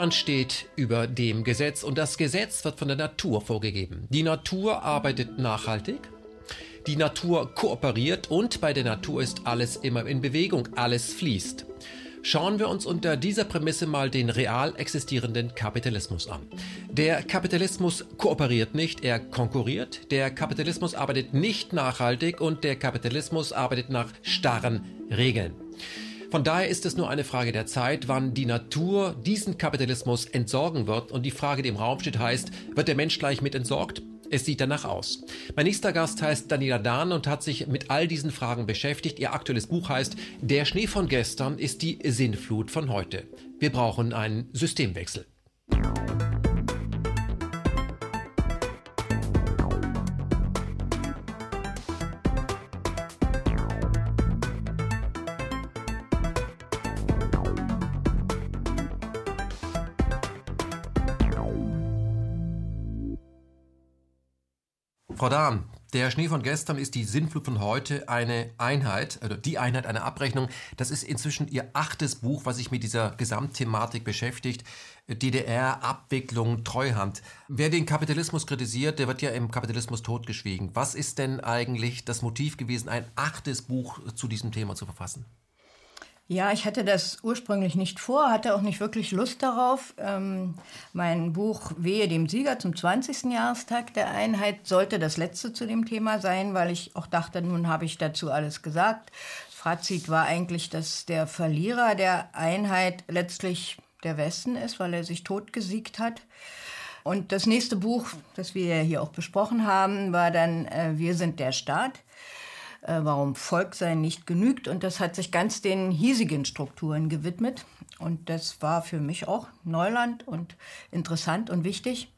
Man steht über dem Gesetz und das Gesetz wird von der Natur vorgegeben. Die Natur arbeitet nachhaltig, die Natur kooperiert und bei der Natur ist alles immer in Bewegung, alles fließt. Schauen wir uns unter dieser Prämisse mal den real existierenden Kapitalismus an. Der Kapitalismus kooperiert nicht, er konkurriert. Der Kapitalismus arbeitet nicht nachhaltig und der Kapitalismus arbeitet nach starren Regeln. Von daher ist es nur eine Frage der Zeit, wann die Natur diesen Kapitalismus entsorgen wird und die Frage, die im Raum steht, heißt, wird der Mensch gleich mit entsorgt? Es sieht danach aus. Mein nächster Gast heißt Daniela Dahn und hat sich mit all diesen Fragen beschäftigt. Ihr aktuelles Buch heißt Der Schnee von gestern ist die Sinnflut von heute. Wir brauchen einen Systemwechsel. Frau Dahn, der Schnee von gestern ist die Sinnflut von heute eine Einheit, also die Einheit einer Abrechnung. Das ist inzwischen Ihr achtes Buch, was sich mit dieser Gesamtthematik beschäftigt. DDR, Abwicklung, Treuhand. Wer den Kapitalismus kritisiert, der wird ja im Kapitalismus totgeschwiegen. Was ist denn eigentlich das Motiv gewesen, ein achtes Buch zu diesem Thema zu verfassen? Ja, ich hatte das ursprünglich nicht vor, hatte auch nicht wirklich Lust darauf. Ähm, mein Buch Wehe dem Sieger zum 20. Jahrestag der Einheit sollte das letzte zu dem Thema sein, weil ich auch dachte, nun habe ich dazu alles gesagt. Fazit war eigentlich, dass der Verlierer der Einheit letztlich der Westen ist, weil er sich totgesiegt hat. Und das nächste Buch, das wir hier auch besprochen haben, war dann äh, Wir sind der Staat äh, warum Volksein nicht genügt. Und das hat sich ganz den hiesigen Strukturen gewidmet. Und das war für mich auch Neuland und interessant und wichtig.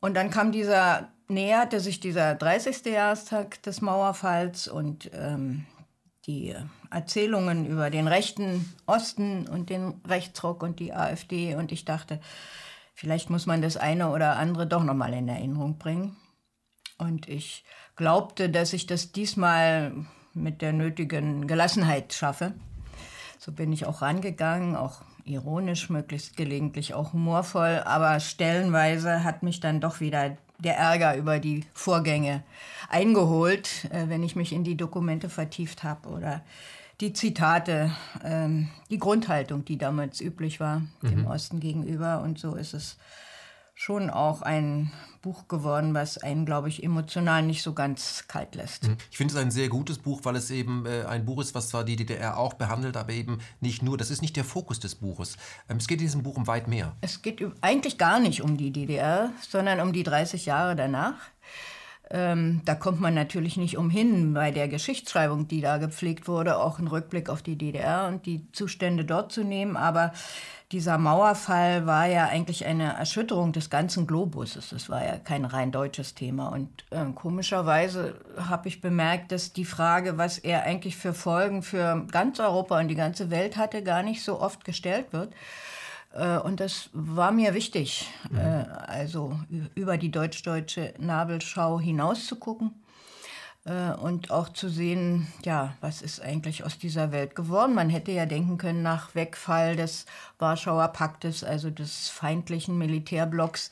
Und dann kam dieser, näherte sich dieser 30. Jahrestag des Mauerfalls und ähm, die Erzählungen über den rechten Osten und den Rechtsruck und die AfD. Und ich dachte, vielleicht muss man das eine oder andere doch nochmal in Erinnerung bringen. Und ich glaubte, dass ich das diesmal mit der nötigen Gelassenheit schaffe. So bin ich auch rangegangen, auch ironisch, möglichst gelegentlich auch humorvoll, aber stellenweise hat mich dann doch wieder der Ärger über die Vorgänge eingeholt, äh, wenn ich mich in die Dokumente vertieft habe oder die Zitate, ähm, die Grundhaltung, die damals üblich war, mhm. dem Osten gegenüber. Und so ist es schon auch ein Buch geworden, was einen, glaube ich, emotional nicht so ganz kalt lässt. Mhm. Ich finde es ein sehr gutes Buch, weil es eben äh, ein Buch ist, was zwar die DDR auch behandelt, aber eben nicht nur. Das ist nicht der Fokus des Buches. Ähm, es geht in diesem Buch um weit mehr. Es geht eigentlich gar nicht um die DDR, sondern um die 30 Jahre danach. Ähm, da kommt man natürlich nicht umhin, bei der Geschichtsschreibung, die da gepflegt wurde, auch einen Rückblick auf die DDR und die Zustände dort zu nehmen. Aber dieser Mauerfall war ja eigentlich eine Erschütterung des ganzen Globus. Es war ja kein rein deutsches Thema. Und äh, komischerweise habe ich bemerkt, dass die Frage, was er eigentlich für Folgen für ganz Europa und die ganze Welt hatte, gar nicht so oft gestellt wird. Äh, und das war mir wichtig, mhm. also über die deutsch-deutsche Nabelschau hinaus zu gucken äh, und auch zu sehen, ja, was ist eigentlich aus dieser Welt geworden. Man hätte ja denken können, nach Wegfall des Warschauer Paktes, also des feindlichen Militärblocks,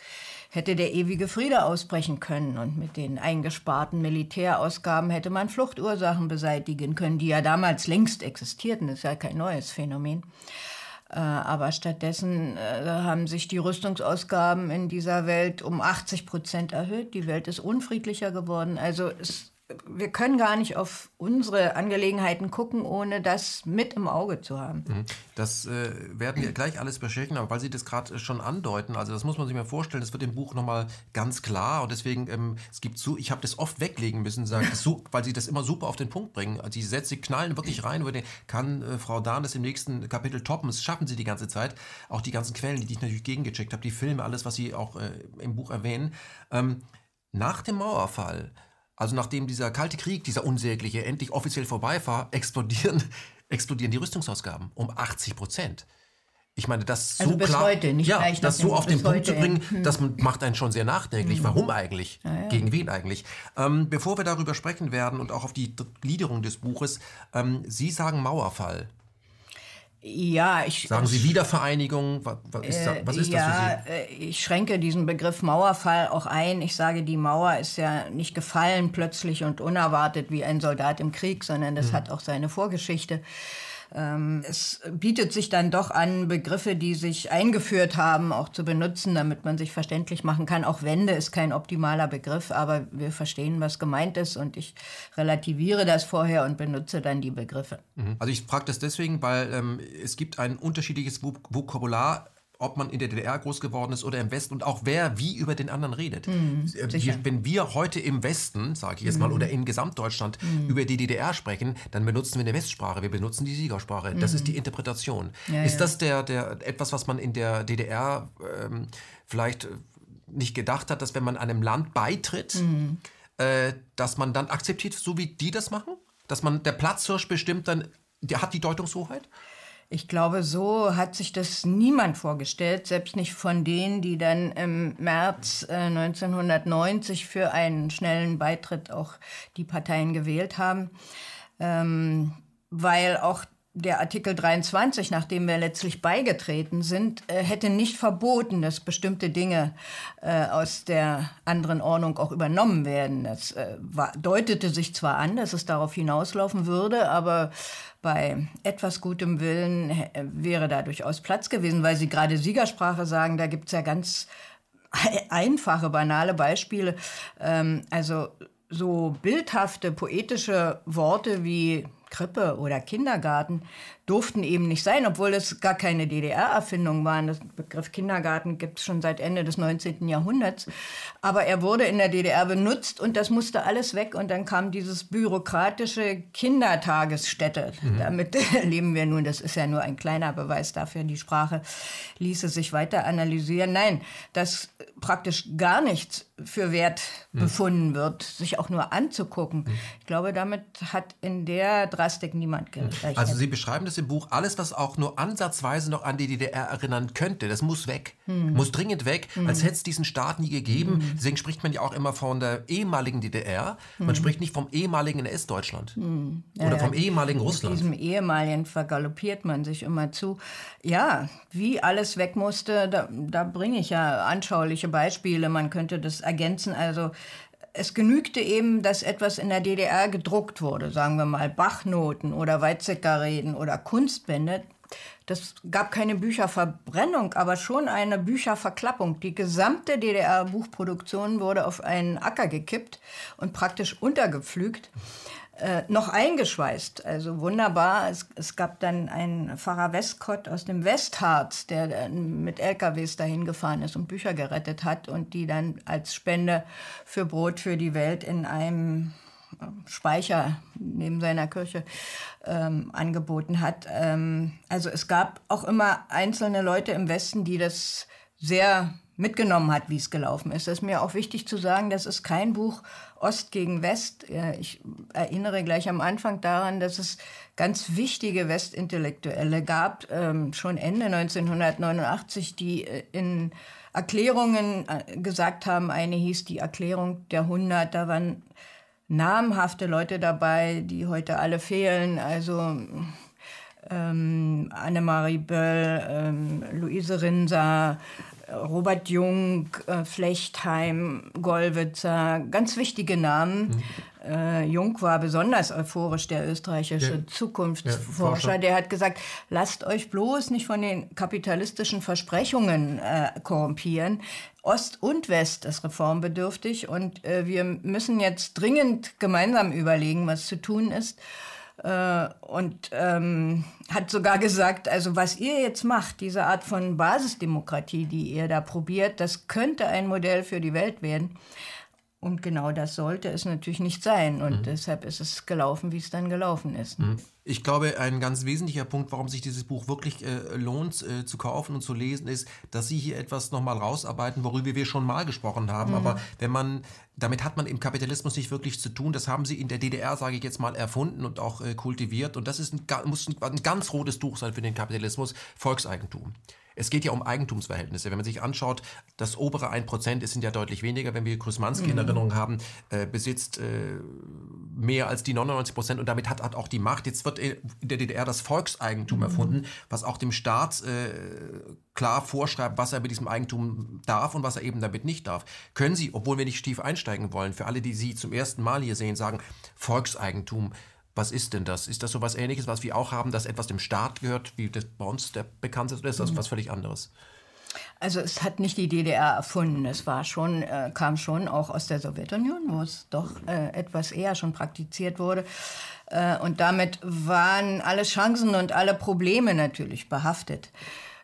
hätte der ewige Friede ausbrechen können. Und mit den eingesparten Militärausgaben hätte man Fluchtursachen beseitigen können, die ja damals längst existierten. Das ist ja kein neues Phänomen. Äh, aber stattdessen äh, haben sich die Rüstungsausgaben in dieser Welt um 80 Prozent erhöht. Die Welt ist unfriedlicher geworden. Also es wir können gar nicht auf unsere Angelegenheiten gucken, ohne das mit im Auge zu haben. Mhm. Das äh, werden wir gleich alles besprechen, aber weil Sie das gerade schon andeuten, also das muss man sich mal vorstellen, das wird im Buch nochmal ganz klar und deswegen, ähm, es gibt so, ich habe das oft weglegen müssen, sagen, so, weil Sie das immer super auf den Punkt bringen. Also die Sätze knallen wirklich rein, den kann äh, Frau Dahn das im nächsten Kapitel toppen, das schaffen Sie die ganze Zeit. Auch die ganzen Quellen, die ich natürlich gegengecheckt habe, die Filme, alles, was Sie auch äh, im Buch erwähnen. Ähm, nach dem Mauerfall also nachdem dieser Kalte Krieg, dieser unsägliche, endlich offiziell vorbei war, explodieren, explodieren die Rüstungsausgaben um 80 Prozent. Ich meine, das also so klar, heute, ja, das so auf den Punkt zu bringen, hm. das macht einen schon sehr nachdenklich. Hm. Warum eigentlich? Ja, ja. Gegen wen eigentlich? Ähm, bevor wir darüber sprechen werden und auch auf die Gliederung des Buches, ähm, Sie sagen Mauerfall. Ja, ich. Sagen Sie Wiedervereinigung? Was, was ist, äh, was ist ja, das für Sie? Ich schränke diesen Begriff Mauerfall auch ein. Ich sage, die Mauer ist ja nicht gefallen plötzlich und unerwartet wie ein Soldat im Krieg, sondern das mhm. hat auch seine Vorgeschichte. Ähm, es bietet sich dann doch an, Begriffe, die sich eingeführt haben, auch zu benutzen, damit man sich verständlich machen kann. Auch Wende ist kein optimaler Begriff, aber wir verstehen, was gemeint ist und ich relativiere das vorher und benutze dann die Begriffe. Mhm. Also ich frage das deswegen, weil ähm, es gibt ein unterschiedliches Vokabular ob man in der DDR groß geworden ist oder im Westen und auch wer wie über den anderen redet. Mhm, wir, wenn wir heute im Westen, sage ich jetzt mhm. mal, oder in Gesamtdeutschland mhm. über die DDR sprechen, dann benutzen wir eine Westsprache, wir benutzen die Siegersprache. Das ist die mhm. Interpretation. Ja, ist ja. das der, der, etwas, was man in der DDR ähm, vielleicht nicht gedacht hat, dass wenn man einem Land beitritt, mhm. äh, dass man dann akzeptiert, so wie die das machen? Dass man der Platzhirsch bestimmt dann, der hat die Deutungshoheit? Ich glaube, so hat sich das niemand vorgestellt, selbst nicht von denen, die dann im März äh, 1990 für einen schnellen Beitritt auch die Parteien gewählt haben, ähm, weil auch der Artikel 23, nachdem wir letztlich beigetreten sind, äh, hätte nicht verboten, dass bestimmte Dinge äh, aus der anderen Ordnung auch übernommen werden. Das äh, war, deutete sich zwar an, dass es darauf hinauslaufen würde, aber bei etwas gutem Willen wäre da durchaus Platz gewesen, weil Sie gerade Siegersprache sagen, da gibt es ja ganz einfache, banale Beispiele. Ähm, also so bildhafte, poetische Worte wie Krippe oder Kindergarten durften eben nicht sein, obwohl es gar keine DDR-Erfindung waren. Das Begriff Kindergarten gibt es schon seit Ende des 19. Jahrhunderts. Aber er wurde in der DDR benutzt und das musste alles weg. Und dann kam dieses bürokratische Kindertagesstätte. Mhm. Damit leben wir nun. Das ist ja nur ein kleiner Beweis dafür. Die Sprache ließe sich weiter analysieren. Nein, dass praktisch gar nichts für wert mhm. befunden wird, sich auch nur anzugucken. Mhm. Ich glaube, damit hat in der Drastik niemand gerechnet. Also Sie beschreiben das im Buch, alles, was auch nur ansatzweise noch an die DDR erinnern könnte, das muss weg. Hm. Muss dringend weg, hm. als hätte es diesen Staat nie gegeben. Hm. Deswegen spricht man ja auch immer von der ehemaligen DDR. Man hm. spricht nicht vom ehemaligen NS-Deutschland. Hm. Ja, oder vom ehemaligen Russland. Diesem ehemaligen vergaloppiert man sich immer zu. Ja, wie alles weg musste, da, da bringe ich ja anschauliche Beispiele. Man könnte das ergänzen. Also es genügte eben, dass etwas in der DDR gedruckt wurde, sagen wir mal Bachnoten oder Weizsäcker-Reden oder Kunstbände. Das gab keine Bücherverbrennung, aber schon eine Bücherverklappung. Die gesamte DDR-Buchproduktion wurde auf einen Acker gekippt und praktisch untergepflügt äh, noch eingeschweißt. Also wunderbar. Es, es, gab dann einen Pfarrer Westcott aus dem Westharz, der mit LKWs dahin gefahren ist und Bücher gerettet hat und die dann als Spende für Brot für die Welt in einem äh, Speicher neben seiner Kirche ähm, angeboten hat. Ähm, also es gab auch immer einzelne Leute im Westen, die das sehr mitgenommen hat, wie es gelaufen ist. Es ist mir auch wichtig zu sagen, das ist kein Buch Ost gegen West. Ich erinnere gleich am Anfang daran, dass es ganz wichtige Westintellektuelle gab, ähm, schon Ende 1989, die äh, in Erklärungen äh, gesagt haben, eine hieß die Erklärung der 100, da waren namhafte Leute dabei, die heute alle fehlen, also ähm, Annemarie Böll, ähm, Luise Rinser, Robert Jung, äh, Flechtheim, Gollwitzer, ganz wichtige Namen. Mhm. Äh, Jung war besonders euphorisch, der österreichische ja. Zukunftsforscher. Ja, der hat gesagt, lasst euch bloß nicht von den kapitalistischen Versprechungen äh, korrumpieren. Ost und West ist reformbedürftig und äh, wir müssen jetzt dringend gemeinsam überlegen, was zu tun ist. Äh, und ähm, hat sogar gesagt, also was ihr jetzt macht, diese Art von Basisdemokratie, die ihr da probiert, das könnte ein Modell für die Welt werden. Und genau das sollte es natürlich nicht sein. Und mhm. deshalb ist es gelaufen, wie es dann gelaufen ist. Mhm. Ich glaube, ein ganz wesentlicher Punkt, warum sich dieses Buch wirklich äh, lohnt äh, zu kaufen und zu lesen, ist, dass Sie hier etwas nochmal rausarbeiten, worüber wir schon mal gesprochen haben. Mhm. Aber wenn man, damit hat man im Kapitalismus nicht wirklich zu tun. Das haben Sie in der DDR, sage ich jetzt mal, erfunden und auch äh, kultiviert. Und das ist ein, muss ein, ein ganz rotes Tuch sein für den Kapitalismus, Volkseigentum. Es geht ja um Eigentumsverhältnisse. Wenn man sich anschaut, das obere 1% ist sind ja deutlich weniger, wenn wir Krusmanski mhm. in Erinnerung haben, äh, besitzt äh, mehr als die 99 Prozent und damit hat, hat auch die Macht. Jetzt wird in der DDR das Volkseigentum mhm. erfunden, was auch dem Staat äh, klar vorschreibt, was er mit diesem Eigentum darf und was er eben damit nicht darf. Können Sie, obwohl wir nicht tief einsteigen wollen, für alle, die Sie zum ersten Mal hier sehen, sagen, Volkseigentum, was ist denn das? Ist das so was Ähnliches, was wir auch haben, dass etwas dem Staat gehört, wie das bei uns der bekannt ist, oder ist das mhm. was völlig anderes? Also es hat nicht die DDR erfunden. Es war schon, äh, kam schon auch aus der Sowjetunion, wo es doch äh, etwas eher schon praktiziert wurde. Äh, und damit waren alle Chancen und alle Probleme natürlich behaftet.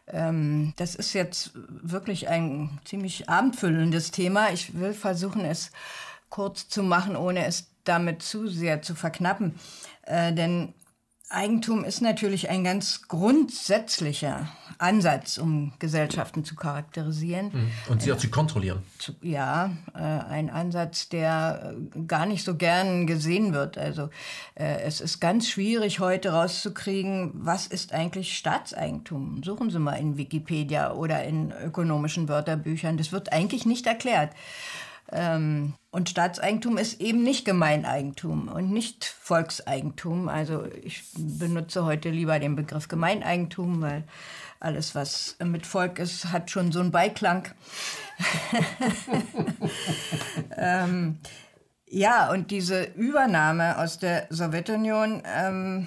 Ähm, das ist jetzt wirklich ein ziemlich abendfüllendes Thema. Ich will versuchen, es kurz zu machen, ohne es damit zu sehr zu verknappen. Äh, denn Eigentum ist natürlich ein ganz grundsätzlicher Ansatz, um Gesellschaften zu charakterisieren. Mhm. Und sie auch zu kontrollieren. Ja, äh, ein Ansatz, der äh, gar nicht so gern gesehen wird. Also äh, es ist ganz schwierig heute rauszukriegen, was ist eigentlich Staatseigentum. Suchen Sie mal in Wikipedia oder in ökonomischen Wörterbüchern. Das wird eigentlich nicht erklärt. Ähm, und Staatseigentum ist eben nicht Gemeineigentum und nicht Volkseigentum. Also ich benutze heute lieber den Begriff Gemeineigentum, weil alles, was mit Volk ist, hat schon so einen Beiklang. ähm, ja, und diese Übernahme aus der Sowjetunion, ähm,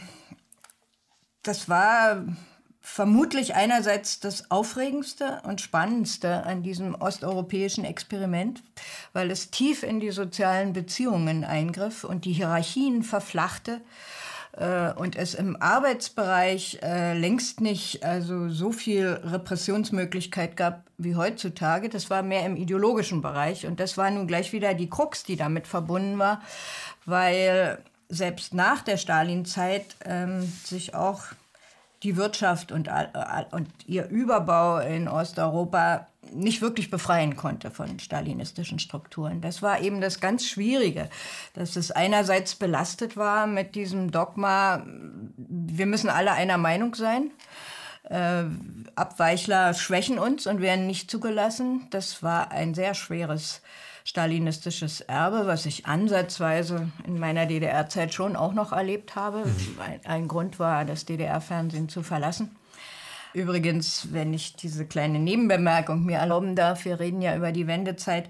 das war vermutlich einerseits das Aufregendste und Spannendste an diesem osteuropäischen Experiment, weil es tief in die sozialen Beziehungen eingriff und die Hierarchien verflachte äh, und es im Arbeitsbereich äh, längst nicht also so viel Repressionsmöglichkeit gab wie heutzutage. Das war mehr im ideologischen Bereich und das war nun gleich wieder die Krux, die damit verbunden war, weil selbst nach der Stalinzeit ähm, sich auch die Wirtschaft und, und ihr Überbau in Osteuropa nicht wirklich befreien konnte von stalinistischen Strukturen. Das war eben das ganz Schwierige, dass es einerseits belastet war mit diesem Dogma, wir müssen alle einer Meinung sein. Äh, Abweichler schwächen uns und werden nicht zugelassen. Das war ein sehr schweres stalinistisches Erbe, was ich ansatzweise in meiner DDR-Zeit schon auch noch erlebt habe. Mhm. Ein, ein Grund war, das DDR-Fernsehen zu verlassen. Übrigens, wenn ich diese kleine Nebenbemerkung mir erlauben darf, wir reden ja über die Wendezeit.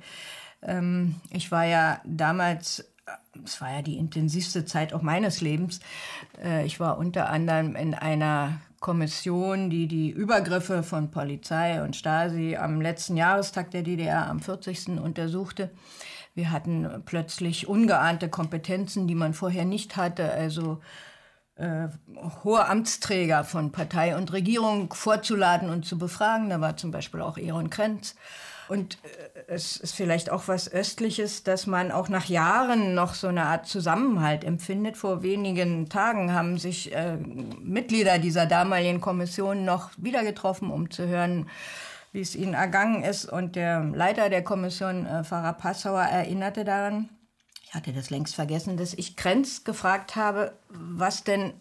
Ähm, ich war ja damals es war ja die intensivste Zeit auch meines Lebens. Äh, ich war unter anderem in einer Kommission, die die Übergriffe von Polizei und Stasi am letzten Jahrestag der DDR am 40. untersuchte. Wir hatten plötzlich ungeahnte Kompetenzen, die man vorher nicht hatte, also äh, hohe Amtsträger von Partei und Regierung vorzuladen und zu befragen. Da war zum Beispiel auch Eron Krenz. Und äh, es ist vielleicht auch was Östliches, dass man auch nach Jahren noch so eine Art Zusammenhalt empfindet. Vor wenigen Tagen haben sich äh, Mitglieder dieser damaligen Kommission noch wieder getroffen, um zu hören, wie es ihnen ergangen ist. Und der Leiter der Kommission, äh, Farah Passauer, erinnerte daran, hatte das längst vergessen, dass ich Krenz gefragt habe, was denn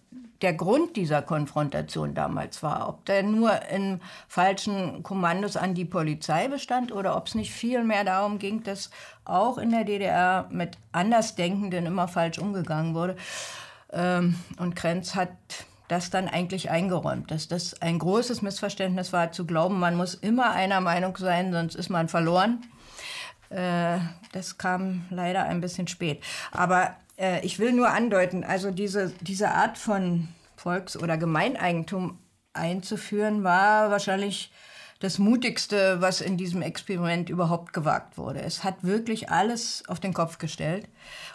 der Grund dieser Konfrontation damals war. Ob der nur in falschen Kommandos an die Polizei bestand oder ob es nicht viel mehr darum ging, dass auch in der DDR mit Andersdenkenden immer falsch umgegangen wurde. Ähm, und Krenz hat das dann eigentlich eingeräumt, dass das ein großes Missverständnis war, zu glauben, man muss immer einer Meinung sein, sonst ist man verloren. Äh, das kam leider ein bisschen spät. Aber äh, ich will nur andeuten, also diese, diese Art von Volks- oder Gemeineigentum einzuführen, war wahrscheinlich das Mutigste, was in diesem Experiment überhaupt gewagt wurde. Es hat wirklich alles auf den Kopf gestellt.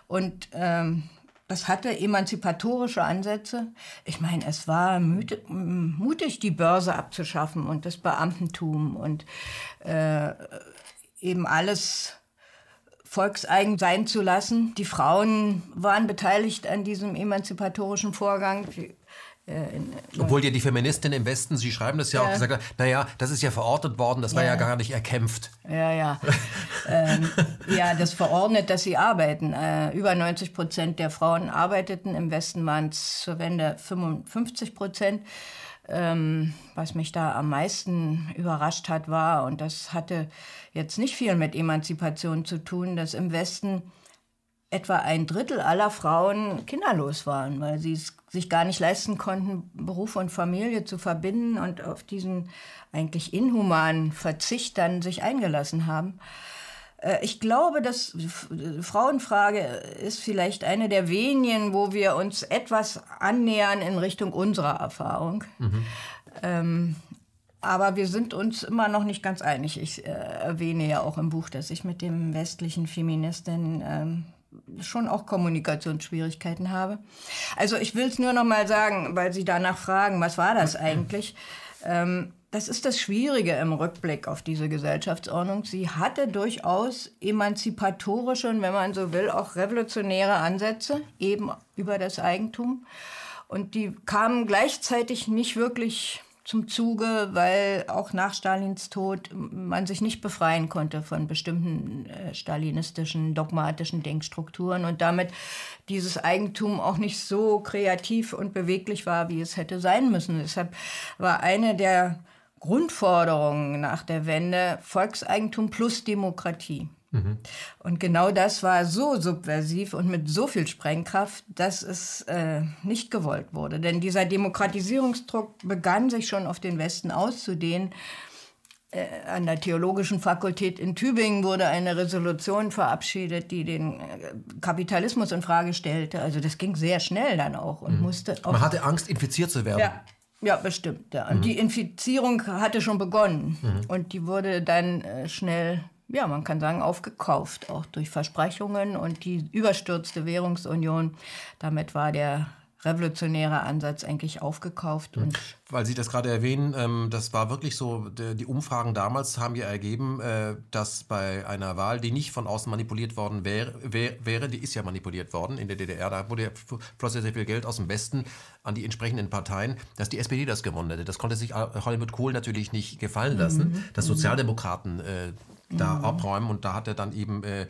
Und ähm, das hatte emanzipatorische Ansätze. Ich meine, es war mutig, die Börse abzuschaffen und das Beamtentum und äh, eben alles volkseigen sein zu lassen. Die Frauen waren beteiligt an diesem emanzipatorischen Vorgang. Äh, in, Obwohl ja die Feministin im Westen, Sie schreiben das ja, ja. auch, gesagt hat, naja, das ist ja verortet worden, das ja. war ja gar nicht erkämpft. Ja, ja. ähm, ja, das verordnet, dass sie arbeiten. Äh, über 90 Prozent der Frauen arbeiteten, im Westen waren es zur Wende 55 Prozent. Ähm, was mich da am meisten überrascht hat, war, und das hatte jetzt nicht viel mit Emanzipation zu tun, dass im Westen etwa ein Drittel aller Frauen kinderlos waren, weil sie es sich gar nicht leisten konnten, Beruf und Familie zu verbinden und auf diesen eigentlich inhumanen Verzicht dann sich eingelassen haben. Äh, ich glaube, dass Frauenfrage ist vielleicht eine der wenigen, wo wir uns etwas annähern in Richtung unserer Erfahrung. Mhm. Ähm, aber wir sind uns immer noch nicht ganz einig. Ich äh, erwähne ja auch im Buch, dass ich mit dem westlichen Feministin ähm, schon auch Kommunikationsschwierigkeiten habe. Also ich will es nur noch mal sagen, weil Sie danach fragen, was war das eigentlich? Ähm, das ist das Schwierige im Rückblick auf diese Gesellschaftsordnung. Sie hatte durchaus emanzipatorische und, wenn man so will, auch revolutionäre Ansätze, eben über das Eigentum. Und die kamen gleichzeitig nicht wirklich zum Zuge, weil auch nach Stalins Tod man sich nicht befreien konnte von bestimmten äh, stalinistischen, dogmatischen Denkstrukturen und damit dieses Eigentum auch nicht so kreativ und beweglich war, wie es hätte sein müssen. Deshalb war eine der Grundforderungen nach der Wende Volkseigentum plus Demokratie. Mhm. Und genau das war so subversiv und mit so viel Sprengkraft, dass es äh, nicht gewollt wurde. Denn dieser Demokratisierungsdruck begann sich schon auf den Westen auszudehnen. Äh, an der Theologischen Fakultät in Tübingen wurde eine Resolution verabschiedet, die den äh, Kapitalismus in Frage stellte. Also das ging sehr schnell dann auch und mhm. musste. Auch Man hatte Angst, infiziert zu werden. Ja, ja, bestimmt. Ja. Und mhm. die Infizierung hatte schon begonnen mhm. und die wurde dann äh, schnell ja, man kann sagen, aufgekauft, auch durch Versprechungen und die überstürzte Währungsunion. Damit war der revolutionäre Ansatz eigentlich aufgekauft. Und Weil Sie das gerade erwähnen, ähm, das war wirklich so, die Umfragen damals haben ja ergeben, äh, dass bei einer Wahl, die nicht von außen manipuliert worden wäre, wäre, die ist ja manipuliert worden in der DDR, da wurde ja, floss ja sehr viel Geld aus dem Westen an die entsprechenden Parteien, dass die SPD das gewonnen hätte. Das konnte sich Hollywood Kohl natürlich nicht gefallen lassen, mhm. dass Sozialdemokraten äh, da mhm. abräumen. Und da hat er dann eben äh,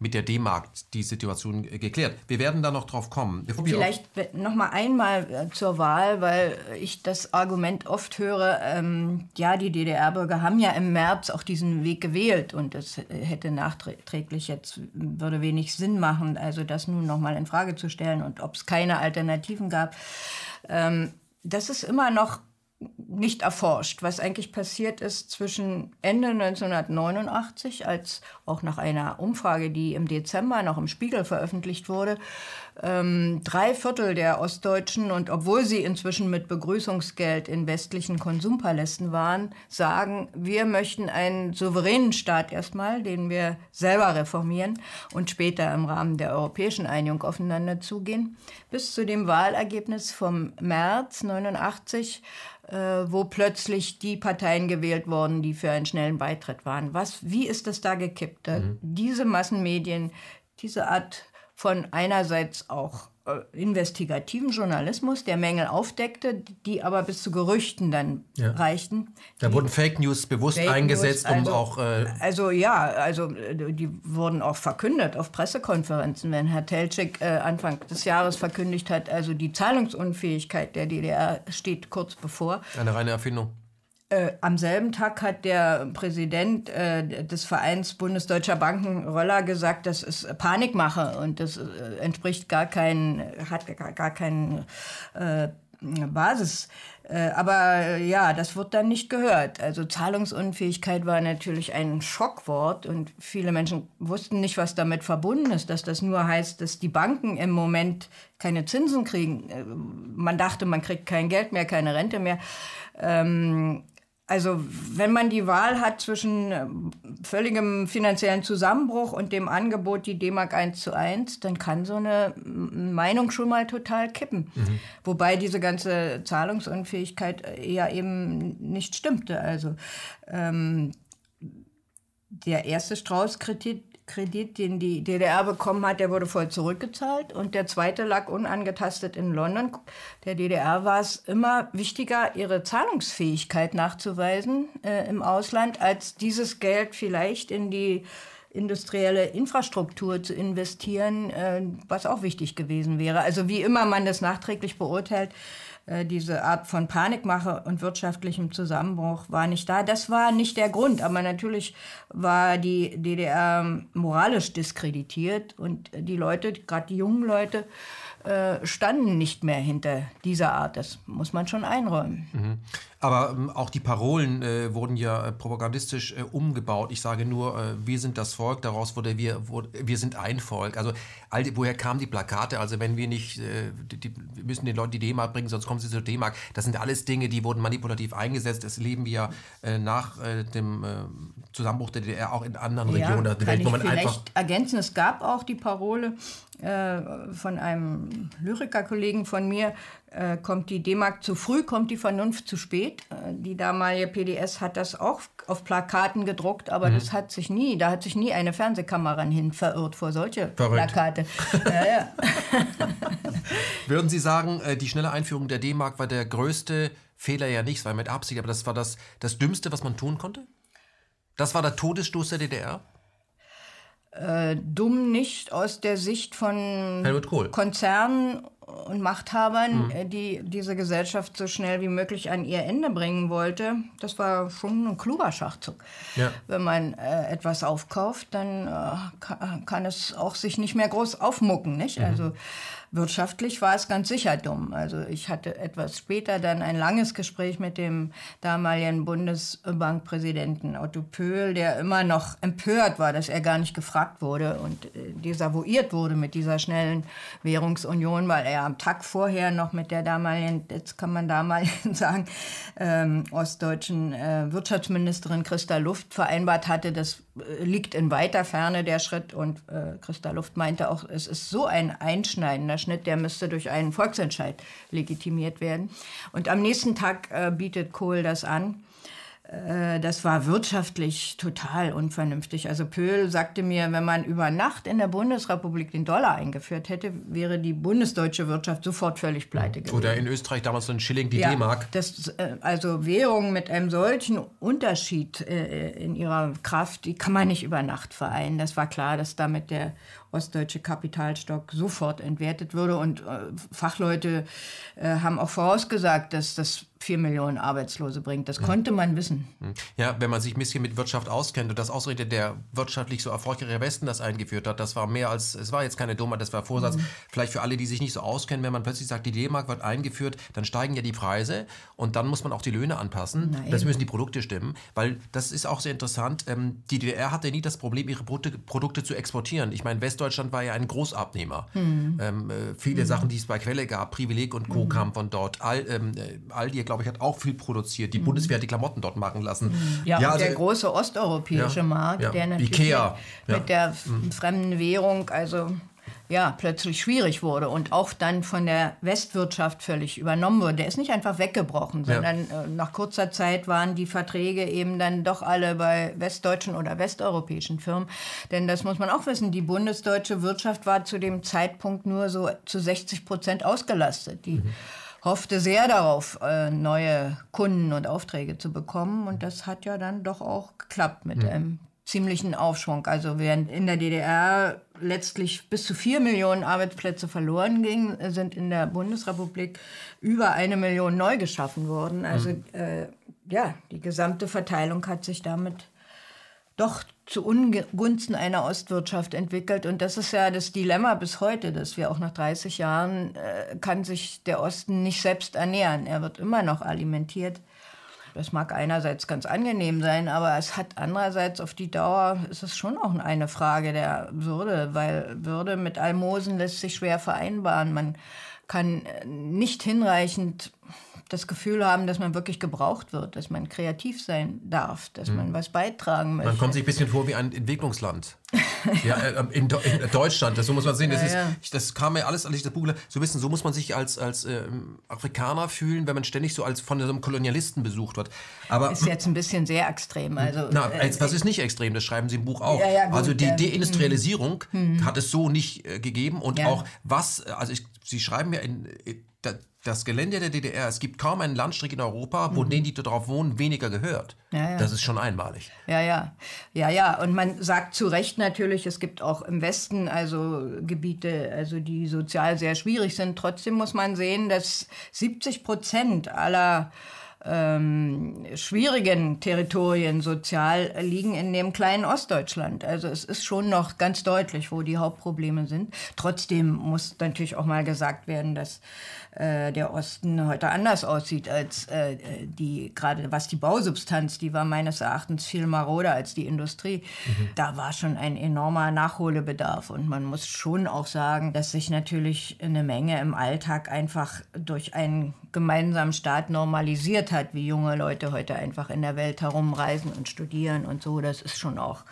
mit der D-Mark die Situation geklärt. Wir werden da noch drauf kommen. Vielleicht noch mal einmal äh, zur Wahl, weil ich das Argument oft höre, ähm, ja, die DDR-Bürger haben ja im März auch diesen Weg gewählt und es hätte nachträglich jetzt, würde wenig Sinn machen, also das nun noch mal in Frage zu stellen und ob es keine Alternativen gab. Ähm, das ist immer noch nicht erforscht, was eigentlich passiert ist zwischen Ende 1989, als auch nach einer Umfrage, die im Dezember noch im Spiegel veröffentlicht wurde, ähm, drei Viertel der Ostdeutschen und obwohl sie inzwischen mit Begrüßungsgeld in westlichen Konsumpalästen waren, sagen, wir möchten einen souveränen Staat erstmal, den wir selber reformieren und später im Rahmen der europäischen Einigung aufeinander zugehen. Bis zu dem Wahlergebnis vom März 89 äh, wo plötzlich die Parteien gewählt wurden, die für einen schnellen Beitritt waren. Was, wie ist das da gekippt? Mhm. Diese Massenmedien, diese Art von einerseits auch äh, investigativen Journalismus, der Mängel aufdeckte, die aber bis zu Gerüchten dann ja. reichten. Da wurden Fake News bewusst Fake eingesetzt, News, also, um auch. Äh also ja, also die wurden auch verkündet auf Pressekonferenzen, wenn Herr Telczyk äh, Anfang des Jahres verkündigt hat, also die Zahlungsunfähigkeit der DDR steht kurz bevor. Eine reine Erfindung. Äh, am selben Tag hat der Präsident äh, des Vereins Bundesdeutscher Banken Röller gesagt, das ist Panikmache und das äh, entspricht gar keinen, hat gar, gar keinen äh, Basis. Äh, aber ja, das wird dann nicht gehört. Also Zahlungsunfähigkeit war natürlich ein Schockwort und viele Menschen wussten nicht, was damit verbunden ist, dass das nur heißt, dass die Banken im Moment keine Zinsen kriegen. Äh, man dachte, man kriegt kein Geld mehr, keine Rente mehr. Ähm, also wenn man die Wahl hat zwischen äh, völligem finanziellen Zusammenbruch und dem Angebot die D-Mark 1 zu 1, dann kann so eine Meinung schon mal total kippen. Mhm. Wobei diese ganze Zahlungsunfähigkeit eher eben nicht stimmte. Also ähm, der erste Strauß-Kredit Kredit, den die DDR bekommen hat, der wurde voll zurückgezahlt und der zweite lag unangetastet in London. Der DDR war es immer wichtiger, ihre Zahlungsfähigkeit nachzuweisen äh, im Ausland, als dieses Geld vielleicht in die industrielle Infrastruktur zu investieren, äh, was auch wichtig gewesen wäre. Also wie immer man das nachträglich beurteilt, diese Art von Panikmache und wirtschaftlichem Zusammenbruch war nicht da. Das war nicht der Grund, aber natürlich war die DDR moralisch diskreditiert und die Leute, gerade die jungen Leute, äh, standen nicht mehr hinter dieser Art. Das muss man schon einräumen. Mhm. Aber ähm, auch die Parolen äh, wurden ja äh, propagandistisch äh, umgebaut. Ich sage nur, äh, wir sind das Volk, daraus wurde wir, wurde, wir sind ein Volk. Also all woher kamen die Plakate? Also wenn wir nicht, die, die, wir müssen den Leuten die D-Mark bringen, sonst kommen sie zur D-Mark. Das sind alles Dinge, die wurden manipulativ eingesetzt. Das leben wir ja nach dem Zusammenbruch der DDR auch in anderen ja, Regionen der Welt, wo man einfach ergänzen. Es gab auch die Parole von einem Lyrikerkollegen von mir, äh, kommt die D-Mark zu früh, kommt die Vernunft zu spät. Äh, die damalige PDS hat das auch auf Plakaten gedruckt, aber mhm. das hat sich nie, da hat sich nie eine Fernsehkamera hin verirrt vor solche Verrückt. Plakate. ja, ja. Würden Sie sagen, äh, die schnelle Einführung der D-Mark war der größte Fehler ja nicht, es war mit Absicht, aber das war das, das Dümmste, was man tun konnte? Das war der Todesstoß der DDR? Äh, dumm nicht aus der Sicht von Konzernen und Machthabern, mhm. Äh, die diese Gesellschaft so schnell wie möglich an ihr Ende bringen wollte. Das war schon ein kluger Schachzug. Ja. Wenn man äh, etwas aufkauft, dann äh, kann, kann, es auch sich nicht mehr groß aufmucken. Nicht? Mhm. Also Wirtschaftlich war es ganz sicher dumm. Also ich hatte etwas später dann ein langes Gespräch mit dem damaligen Bundesbankpräsidenten Otto Pöhl, der immer noch empört war, dass er gar nicht gefragt wurde und äh, desavouiert wurde mit dieser schnellen Währungsunion, weil er am Tag vorher noch mit der damaligen, jetzt kann man damaligen sagen, ähm, ostdeutschen äh, Wirtschaftsministerin Christa Luft vereinbart hatte, das äh, liegt in weiter Ferne der Schritt und äh, Christa Luft meinte auch, es ist so ein einschneidender Schnitt, der müsste durch einen Volksentscheid legitimiert werden. Und am nächsten Tag äh, bietet Kohl das an. Äh, das war wirtschaftlich total unvernünftig. Also Pöhl sagte mir, wenn man über Nacht in der Bundesrepublik den Dollar eingeführt hätte, wäre die bundesdeutsche Wirtschaft sofort völlig pleite gewesen. Oder in Österreich damals so ein Schilling, die ja, D-Mark. Äh, also Währungen mit einem solchen Unterschied äh, in ihrer Kraft, die kann man nicht über Nacht vereinen. Das war klar, dass damit der ostdeutsche Kapitalstock sofort entwertet würde. Und Fachleute haben auch vorausgesagt, dass das vier Millionen Arbeitslose bringt. Das konnte man wissen. Hm. Ja, wenn man sich ein bisschen mit Wirtschaft auskennt und das ausgerechnet der wirtschaftlich so erfolgreiche Westen das eingeführt hat, das war mehr als, es war jetzt keine Dummheit, das war Vorsatz. Mhm. Vielleicht für alle, die sich nicht so auskennen, wenn man plötzlich sagt, die D-Mark wird eingeführt, dann steigen ja die Preise und dann muss man auch die Löhne anpassen. Nein. Das müssen die Produkte stimmen, weil das ist auch sehr interessant. Ähm, die DDR hatte nie das Problem, ihre Produkte zu exportieren. Ich meine, Westdeutschland war ja ein Großabnehmer. Mhm. Ähm, äh, viele mhm. Sachen, die es bei Quelle gab, Privileg und Co. Mhm. kamen von dort. All, ähm, äh, all die glaube ich, hat auch viel produziert. Die mhm. Bundeswehr hat die Klamotten dort machen lassen. Mhm. Ja, ja also, der große osteuropäische ja, Markt, ja. der natürlich Ikea, mit der mhm. fremden Währung, also ja, plötzlich schwierig wurde und auch dann von der Westwirtschaft völlig übernommen wurde. Der ist nicht einfach weggebrochen, sondern ja. Äh, nach kurzer Zeit waren die Verträge eben dann doch alle bei westdeutschen oder westeuropäischen Firmen. Denn das muss man auch wissen, die bundesdeutsche Wirtschaft war zu dem Zeitpunkt nur so zu 60 Prozent ausgelastet. Die mhm hoffte sehr darauf, äh, neue Kunden und Aufträge zu bekommen. Und das hat ja dann doch auch geklappt mit mhm. einem ziemlichen Aufschwung. Also während in der DDR letztlich bis zu vier Millionen Arbeitsplätze verloren gingen, sind in der Bundesrepublik über eine Million neu geschaffen worden. Also mhm. äh, ja, die gesamte Verteilung hat sich damit doch zu Ungunsten einer Ostwirtschaft entwickelt. Und das ist ja das Dilemma bis heute, dass wir auch nach 30 Jahren äh, kann sich der Osten nicht selbst ernähren. Er wird immer noch alimentiert. Das mag einerseits ganz angenehm sein, aber es hat andererseits auf die Dauer, ist es schon auch eine Frage der Würde, weil Würde mit Almosen lässt sich schwer vereinbaren. Man kann nicht hinreichend das Gefühl haben, dass man wirklich gebraucht wird, dass man kreativ sein darf, dass hm. man was beitragen möchte. Man kommt sich ein bisschen vor wie ein Entwicklungsland. ja, äh, in, in, Deutschland, das, so muss man sehen. Das, ja, ist, das kam mir alles, als ich das Buch so wissen, so muss man sich als, als äh, Afrikaner fühlen, wenn man ständig so als von einem Kolonialisten besucht wird. Aber, ist jetzt ein bisschen sehr extrem. Also, na, äh, das ist nicht extrem, das schreiben Sie im Buch auch. Ja, gut, also die Deindustrialisierung hm. hat es so nicht äh, gegeben und auch was, also ich, Sie schreiben ja in das Gelände der DDR, es gibt kaum einen Landstrich in Europa, wo mhm. denen, die darauf wohnen, weniger gehört. Ja, ja. Das ist schon einmalig. Ja, ja. Ja, ja. Und man sagt zu Recht natürlich, es gibt auch im Westen also Gebiete, also die sozial sehr schwierig sind. Trotzdem muss man sehen, dass 70 Prozent aller ähm, schwierigen Territorien sozial liegen in dem kleinen Ostdeutschland. Also es ist schon noch ganz deutlich, wo die Hauptprobleme sind. Trotzdem muss natürlich auch mal gesagt werden, dass äh, der Osten heute anders aussieht als äh, die, gerade was die Bausubstanz, die war meines Erachtens viel maroder als die Industrie. Mhm. Da war schon ein enormer Nachholbedarf und man muss schon auch sagen, dass sich natürlich eine Menge im Alltag einfach durch einen gemeinsamen Staat normalisiert hat, wie junge Leute heute einfach in der Welt herumreisen und studieren und so. Das ist schon auch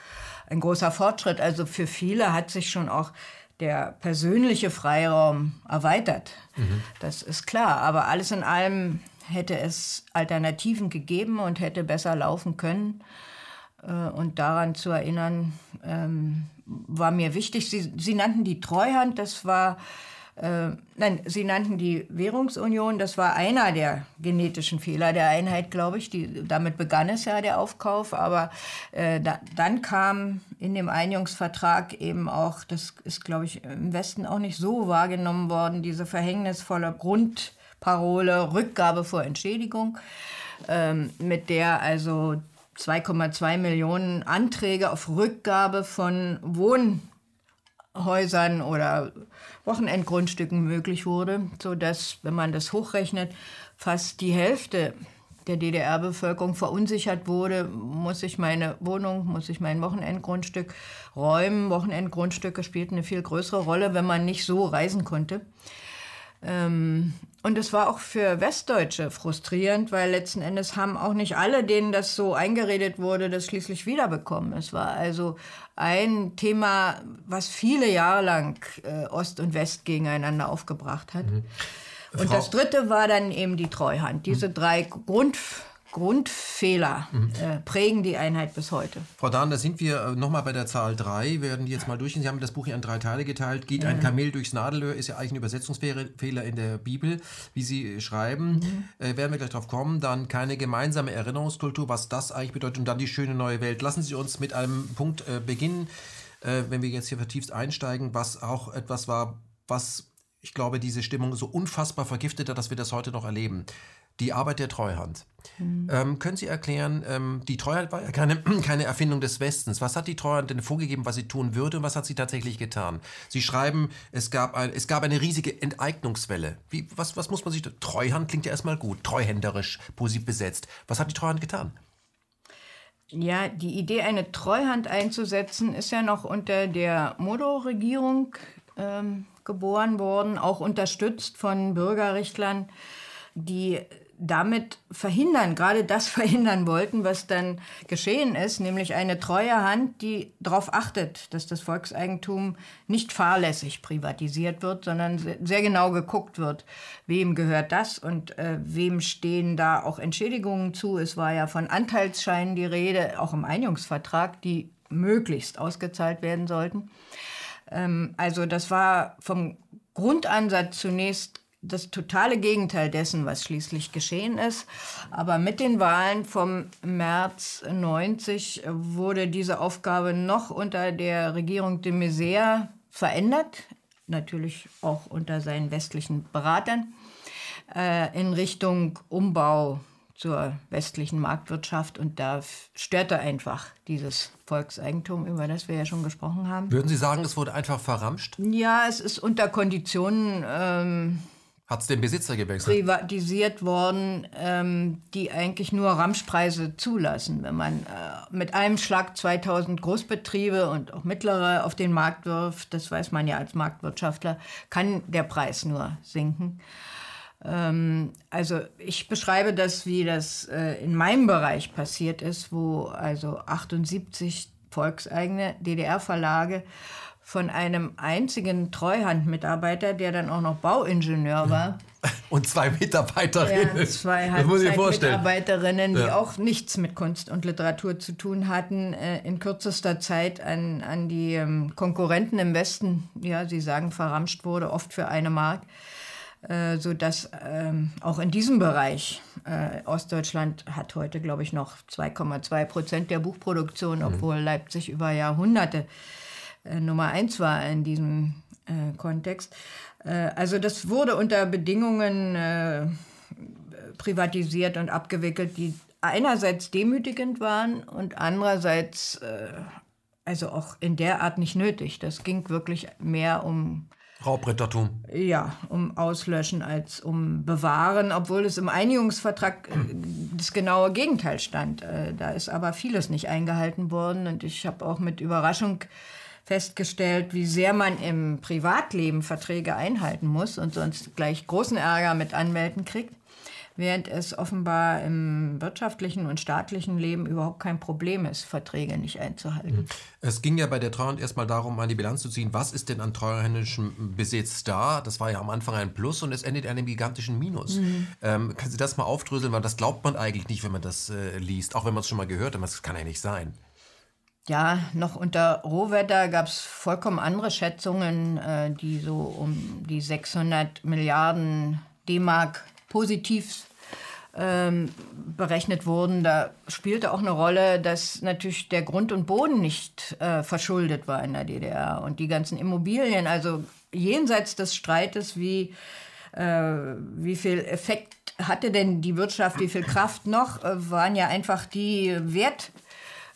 ein großer Fortschritt. Also für viele hat sich schon auch der persönliche Freiraum erweitert. Mhm. Das ist klar. Aber alles in allem hätte es Alternativen gegeben und hätte besser laufen können. Äh, und daran zu erinnern, ähm, war mir wichtig. Sie, Sie nannten die Treuhand, das war äh, nein, Sie nannten die Währungsunion, das war einer der genetischen Fehler der Einheit, glaube ich. Die, damit begann es ja der Aufkauf, aber äh, da, dann kam in dem Einigungsvertrag eben auch, das ist, glaube ich, im Westen auch nicht so wahrgenommen worden, diese verhängnisvolle Grundparole Rückgabe vor Entschädigung, ähm, mit der also 2,2 Millionen Anträge auf Rückgabe von Wohnhäusern oder Wochenendgrundstücken möglich wurde, sodass, wenn man das hochrechnet, fast die Hälfte der DDR-Bevölkerung verunsichert wurde, muss ich meine Wohnung, muss ich mein Wochenendgrundstück räumen. Wochenendgrundstücke spielten eine viel größere Rolle, wenn man nicht so reisen konnte. Ähm, und es war auch für Westdeutsche frustrierend, weil letzten Endes haben auch nicht alle, denen das so eingeredet wurde, das schließlich wiederbekommen. Es war also ein Thema, was viele Jahre lang äh, Ost und West gegeneinander aufgebracht hat. Mhm. Und Frau das dritte war dann eben die Treuhand. Diese mhm. drei Grund Grundfehler mhm. äh, prägen die Einheit bis heute. Frau Dahn, da sind wir äh, nochmal bei der Zahl 3. Wir werden die jetzt mal durchgehen. Sie haben das Buch hier in drei Teile geteilt. Geht ja. ein Kamel durchs Nadelöhr, ist ja eigentlich ein Übersetzungsfehler in der Bibel, wie Sie schreiben. Mhm. Äh, werden wir gleich drauf kommen. Dann keine gemeinsame Erinnerungskultur, was das eigentlich bedeutet. Und dann die schöne neue Welt. Lassen Sie uns mit einem Punkt äh, beginnen, äh, wenn wir jetzt hier vertieft einsteigen, was auch etwas war, was ich glaube, diese Stimmung so unfassbar vergiftet hat, dass wir das heute noch erleben die Arbeit der Treuhand. Mhm. Ähm, können Sie erklären, ähm, die Treuhand war ja keine, keine Erfindung des Westens. Was hat die Treuhand denn vorgegeben, was sie tun würde und was hat sie tatsächlich getan? Sie schreiben, es gab, ein, es gab eine riesige Enteignungswelle. Wie, was, was muss man sich... Treuhand klingt ja erstmal gut, treuhänderisch, positiv besetzt. Was hat die Treuhand getan? Ja, die Idee, eine Treuhand einzusetzen, ist ja noch unter der Modo-Regierung ähm, geboren worden, auch unterstützt von Bürgerrechtlern, die damit verhindern, gerade das verhindern wollten, was dann geschehen ist, nämlich eine treue Hand, die darauf achtet, dass das Volkseigentum nicht fahrlässig privatisiert wird, sondern sehr genau geguckt wird, wem gehört das und äh, wem stehen da auch Entschädigungen zu. Es war ja von Anteilsscheinen die Rede, auch im Einigungsvertrag, die möglichst ausgezahlt werden sollten. Ähm, also das war vom Grundansatz zunächst das totale Gegenteil dessen, was schließlich geschehen ist. Aber mit den Wahlen vom März 90 wurde diese Aufgabe noch unter der Regierung de Maizière verändert, natürlich auch unter seinen westlichen Beratern, äh, in Richtung Umbau zur westlichen Marktwirtschaft und da störte einfach dieses Volkseigentum, über das wir ja schon gesprochen haben. Würden Sie sagen, es wurde einfach verramscht? Ja, es ist unter Konditionen ähm, hat es den Besitzer gewechselt? Privatisiert worden, ähm, die eigentlich nur Ramschpreise zulassen. Wenn man äh, mit einem Schlag 2000 Großbetriebe und auch mittlere auf den Markt wirft, das weiß man ja als Marktwirtschaftler, kann der Preis nur sinken. Ähm, also ich beschreibe das, wie das äh, in meinem Bereich passiert ist, wo also 78 volkseigene DDR-Verlage von einem einzigen Treuhandmitarbeiter, der dann auch noch Bauingenieur war. Und zwei Mitarbeiterinnen. Ja, zwei Mitarbeiterinnen, die ja. auch nichts mit Kunst und Literatur zu tun hatten, äh, in kürzester Zeit an, an die ähm, Konkurrenten im Westen, ja, sie sagen, verramscht wurde, oft für eine Mark. äh, sodass ähm, auch in diesem Bereich äh, Ostdeutschland hat heute, glaube ich, noch 2,2 Prozent der Buchproduktion, mhm. obwohl Leipzig über Jahrhunderte äh, Nummer eins war in diesem äh, Kontext. Äh, also das wurde unter Bedingungen äh, privatisiert und abgewickelt, die einerseits demütigend waren und andererseits also auch in der Art nicht nötig. Das ging wirklich mehr um Raubrittertum. Ja, um Auslöschen als um Bewahren, obwohl es im Einigungsvertrag das genaue Gegenteil stand. Da ist aber vieles nicht eingehalten worden und ich habe auch mit Überraschung festgestellt, wie sehr man im Privatleben Verträge einhalten muss und sonst gleich großen Ärger mit Anwälten kriegt während es offenbar im wirtschaftlichen und staatlichen Leben überhaupt kein Problem ist, Verträge nicht einzuhalten. Mhm. Es ging ja bei der Treuhand erstmal darum, an die Bilanz zu ziehen, was ist denn an treuhändischem Besitz da? Das war ja am Anfang ein Plus und es endet in einem gigantischen Minus. Mhm. Ähm, kann Sie das mal aufdröseln, weil das glaubt man eigentlich nicht, wenn man das äh, liest, auch wenn man es schon mal gehört hat, das kann ja nicht sein. Ja, noch unter Rohwetter gab es vollkommen andere Schätzungen, äh, die so um die 600 Milliarden D-Mark positiv ähm, berechnet wurden. Da spielte auch eine Rolle, dass natürlich der Grund und Boden nicht äh, verschuldet war in der DDR und die ganzen Immobilien, also jenseits des Streites, wie, äh, wie viel Effekt hatte denn die Wirtschaft, wie viel Kraft noch, äh, waren ja einfach die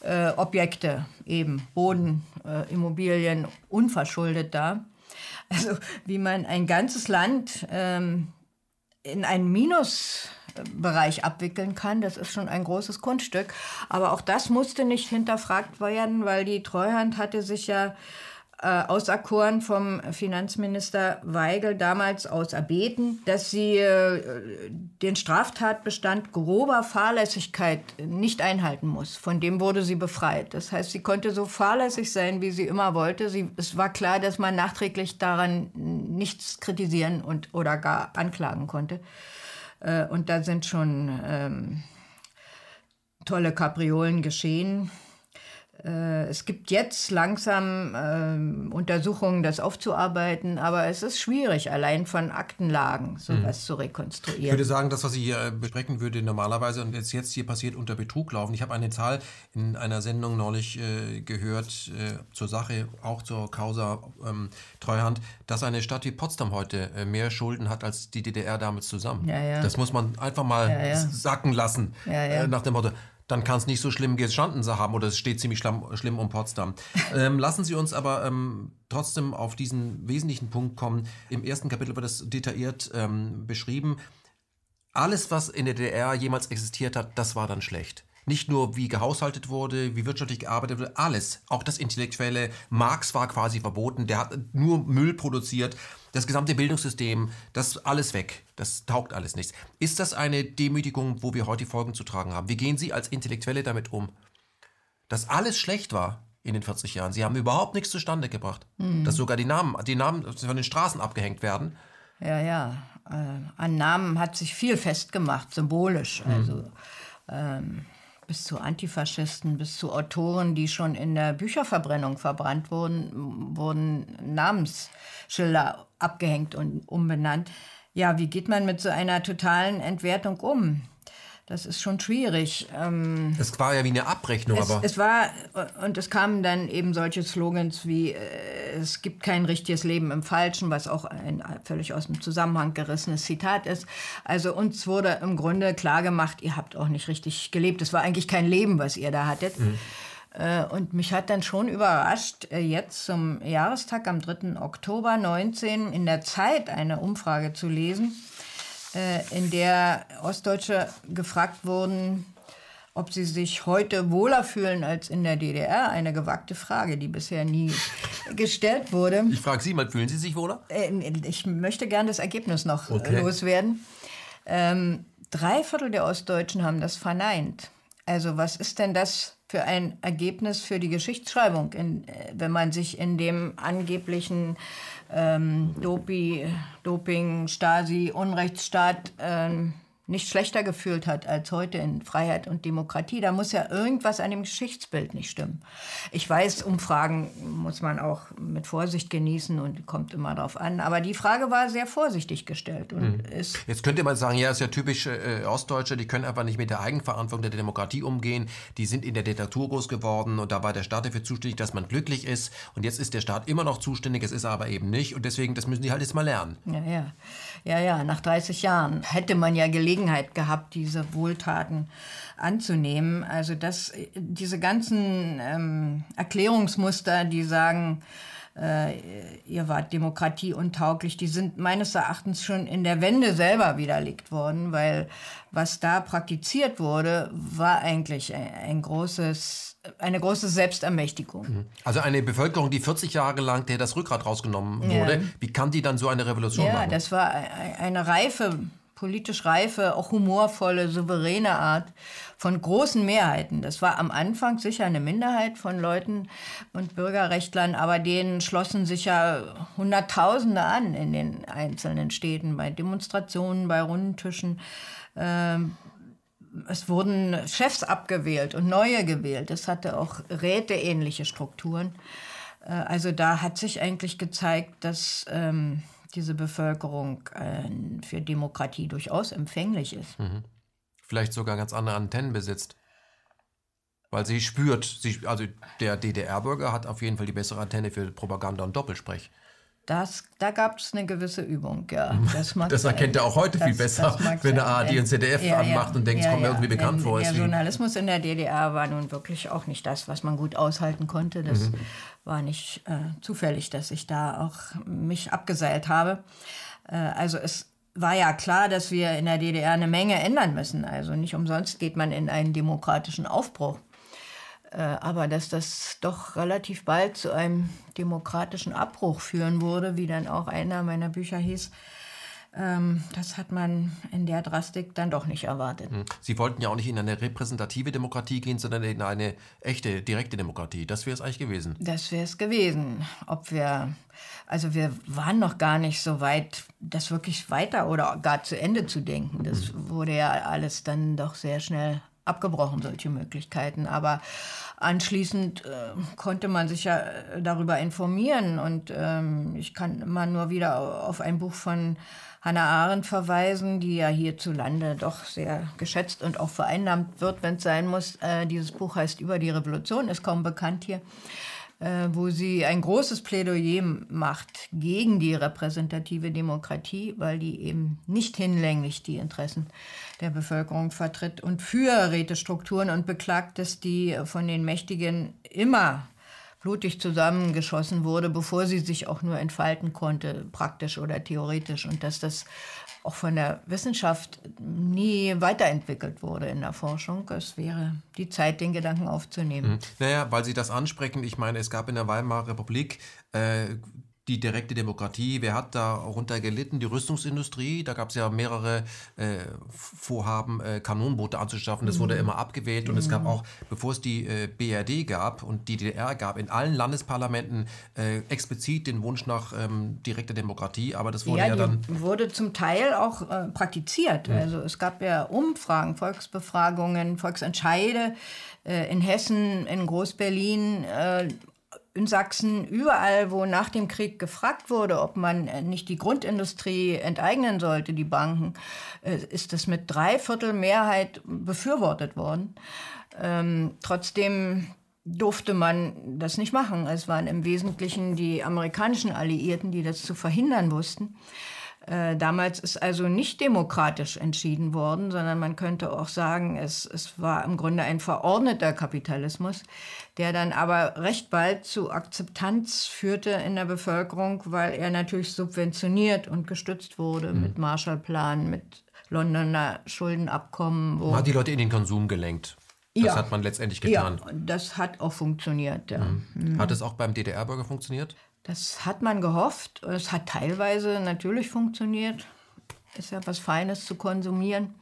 Wertobjekte eben, Boden, äh, Immobilien unverschuldet da. Also wie man ein ganzes Land ähm, in ein Minus Bereich abwickeln kann. Das ist schon ein großes Kunststück. Aber auch das musste nicht hinterfragt werden, weil die Treuhand hatte sich ja äh, auserkoren vom Finanzminister Weigel damals auserbeten, dass sie äh, den Straftatbestand grober Fahrlässigkeit nicht einhalten muss. Von dem wurde sie befreit. Das heißt, sie konnte so fahrlässig sein, wie sie immer wollte. Sie, es war klar, dass man nachträglich daran nichts kritisieren und, oder gar anklagen konnte. Äh, und da sind schon ähm, tolle Kapriolen geschehen. Äh, es gibt jetzt langsam äh, Untersuchungen, das aufzuarbeiten, aber es ist schwierig, allein von Aktenlagen sowas mhm. zu rekonstruieren. Ich würde sagen, das, was ich hier besprechen würde, normalerweise und jetzt, jetzt hier passiert, unter Betrug laufen. Ich habe eine Zahl in einer Sendung neulich äh, gehört äh, zur Sache, auch zur Causa ähm, Treuhand, dass eine Stadt wie Potsdam heute äh, mehr Schulden hat als die DDR damals zusammen. Ja, ja. Das muss man einfach mal ja, sacken lassen, äh, nach dem Motto dann kann es nicht so schlimm gestanden haben oder es steht ziemlich schlimm, schlimm um Potsdam. ähm, lassen Sie uns aber ähm, trotzdem auf diesen wesentlichen Punkt kommen. Im ersten Kapitel wird das detailliert ähm, beschrieben. Alles, was in der DDR jemals existiert hat, das war dann schlecht. Nicht nur, wie gehaushaltet wurde, wie wirtschaftlich gearbeitet wurde, alles. Auch das Intellektuelle. Marx war quasi verboten, der hat nur Müll produziert. Das gesamte Bildungssystem, das alles weg. Das taugt alles nichts. Ist das eine Demütigung, wo wir heute die Folgen zu tragen haben? Wie gehen Sie als Intellektuelle damit um? Dass alles schlecht war in den 40 Jahren. Sie haben überhaupt nichts zustande gebracht. Mhm. Dass sogar die Namen, die Namen von den Straßen abgehängt werden. Ja, ja. Äh, an Namen hat sich viel festgemacht, symbolisch. Mhm. Also ähm, bis zu Antifaschisten, bis zu Autoren, die schon in der Bücherverbrennung verbrannt wurden, wurden Namensschilder abgehängt und umbenannt. Ja, wie geht man mit so einer totalen Entwertung um? Das ist schon schwierig. Ähm, es war ja wie eine Abrechnung, es, aber. Es war, und es kamen dann eben solche Slogans wie: äh, Es gibt kein richtiges Leben im Falschen, was auch ein völlig aus dem Zusammenhang gerissenes Zitat ist. Also uns wurde im Grunde klargemacht, ihr habt auch nicht richtig gelebt. Es war eigentlich kein Leben, was ihr da hattet. Mhm. Äh, und mich hat dann schon überrascht, äh, jetzt zum Jahrestag am 3. Oktober 19 in der Zeit eine Umfrage zu lesen in der Ostdeutsche gefragt wurden, ob sie sich heute wohler fühlen als in der DDR. Eine gewagte Frage, die bisher nie gestellt wurde. Ich frage Sie mal, fühlen Sie sich wohler? Äh, ich möchte gerne das Ergebnis noch äh, okay. loswerden. Ähm, drei Viertel der Ostdeutschen haben das verneint. Also was ist denn das für ein Ergebnis für die Geschichtsschreibung, in, wenn man sich in dem angeblichen ähm, Dopi, Doping, Stasi, Unrechtsstaat ähm, nicht schlechter gefühlt hat als heute in Freiheit und Demokratie. Da muss ja irgendwas an dem Geschichtsbild nicht stimmen. Ich weiß, Umfragen muss man auch mit Vorsicht genießen und kommt immer darauf an. Aber die Frage war sehr vorsichtig gestellt. Und mhm. Jetzt könnte man sagen, ja, ist ja typisch äh, Ostdeutsche, die können einfach nicht mit der Eigenverantwortung der Demokratie umgehen. Die sind in der Diktatur groß geworden und da war der Staat dafür zuständig, dass man glücklich ist. Und jetzt ist der Staat immer noch zuständig, es ist er aber eben nicht. Und deswegen, das müssen die halt jetzt mal lernen. Ja, ja. Ja, ja, nach 30 Jahren hätte man ja gelegen, Gelegenheit gehabt, diese Wohltaten anzunehmen. Also dass diese ganzen ähm, Erklärungsmuster, die sagen, äh, ihr wart demokratieuntauglich, die sind meines Erachtens schon in der Wende selber widerlegt worden, weil was da praktiziert wurde, war eigentlich ein, ein großes, eine große Selbstermächtigung. Mhm. Also eine Bevölkerung, die 40 Jahre lang der das Rückgrat rausgenommen wurde, ja. wie kann die dann so eine Revolution ja, machen? Ja, das war eine reife politisch reife, auch humorvolle, souveräne Art von großen Mehrheiten. Das war am Anfang sicher eine Minderheit von Leuten und Bürgerrechtlern, aber denen schlossen sich ja Hunderttausende an in den einzelnen Städten, bei Demonstrationen, bei Rundtischen. Ähm, es wurden Chefs abgewählt und neue gewählt. Es hatte auch räteähnliche Strukturen. Äh, also da hat sich eigentlich gezeigt, dass ähm, diese Bevölkerung äh, für Demokratie durchaus empfänglich ist. Mhm. Vielleicht sogar ganz andere Antennen besitzt. Weil sie spürt, sie, also der DDR-Bürger hat auf jeden Fall die bessere Antenne für Propaganda und Doppelsprech. Das, da gab es eine gewisse Übung, ja. Das, das erkennt er auch heute das, viel besser, wenn er ARD und ZDF ja, anmacht ja, und denkt, es kommt mir irgendwie bekannt vor. Der Journalismus in der DDR war nun wirklich auch nicht das, was man gut aushalten konnte. Das mhm. war nicht äh, zufällig, dass ich da auch mich abgeseilt habe. Äh, also es war ja klar, dass wir in der DDR eine Menge ändern müssen. Also nicht umsonst geht man in einen demokratischen Aufbruch. Äh, aber dass das doch relativ bald zu einem demokratischen Abbruch führen würde, wie dann auch einer meiner Bücher hieß, ähm, das hat man in der Drastik dann doch nicht erwartet. Hm. Sie wollten ja auch nicht in eine repräsentative Demokratie gehen, sondern in eine echte, direkte Demokratie. Das wäre es eigentlich gewesen. Das wäre es gewesen. Ob wir, also wir waren noch gar nicht so weit, das wirklich weiter oder gar zu Ende zu denken. Das mhm. wurde ja alles dann doch sehr schnell abgebrochen, solche Möglichkeiten. Aber anschließend äh, konnte man sich ja äh, darüber informieren. Und ähm, ich kann immer nur wieder auf ein Buch von Hannah Arendt verweisen, die ja hierzulande doch sehr geschätzt und auch vereinnahmt wird, wenn es sein muss. Äh, dieses Buch heißt Über die Revolution, ist kaum bekannt hier. Äh, wo sie ein großes Plädoyer macht gegen die repräsentative Demokratie, weil die eben nicht hinlänglich die Interessen der Bevölkerung vertritt und für Rätestrukturen und beklagt, dass die von den Mächtigen immer blutig zusammengeschossen wurde, bevor sie sich auch nur entfalten konnte, praktisch oder theoretisch. Und dass das auch von der Wissenschaft nie weiterentwickelt wurde in der Forschung. Es wäre die Zeit, den Gedanken aufzunehmen. Mhm. Naja, weil Sie das ansprechen, ich meine, es gab in der Weimarer Republik äh, die direkte Demokratie, wer hat darunter gelitten? Die Rüstungsindustrie, da gab es ja mehrere äh, Vorhaben, äh, Kanonenboote anzuschaffen, das mhm. wurde immer abgewählt und mhm. es gab mhm. auch, bevor es die äh, BRD gab und die DDR gab, in allen Landesparlamenten äh, explizit den Wunsch nach ähm, direkter Demokratie, aber das wurde ja, ja dann... wurde zum Teil auch äh, praktiziert, mhm. also es gab ja Umfragen, Volksbefragungen, Volksentscheide, äh, in Hessen, in Groß-Berlin in Sachsen, überall, wo nach dem Krieg gefragt wurde, ob man äh, nicht die Grundindustrie enteignen sollte, die Banken, äh, ist das mit Dreiviertel Mehrheit befürwortet worden. Ähm, trotzdem durfte man das nicht machen. Es waren im Wesentlichen die amerikanischen Alliierten, die das zu verhindern wussten. Äh, damals ist also nicht demokratisch entschieden worden, sondern man könnte auch sagen, es, es war im Grunde ein verordneter Kapitalismus, der dann aber recht bald zu Akzeptanz führte in der Bevölkerung, weil er natürlich subventioniert und gestützt wurde mhm. mit Marshallplan, mit Londoner Schuldenabkommen. man hat die Leute in den Konsum gelenkt. Das ja. hat man letztendlich getan. Ja, das hat auch funktioniert. Ja. Mhm. Mhm. Hat es auch beim DDR-Bürger funktioniert? Das hat man gehofft. Es hat teilweise natürlich funktioniert. Ist ja was Feines zu konsumieren.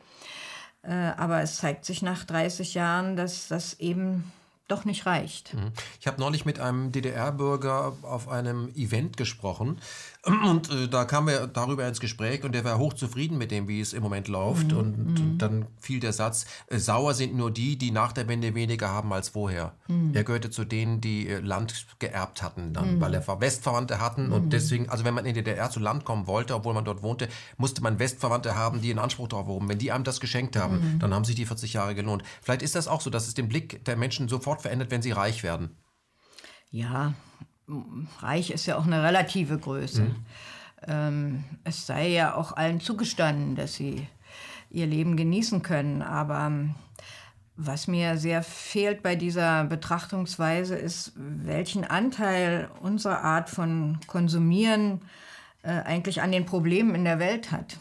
Äh, aber es zeigt sich nach 30 Jahren, dass das eben doch nicht reicht. Mhm. Ich habe neulich mit einem DDR-Bürger auf einem Event gesprochen und äh, da kamen wir darüber ins Gespräch und der war hochzufrieden mit dem, wie es im Moment läuft. Mhm. Und, mhm. dann fiel der Satz, äh, sauer sind nur die, die nach der Wende weniger haben als vorher. Mhm. Er gehörte zu denen, die äh, Land geerbt hatten, dann, mhm. weil er Westverwandte hatten. Und mhm. deswegen, also wenn man in die DDR zu Land kommen wollte, obwohl man dort wohnte, musste man Westverwandte haben, die in Anspruch darauf haben. Wenn die einem das geschenkt haben, mhm. dann haben sich die 40 Jahre gelohnt. Vielleicht ist das auch so, dass es den Blick der Menschen sofort verändert, wenn sie reich werden. Ja, reich ist ja auch eine relative Größe. Mhm. Ähm, es sei ja auch allen zugestanden, dass sie ihr Leben genießen können. Aber ähm, was mir sehr fehlt bei dieser Betrachtungsweise ist, welchen Anteil unsere Art von Konsumieren äh, eigentlich an den Problemen in der Welt hat.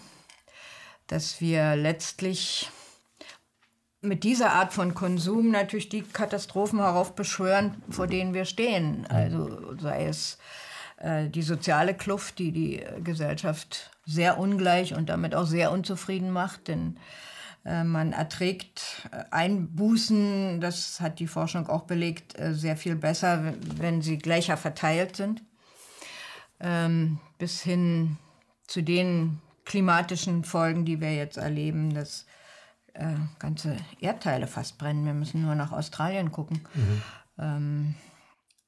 Dass wir letztlich mit dieser Art von Konsum natürlich die Katastrophen heraufbeschwören, vor denen wir stehen. Also sei es äh, die soziale Kluft, die die Gesellschaft sehr ungleich und damit auch sehr unzufrieden macht, denn äh, man erträgt äh, Einbußen, das hat die Forschung auch belegt, äh, sehr viel besser, wenn sie gleicher verteilt sind, ähm, bis hin zu den klimatischen Folgen, die wir jetzt erleben, dass äh, ganze Erdteile fast brennen. Wir müssen nur nach Australien gucken. Mhm. Ähm,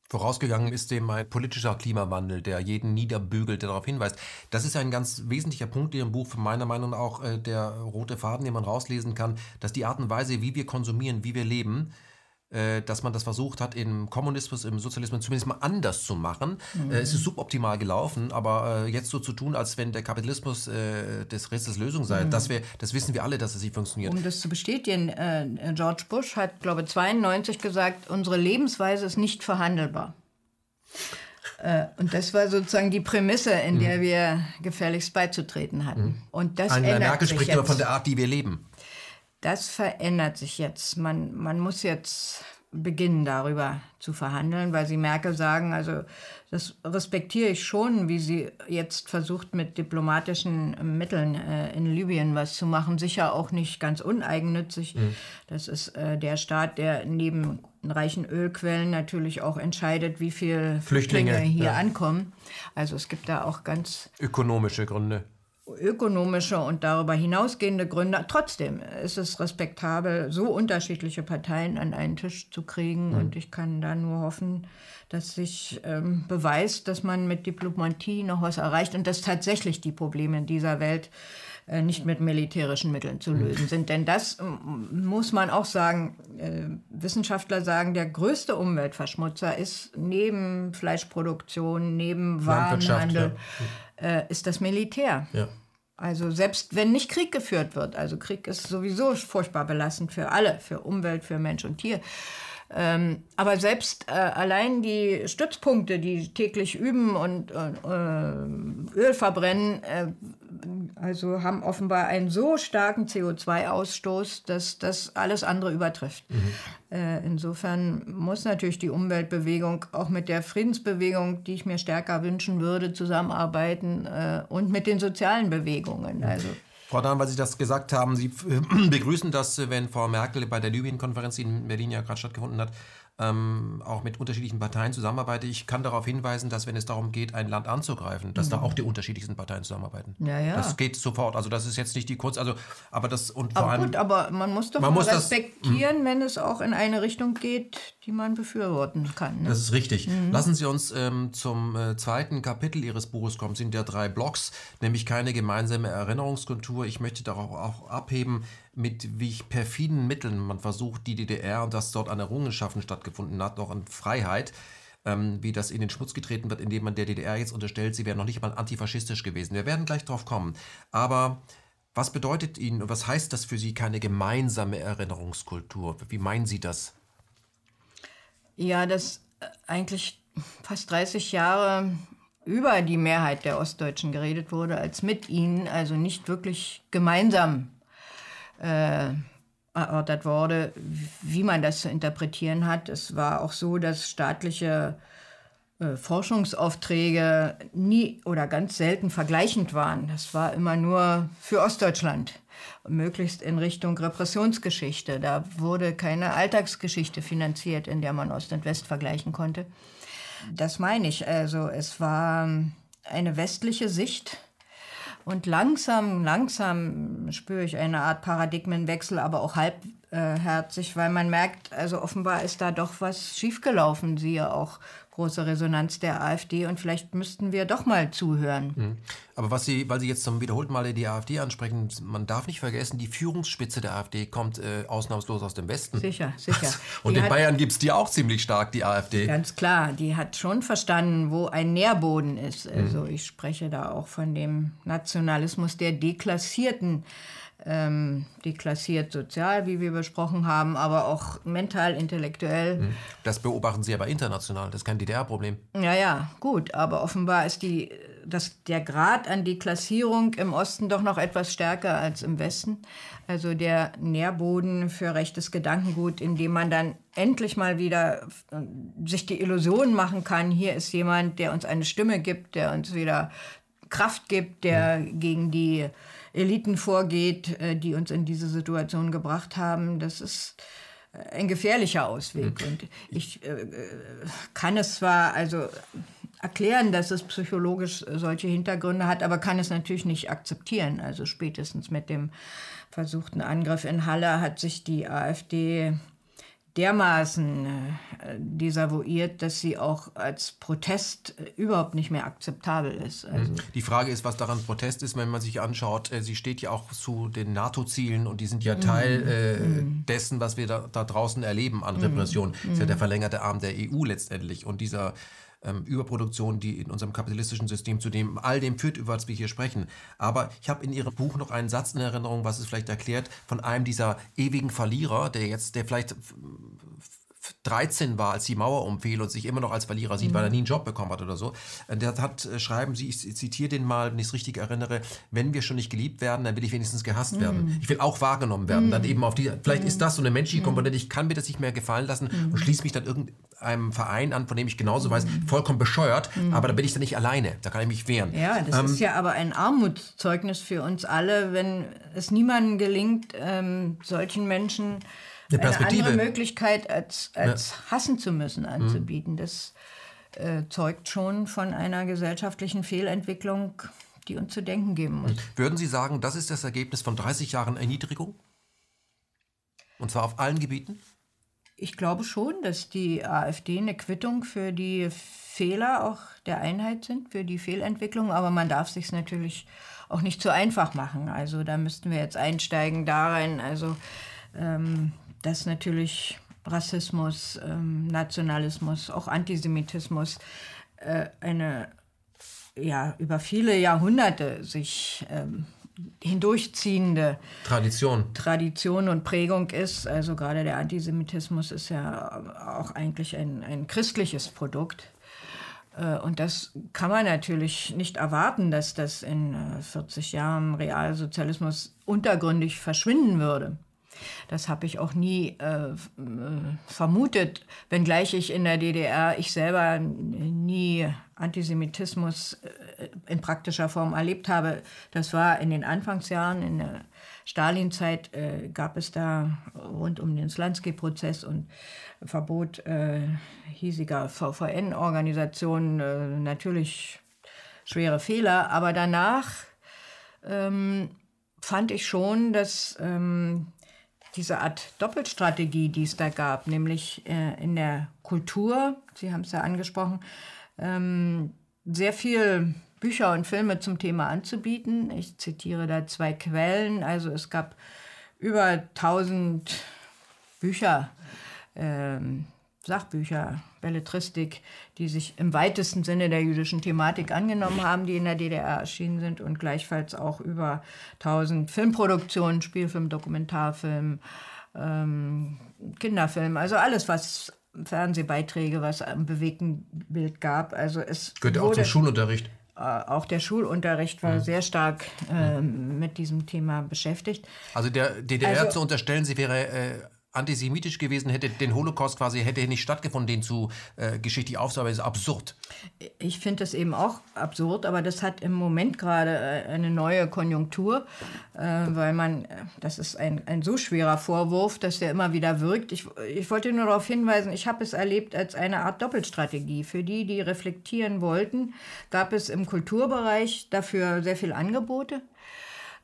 Vorausgegangen ist dem ein politischer Klimawandel, der jeden niederbügelt, der darauf hinweist. Das ist ein ganz wesentlicher Punkt in Ihrem Buch, von meiner Meinung nach auch äh, der rote Faden, den man rauslesen kann, dass die Art und Weise, wie wir konsumieren, wie wir leben, dass man das versucht hat, im Kommunismus, im Sozialismus zumindest mal anders zu machen. Mhm. Äh, es ist suboptimal gelaufen, aber äh, jetzt so zu tun, als wenn der Kapitalismus des Rätsels Lösung sei, mhm. das, wär, das wissen wir alle, dass es nicht funktioniert. Um das zu bestätigen, äh, George Bush hat, glaube ich, 92 gesagt, unsere Lebensweise ist nicht verhandelbar. Und das war sozusagen die Prämisse, in der mhm. wir gefährlichst beizutreten hatten. Mhm. Und das Angela Merkel spricht aber von der Art, die wir leben. Das verändert sich jetzt. Man, man muss jetzt beginnen, darüber zu verhandeln, weil Sie Merkel sagen, also das respektiere ich schon, wie sie jetzt versucht, mit diplomatischen Mitteln äh, in Libyen was zu machen. Sicher auch nicht ganz uneigennützig. Mhm. Das ist äh, der Staat, der neben reichen Ölquellen natürlich auch entscheidet, wie viele Flüchtlinge, Flüchtlinge hier ja. ankommen. Also es gibt da auch ganz ökonomische Gründe ökonomische und darüber hinausgehende Gründe. Trotzdem ist es respektabel, so unterschiedliche Parteien an einen Tisch zu kriegen. Mhm. Und ich kann da nur hoffen, dass sich ähm, beweist, dass man mit Diplomatie noch was erreicht und dass tatsächlich die Probleme in dieser Welt äh, nicht mit militärischen Mitteln zu mhm. lösen sind. Denn das muss man auch sagen, äh, Wissenschaftler sagen, der größte Umweltverschmutzer ist neben Fleischproduktion, neben Warenhandel, ja. äh, ist das Militär. Ja. Also selbst wenn nicht Krieg geführt wird, also Krieg ist sowieso furchtbar belastend für alle, für Umwelt, für Mensch und Tier. Ähm, aber selbst äh, allein die Stützpunkte, die täglich üben und äh, Öl verbrennen, äh, also haben offenbar einen so starken CO2-Ausstoß, dass das alles andere übertrifft. Mhm. Äh, insofern muss natürlich die Umweltbewegung auch mit der Friedensbewegung, die ich mir stärker wünschen würde, zusammenarbeiten äh, und mit den sozialen Bewegungen. Also Frau Dahn, weil Sie das gesagt haben, Sie äh, begrüßen das, äh, wenn Frau Merkel bei der Libyen-Konferenz, die in Berlin ja gerade stattgefunden hat, ähm, auch mit unterschiedlichen Parteien zusammenarbeitet. Ich kann darauf hinweisen, dass wenn es darum geht, ein Land anzugreifen, dass mhm. da auch die unterschiedlichsten Parteien zusammenarbeiten. Ja, ja. Das geht sofort. Also das ist jetzt nicht die kurz, also aber das und vor aber allem. Gut, aber man muss doch man muss respektieren, das, wenn es auch in eine Richtung geht, die man befürworten kann. Ne? Das ist richtig. Mhm. Lassen Sie uns ähm, zum äh, zweiten Kapitel Ihres Buches kommen. Sind ja drei Blocks, nämlich keine gemeinsame Erinnerungskultur. Ich möchte darauf auch abheben, mit wie perfiden Mitteln man versucht, die DDR und das dort an Errungenschaften stattgefunden hat, noch an Freiheit, ähm, wie das in den Schmutz getreten wird, indem man der DDR jetzt unterstellt, sie wäre noch nicht mal antifaschistisch gewesen. Wir werden gleich drauf kommen. Aber was bedeutet Ihnen und was heißt das für Sie keine gemeinsame Erinnerungskultur? Wie meinen Sie das? Ja, dass äh, eigentlich fast 30 Jahre über die Mehrheit der Ostdeutschen geredet wurde als mit ihnen, also nicht wirklich gemeinsam äh, erörtert wurde, wie man das zu interpretieren hat. Es war auch so, dass staatliche äh, Forschungsaufträge nie oder ganz selten vergleichend waren. Das war immer nur für Ostdeutschland, möglichst in Richtung Repressionsgeschichte. Da wurde keine Alltagsgeschichte finanziert, in der man Ost und West vergleichen konnte. Das meine ich. Also es war eine westliche Sicht. Und langsam, langsam spüre ich eine Art Paradigmenwechsel, aber auch halbherzig, weil man merkt, also offenbar ist da doch was schiefgelaufen, siehe auch große Resonanz der AfD und vielleicht müssten wir doch mal zuhören. Mhm. Aber was Sie, weil Sie jetzt zum wiederholten Male die AfD ansprechen, man darf nicht vergessen, die Führungsspitze der AfD kommt äh, ausnahmslos aus dem Westen. Sicher, sicher. und die in Bayern gibt es die auch ziemlich stark, die AfD. Ganz klar, die hat schon verstanden, wo ein Nährboden ist. Also mhm. ich spreche da auch von dem Nationalismus der Deklassierten ähm, deklassiert sozial, wie wir besprochen haben, aber auch mental, intellektuell. Hm. Das beobachten Sie aber international, das ist kein DDR-Problem. Ja, ja, gut, aber offenbar ist die, das, der Grad an Deklassierung im Osten doch noch etwas stärker als im Westen. Also der Nährboden für rechtes Gedankengut, in dem man dann endlich mal wieder äh, sich die Illusion machen kann, hier ist jemand, der uns eine Stimme gibt, der uns wieder Kraft gibt, der hm. gegen die Eliten vorgeht, äh, die uns in diese Situation gebracht haben, das ist äh, ein gefährlicher Ausweg. Und ich äh, kann es zwar also erklären, dass es psychologisch solche Hintergründe hat, aber kann es natürlich nicht akzeptieren. Also spätestens mit dem versuchten Angriff in Halle hat sich die AfD dermaßen äh, desavouiert, dass sie auch als Protest äh, überhaupt nicht mehr akzeptabel ist. Mhm. Also die Frage ist, was daran Protest ist, wenn man sich anschaut, äh, sie steht ja auch zu den NATO-Zielen und die sind ja Teil äh, mhm. dessen, was wir da, da, draußen erleben an mhm. Repression. Mhm. ist ja der verlängerte Arm der EU letztendlich und dieser ähm, Überproduktion, die in unserem kapitalistischen System zu dem all dem führt, über was wir hier sprechen. Aber ich habe in Ihrem Buch noch einen Satz in Erinnerung, was es vielleicht erklärt, von einem dieser ewigen Verlierer, der jetzt, der vielleicht 13 war, als die Mauer umfiel und sich immer noch als Verlierer sieht, mhm. weil er nie einen Job bekommen hat oder so. Der hat, äh, schreiben Sie, ich zitiere den mal, wenn ich es richtig erinnere, wenn wir schon nicht geliebt werden, dann will ich wenigstens gehasst mhm. werden. Ich will auch wahrgenommen werden. Mhm. Dann eben auf die, vielleicht ist das so eine menschliche mhm. Komponente, ich kann mir das nicht mehr gefallen lassen und mhm. schließe mich dann irgendeinem Verein an, von dem ich genauso weiß, mhm. vollkommen bescheuert, aber da bin ich dann nicht alleine, da kann ich mich wehren. Ja, das ähm, ist ja aber ein Armutszeugnis für uns alle, wenn es niemandem gelingt, ähm, solchen Menschen eine, eine andere Möglichkeit als, als ja. hassen zu müssen anzubieten. Mhm. Das äh, zeugt schon von einer gesellschaftlichen Fehlentwicklung, die uns zu denken geben muss. Würden Sie sagen, das ist das Ergebnis von 30 Jahren Erniedrigung? Und zwar auf allen Gebieten? Ich glaube schon, dass die AfD eine Quittung für die Fehler auch der Einheit sind, für die Fehlentwicklung. Aber man darf sich natürlich auch nicht zu einfach machen. Also da müssten wir jetzt einsteigen darin. Also ähm, dass natürlich Rassismus, ähm, Nationalismus, auch Antisemitismus äh, eine ja, über viele Jahrhunderte sich ähm, hindurchziehende Tradition. Tradition und Prägung ist. Also gerade der Antisemitismus ist ja auch eigentlich ein, ein christliches Produkt. Äh, und das kann man natürlich nicht erwarten, dass das in 40 äh, Jahren Realsozialismus untergründig verschwinden würde. Das habe ich auch nie äh, vermutet, wenngleich ich in der DDR, ich selber nie Antisemitismus äh, in praktischer Form erlebt habe. Das war in den Anfangsjahren, in der Stalinzeit äh, gab es da rund um den Slansky-Prozess und Verbot äh, hiesiger VVN-Organisationen äh, natürlich schwere Fehler. Aber danach ähm, fand ich schon, dass ähm, diese Art Doppelstrategie, die es da gab, nämlich äh, in der Kultur, Sie haben es ja angesprochen, ähm, sehr viel Bücher und Filme zum Thema anzubieten. Ich zitiere da zwei Quellen. Also es gab über 1000 Bücher, ähm, Sachbücher, Belletristik, die sich im weitesten Sinne der jüdischen Thematik angenommen haben, die in der DDR erschienen sind und gleichfalls auch über 1000 Filmproduktionen, Spielfilm, Dokumentarfilm, ähm, Kinderfilm, also alles, was Fernsehbeiträge, was im bewegten Bild gab. Also es gehört auch zum Schulunterricht. Äh, auch der Schulunterricht war mhm. sehr stark äh, mit diesem Thema beschäftigt. Also der DDR also, zu unterstellen, sie wäre äh, antisemitisch gewesen, hätte den Holocaust quasi hätte nicht stattgefunden, den zu äh, geschichtlich aufzuarbeiten, ist absurd. Ich finde das eben auch absurd, aber das hat im Moment gerade äh, eine neue Konjunktur, äh, weil man, äh, das ist ein, ein so schwerer Vorwurf, dass der immer wieder wirkt. Ich, ich wollte nur darauf hinweisen, ich habe es erlebt als eine Art Doppelstrategie. Für die, die reflektieren wollten, gab es im Kulturbereich dafür sehr viele Angebote.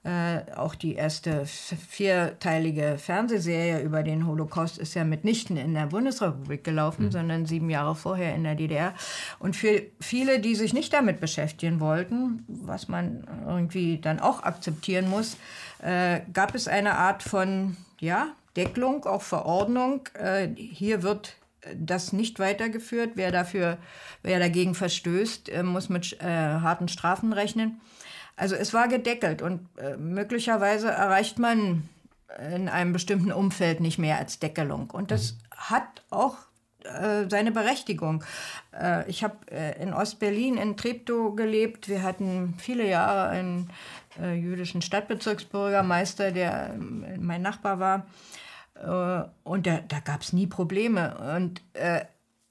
Äh, auch die erste vierteilige Fernsehserie über den Holocaust ist ja mitnichten in der Bundesrepublik gelaufen, mhm. sondern sieben Jahre vorher in der DDR. Und für viele, die sich nicht damit beschäftigen wollten, was man irgendwie dann auch akzeptieren muss, äh, gab es eine Art von ja, Deckelung, auch Verordnung. Äh, hier wird das nicht weitergeführt. Wer dafür, wer dagegen verstößt, äh, muss mit äh, harten Strafen rechnen. Also es war gedeckelt und äh, möglicherweise erreicht man in einem bestimmten Umfeld nicht mehr als Deckelung. Und das mhm. hat auch äh, seine Berechtigung. Äh, ich habe in Ostberlin in Treptow gelebt. Wir hatten viele Jahre einen jüdischen Stadtbezirksbürgermeister, der äh, mein Nachbar war. und da, da gab es nie Probleme. Und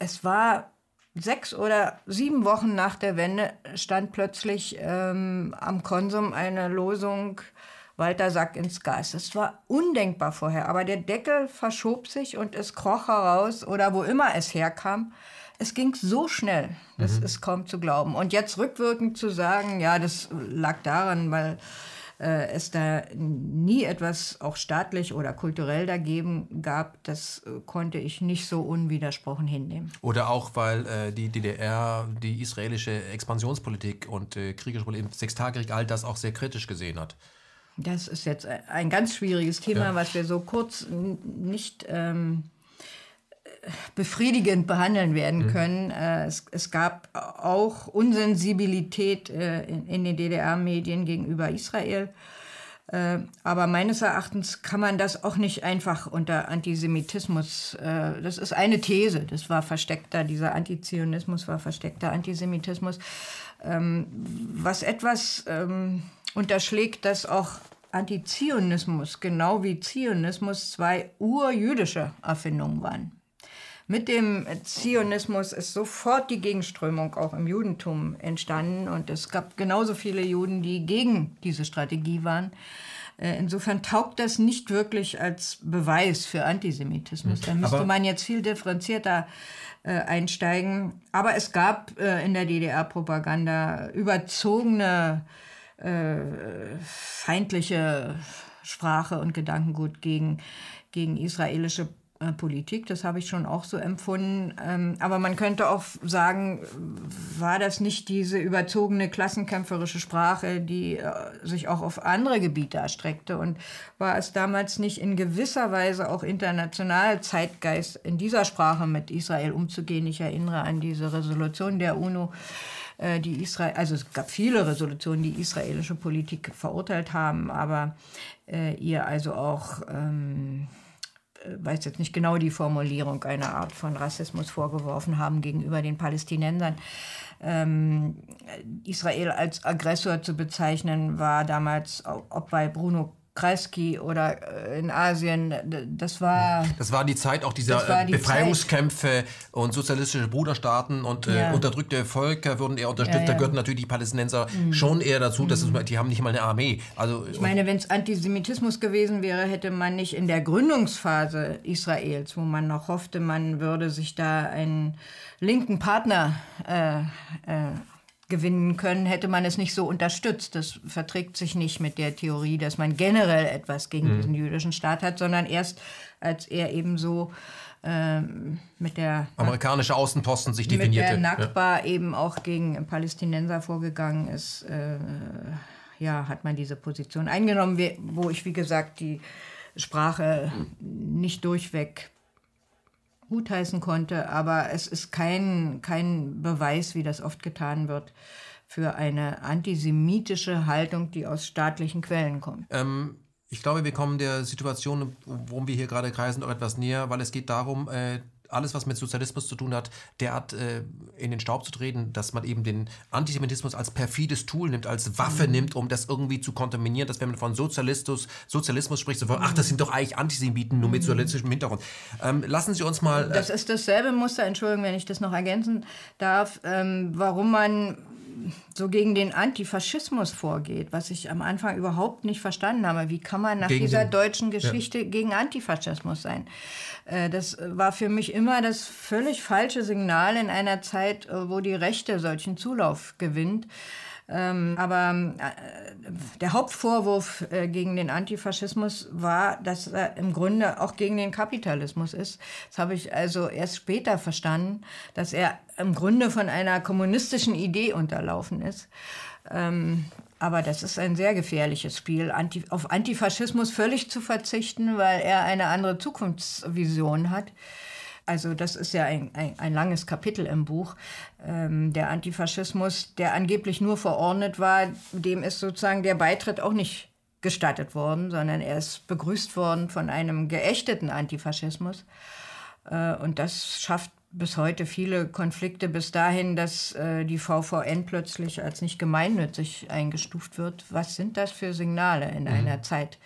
es war sechs oder sieben Wochen nach der Wende stand plötzlich ähm, am Konsum eine Losung Walter Sack ins Gas. Das war undenkbar vorher, aber der Deckel verschob sich und es kroch heraus oder wo immer es herkam. Es ging so schnell, das mhm. ist kaum zu glauben. Und jetzt rückwirkend zu sagen, ja, das lag daran, weil äh, es da nie etwas auch staatlich oder kulturell dagegen gab, das äh, konnte ich nicht so unwidersprochen hinnehmen. Oder auch, weil äh, die DDR die israelische Expansionspolitik und äh, kriegerische Politik im Sechstagekrieg all das auch sehr kritisch gesehen hat. Das ist jetzt ein ganz schwieriges Thema, ja. was wir so kurz nicht ähm, befriedigend behandeln werden mhm. können. Äh, es, es, gab auch Unsensibilität äh, in, in, den DDR-Medien gegenüber Israel. Äh, aber meines Erachtens kann man das auch nicht einfach unter Antisemitismus, das ist eine These, das war versteckter, dieser Antizionismus war versteckter Antisemitismus, ähm, was etwas ähm, unterschlägt, dass auch Antizionismus, genau wie Zionismus, zwei urjüdische Erfindungen waren. Mit dem Zionismus ist sofort die Gegenströmung auch im Judentum entstanden und es gab genauso viele Juden, die gegen diese Strategie waren. Äh, insofern taugt das nicht wirklich als Beweis für Antisemitismus. Da müsste Aber man jetzt viel differenzierter äh, einsteigen. Aber es gab äh, in der DDR-Propaganda überzogene feindliche Sprache und Gedankengut gegen, gegen israelische Politik, das habe ich schon auch so empfunden. Ähm, aber man könnte auch sagen, war das nicht diese überzogene klassenkämpferische Sprache, die äh, sich auch auf andere Gebiete erstreckte? Und war es damals nicht in gewisser Weise auch international Zeitgeist, in dieser Sprache mit Israel umzugehen? Ich erinnere an diese Resolution der UNO äh, die Israel, also es gab viele Resolutionen, die israelische Politik verurteilt haben, aber äh, ihr also auch ähm, weiß jetzt nicht genau die Formulierung, eine Art von Rassismus vorgeworfen haben gegenüber den Palästinensern. Ähm, Israel als Aggressor zu bezeichnen, war damals, ob bei Bruno Kreisky oder äh, in Asien, das war... Das war die Zeit auch dieser die Befreiungskämpfe Zeit. und sozialistische Bruderstaaten und äh, ja. unterdrückte Völker wurden eher unterstützt. Ja, ja. Da gehörten natürlich die Palästinenser mhm. schon eher dazu, mhm. dass es, die haben nicht mal eine Armee. Also, ich meine, wenn es Antisemitismus gewesen wäre, hätte man nicht in der Gründungsphase Israels, wo man noch hoffte, man würde sich da einen linken Partner äh, äh, gewinnen können, hätte man es nicht so unterstützt. Das verträgt sich nicht mit der Theorie, dass man generell etwas gegen mhm. diesen jüdischen Staat hat, sondern erst als er eben so ähm, mit der amerikanische Außenposten sich definierte. Mit der Nakba ja. eben auch gegen Palästinenser vorgegangen ist, äh, ja, hat man diese Position eingenommen, wo ich, wie gesagt, die Sprache nicht durchweg gutheißen konnte, aber es ist kein, kein Beweis, wie das oft getan wird, für eine antisemitische Haltung, die aus staatlichen Quellen kommt. Ähm, ich glaube, wir kommen der Situation, worum wir hier gerade kreisen, auch etwas näher, weil es geht darum, äh, alles, was mit Sozialismus zu tun hat, derart äh, in den Staub zu treten, dass man eben den Antisemitismus als perfides Tool nimmt, als Waffe mhm. nimmt, um das irgendwie zu kontaminieren, dass wenn man von Sozialismus, Sozialismus spricht, sofort, ach, das sind doch eigentlich Antisemiten, nur mit mhm. sozialistischem Hintergrund. Ähm, lassen Sie uns mal... Äh das ist dasselbe Muster, Entschuldigung, wenn ich das noch ergänzen darf, ähm, warum man so gegen den Antifaschismus vorgeht, was ich am Anfang überhaupt nicht verstanden habe. Wie kann man nach gegen dieser den, deutschen Geschichte ja. gegen Antifaschismus sein? Äh, das war für mich immer das völlig falsche Signal in einer Zeit, äh, wo die Rechte solchen Zulauf gewinnt. Ähm, aber äh, der Hauptvorwurf gegen den Antifaschismus war, dass er im Grunde auch gegen den Kapitalismus ist. Das habe ich also erst später verstanden, dass er im Grunde von einer kommunistischen Idee unterlaufen ist. Ähm, aber das ist ein sehr gefährliches Spiel, Anti auf Antifaschismus völlig zu verzichten, weil er eine andere Zukunftsvision hat. Also das ist ja ein, ein, ein langes Kapitel im Buch. Ähm, der Antifaschismus, der angeblich nur verordnet war, dem ist sozusagen der Beitritt auch nicht gestattet worden, sondern er ist begrüßt worden von einem geächteten Antifaschismus. Äh, und das schafft bis heute viele Konflikte bis dahin, dass äh, die VVN plötzlich als nicht gemeinnützig eingestuft wird. Was sind das für Signale in mhm. einer Zeit,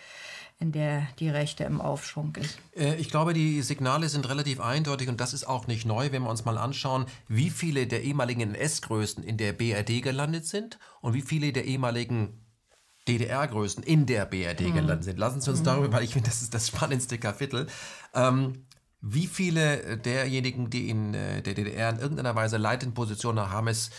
in der die Rechte im Aufschwung ist. Äh, ich glaube, die Signale sind relativ eindeutig und das ist auch nicht neu, wenn wir uns mal anschauen, wie viele der ehemaligen NS-Größen in der BRD gelandet sind und wie viele der ehemaligen DDR-Größen in der BRD mhm. gelandet sind. Lassen Sie uns mhm. darüber, weil ich finde, das ist das spannendste Kapitel. Ähm, wie viele derjenigen, die in äh, der DDR in irgendeiner Weise leitende Positionen haben, es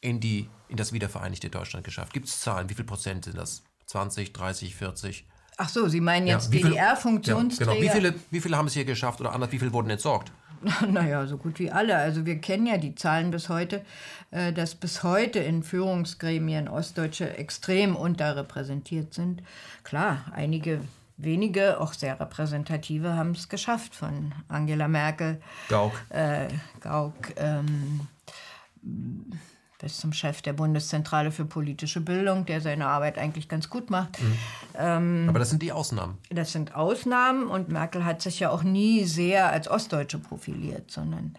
in, die, in das wiedervereinigte Deutschland geschafft? Gibt es Zahlen? Wie viel Prozent sind das? 20, 30, 40? Ach so, Sie meinen jetzt ja, DDR-Funktionsträger? Ja, genau. Wie viele, wie viele haben es hier geschafft oder anders, wie viele wurden entsorgt? Naja, so gut wie alle. Also wir kennen ja die Zahlen bis heute, äh, dass bis heute in Führungsgremien Ostdeutsche extrem unterrepräsentiert sind. Klar, einige wenige, auch sehr repräsentative, haben es geschafft, von Angela Merkel, Gauck, äh, Gauck ähm, bis zum Chef der Bundeszentrale für politische Bildung, der seine Arbeit eigentlich ganz gut macht. Mhm. Ähm, Aber das sind die Ausnahmen. Das sind Ausnahmen und Merkel hat sich ja auch nie sehr als Ostdeutsche profiliert, sondern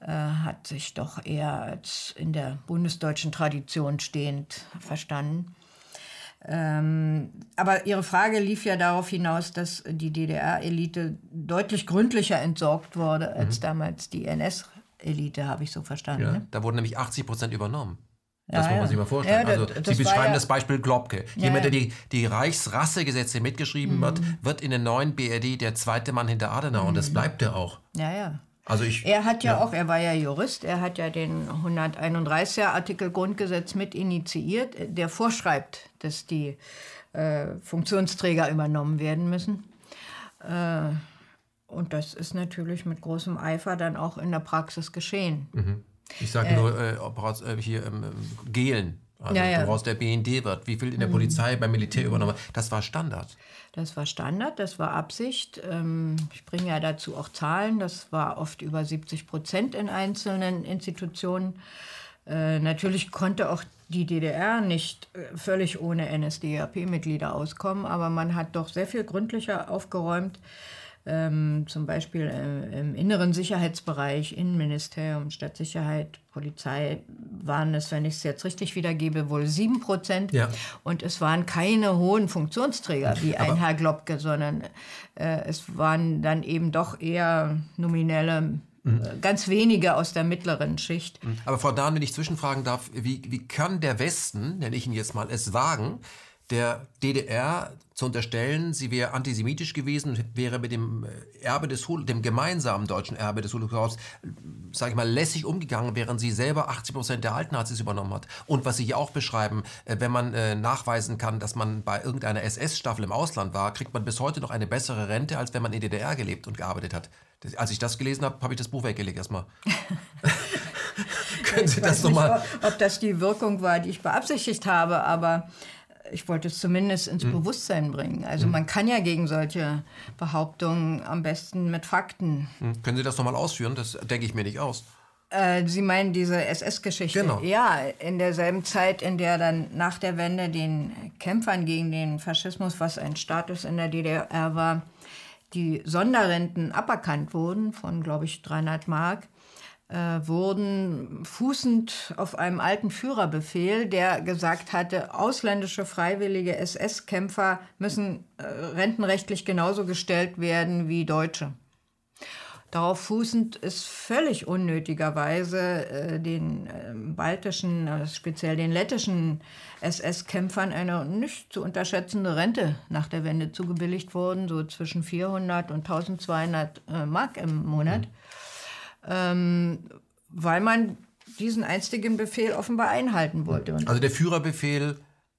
äh, hat sich doch eher als in der bundesdeutschen Tradition stehend verstanden. Ähm, aber Ihre Frage lief ja darauf hinaus, dass die DDR-Elite deutlich gründlicher entsorgt wurde als mhm. damals die NS-Elite, habe ich so verstanden. Ja, ne? Da wurden nämlich 80 Prozent übernommen. Das ja, muss man sich mal vorstellen. Ja, das, also, Sie beschreiben ja, das Beispiel Globke. Jemand, der die, die Reichsrassegesetze mitgeschrieben mhm. hat, wird in der neuen BRD der zweite Mann hinter Adenauer. Mhm. Und das mhm. bleibt er auch. Ja, ja. Also ich, er hat ja, ja, auch, er war ja Jurist, er hat ja den 131er Artikel Grundgesetz mit initiiert, der vorschreibt, dass die äh, Funktionsträger übernommen werden müssen. Äh, und das ist natürlich mit großem Eifer dann auch in der Praxis geschehen. Mhm. Ich sage äh, nur äh, äh, hier ähm, Gehlen, also ja, ja. woraus der BND wird, wie viel in der mhm. Polizei, beim Militär übernommen Das war Standard. Das war Standard, das war Absicht. Ähm, ich bringe ja dazu auch Zahlen. Das war oft über 70 Prozent in einzelnen Institutionen. Äh, natürlich konnte auch die DDR nicht äh, völlig ohne NSDAP-Mitglieder auskommen, aber man hat doch sehr viel gründlicher aufgeräumt ähm, zum Beispiel äh, im inneren Sicherheitsbereich, Innenministerium, Stadtsicherheit, Polizei, waren es, wenn ich es jetzt richtig wiedergebe, wohl sieben Prozent. Ja. Und es waren keine hohen Funktionsträger wie ein Aber Herr Globke, sondern äh, es waren dann eben doch eher nominelle. Äh, ganz wenige aus der mittleren Schicht. Mhm. Aber Frau Dahn, wenn ich zwischenfragen darf, wie, wie kann der Westen, nenne ich ihn jetzt mal, es wagen, der DDR zu unterstellen, sie wäre antisemitisch gewesen, wäre mit dem äh, Erbe des dem gemeinsamen deutschen Erbe des Holocaust, sage ich mal, lässig umgegangen, während sie selber 80 Prozent der Altnazis übernommen hat. Und was Sie hier auch beschreiben, äh, wenn man äh, nachweisen kann, dass man bei irgendeiner SS-Staffel im Ausland war, kriegt man bis heute noch eine bessere Rente, als wenn man in der DDR gelebt und gearbeitet hat. Als ich das gelesen habe, habe ich das Buch weggelegt erstmal. Können Sie das nochmal? Ob das die Wirkung war, die ich beabsichtigt habe, aber ich wollte es zumindest ins mhm. Bewusstsein bringen. Also mhm. man kann ja gegen solche Behauptungen am besten mit Fakten. Mhm. Können Sie das nochmal ausführen? Das denke ich mir nicht aus. Äh, Sie meinen diese SS-Geschichte? Genau. Ja, in derselben Zeit, in der dann nach der Wende den Kämpfern gegen den Faschismus, was ein Status in der DDR war, die Sonderrenten aberkannt wurden von, glaube ich, 300 Mark, wurden fußend auf einem alten Führerbefehl, der gesagt hatte, ausländische freiwillige SS-Kämpfer müssen äh, rentenrechtlich genauso gestellt werden wie Deutsche. Darauf fußend ist völlig unnötigerweise äh, den äh, baltischen, äh, speziell den lettischen SS-Kämpfern eine nicht zu unterschätzende Rente nach der Wende zugebilligt worden, so zwischen 400 und 1200 äh, Mark im Monat, mhm. Ähm, weil man diesen einstigen Befehl offenbar einhalten wollte. also der Führerbefehl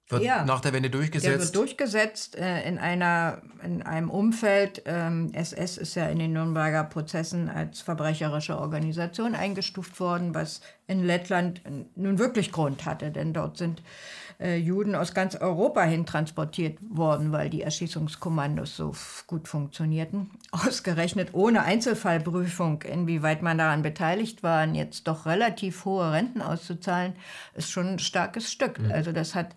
wird ja, nach der Wende durchgesetzt? Der wird durchgesetzt äh, in, einer, in einem Umfeld. Ähm, SS ist ja in den Nürnberger Prozessen als verbrecherische Organisation eingestuft worden, was in Lettland nun wirklich Grund hatte, denn dort sind Juden aus ganz Europa hin transportiert worden, weil die Erschießungskommandos so gut funktionierten. Ausgerechnet ohne Einzelfallprüfung, inwieweit man daran beteiligt war, jetzt doch relativ hohe Renten auszuzahlen, ist schon ein starkes Stück. Mhm. Also das hat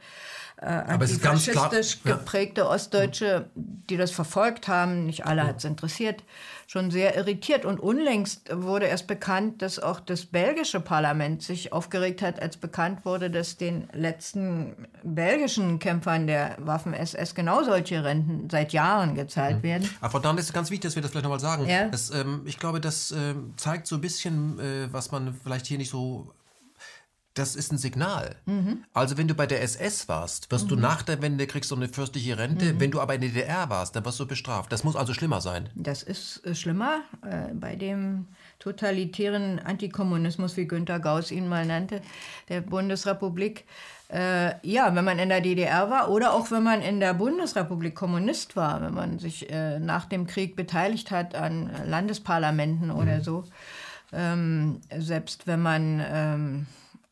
äh, ganz klar, geprägte Ostdeutsche, die das verfolgt haben, nicht alle hat es interessiert, schon sehr irritiert. Und unlängst wurde erst bekannt, dass auch das belgische Parlament sich aufgeregt hat, als bekannt wurde, dass den letzten belgischen Kämpfern der Waffen-SS genau solche Renten seit Jahren gezahlt mhm. werden. Aber Frau Dahn, ist ganz wichtig, dass wir das vielleicht nochmal sagen. Ja? Das, ähm, ich glaube, das äh, zeigt so ein bisschen, äh, was man vielleicht hier nicht so das ist ein Signal. Mhm. Also wenn du bei der SS warst, wirst mhm. du nach der Wende kriegst du eine fürstliche Rente. Mhm. Wenn du aber in der DDR warst, dann wirst du bestraft. Das muss also schlimmer sein. Das ist äh, schlimmer. Äh, bei dem totalitären Antikommunismus, wie Günter Gauss ihn mal nannte, der Bundesrepublik. Äh, ja, wenn man in der DDR war oder auch wenn man in der Bundesrepublik Kommunist war, wenn man sich äh, nach dem Krieg beteiligt hat an Landesparlamenten oder mhm. so. Ähm, selbst wenn man ähm,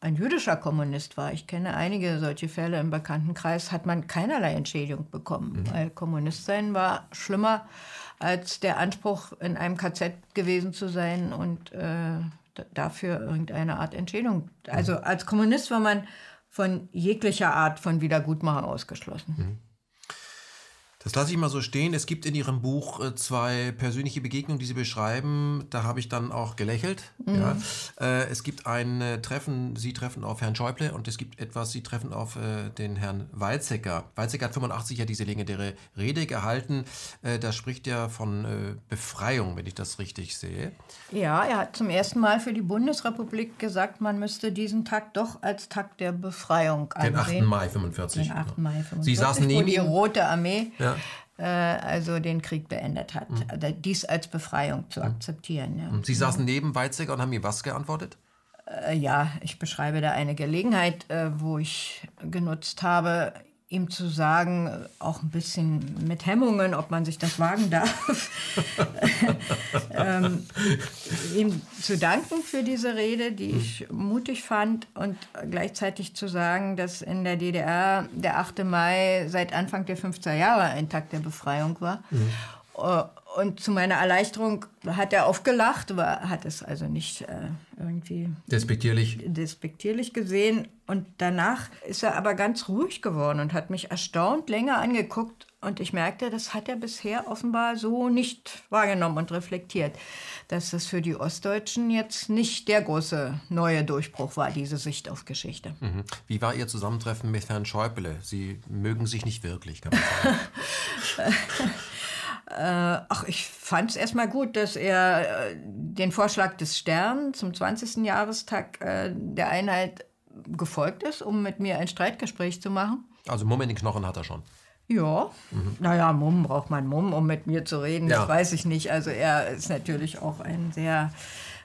ein jüdischer Kommunist war, ich kenne einige solche Fälle im Bekanntenkreis, hat man keinerlei Entschädigung bekommen, mhm. weil Kommunist sein war schlimmer als der Anspruch, in einem KZ gewesen zu sein und äh, dafür irgendeine Art Entschädigung. Also mhm. als Kommunist war man von jeglicher Art von Wiedergutmachung ausgeschlossen. Mhm. Das lasse ich mal so stehen. Es gibt in Ihrem Buch äh, zwei persönliche Begegnungen, die Sie beschreiben. Da habe ich dann auch gelächelt. Mhm. Ja. Äh, es gibt ein äh, Treffen, Sie treffen auf Herrn Schäuble und es gibt etwas, Sie treffen auf den Herrn Weizsäcker. Weizsäcker hat 85 ja diese legendäre Rede gehalten. Da spricht er von Befreiung, wenn ich das richtig sehe. Ja, er hat zum ersten Mal für die Bundesrepublik gesagt, man müsste diesen Tag doch als Tag der Befreiung ansehen. Den 8. Mai 45. Den 8. Mai 45. Sie saßen neben die Rote Armee ja äh, also den Krieg beendet hat. Mhm. Also dies als Befreiung zu mhm. akzeptieren. Ja. Sie saßen neben Weizsäcker und haben ihm was geantwortet? Äh, ja, ich beschreibe da eine Gelegenheit, äh, wo ich genutzt habe, ihm zu sagen, auch ein bisschen mit Hemmungen, ob man sich das wagen darf, ähm, ihm zu danken für diese Rede, die hm. ich mutig fand und gleichzeitig zu sagen, dass in der DDR der 8. Mai seit Anfang der 50er Jahre ein Tag der Befreiung war. Mhm. Und zu meiner Erleichterung hat er aufgelacht, aber hat es also nicht äh, irgendwie despektierlich. despektierlich gesehen. Und danach ist er aber ganz ruhig geworden und hat mich erstaunt länger angeguckt. Und ich merkte, das hat er bisher offenbar so nicht wahrgenommen und reflektiert, dass das für die Ostdeutschen jetzt nicht der große neue Durchbruch war, diese Sicht auf Geschichte. Mhm. Wie war Ihr Zusammentreffen mit Herrn Schäuble? Sie mögen sich nicht wirklich, kann man sagen. Äh, ach, ich fand es erstmal gut, dass er äh, den Vorschlag des Stern zum 20. Jahrestag äh, der Einheit gefolgt ist, um mit mir ein Streitgespräch zu machen. Also Mumm in den Knochen hat er schon. Ja, mhm. naja, Mumm braucht man Mumm, um mit mir zu reden, ja. das weiß ich nicht. Also er ist natürlich auch ein sehr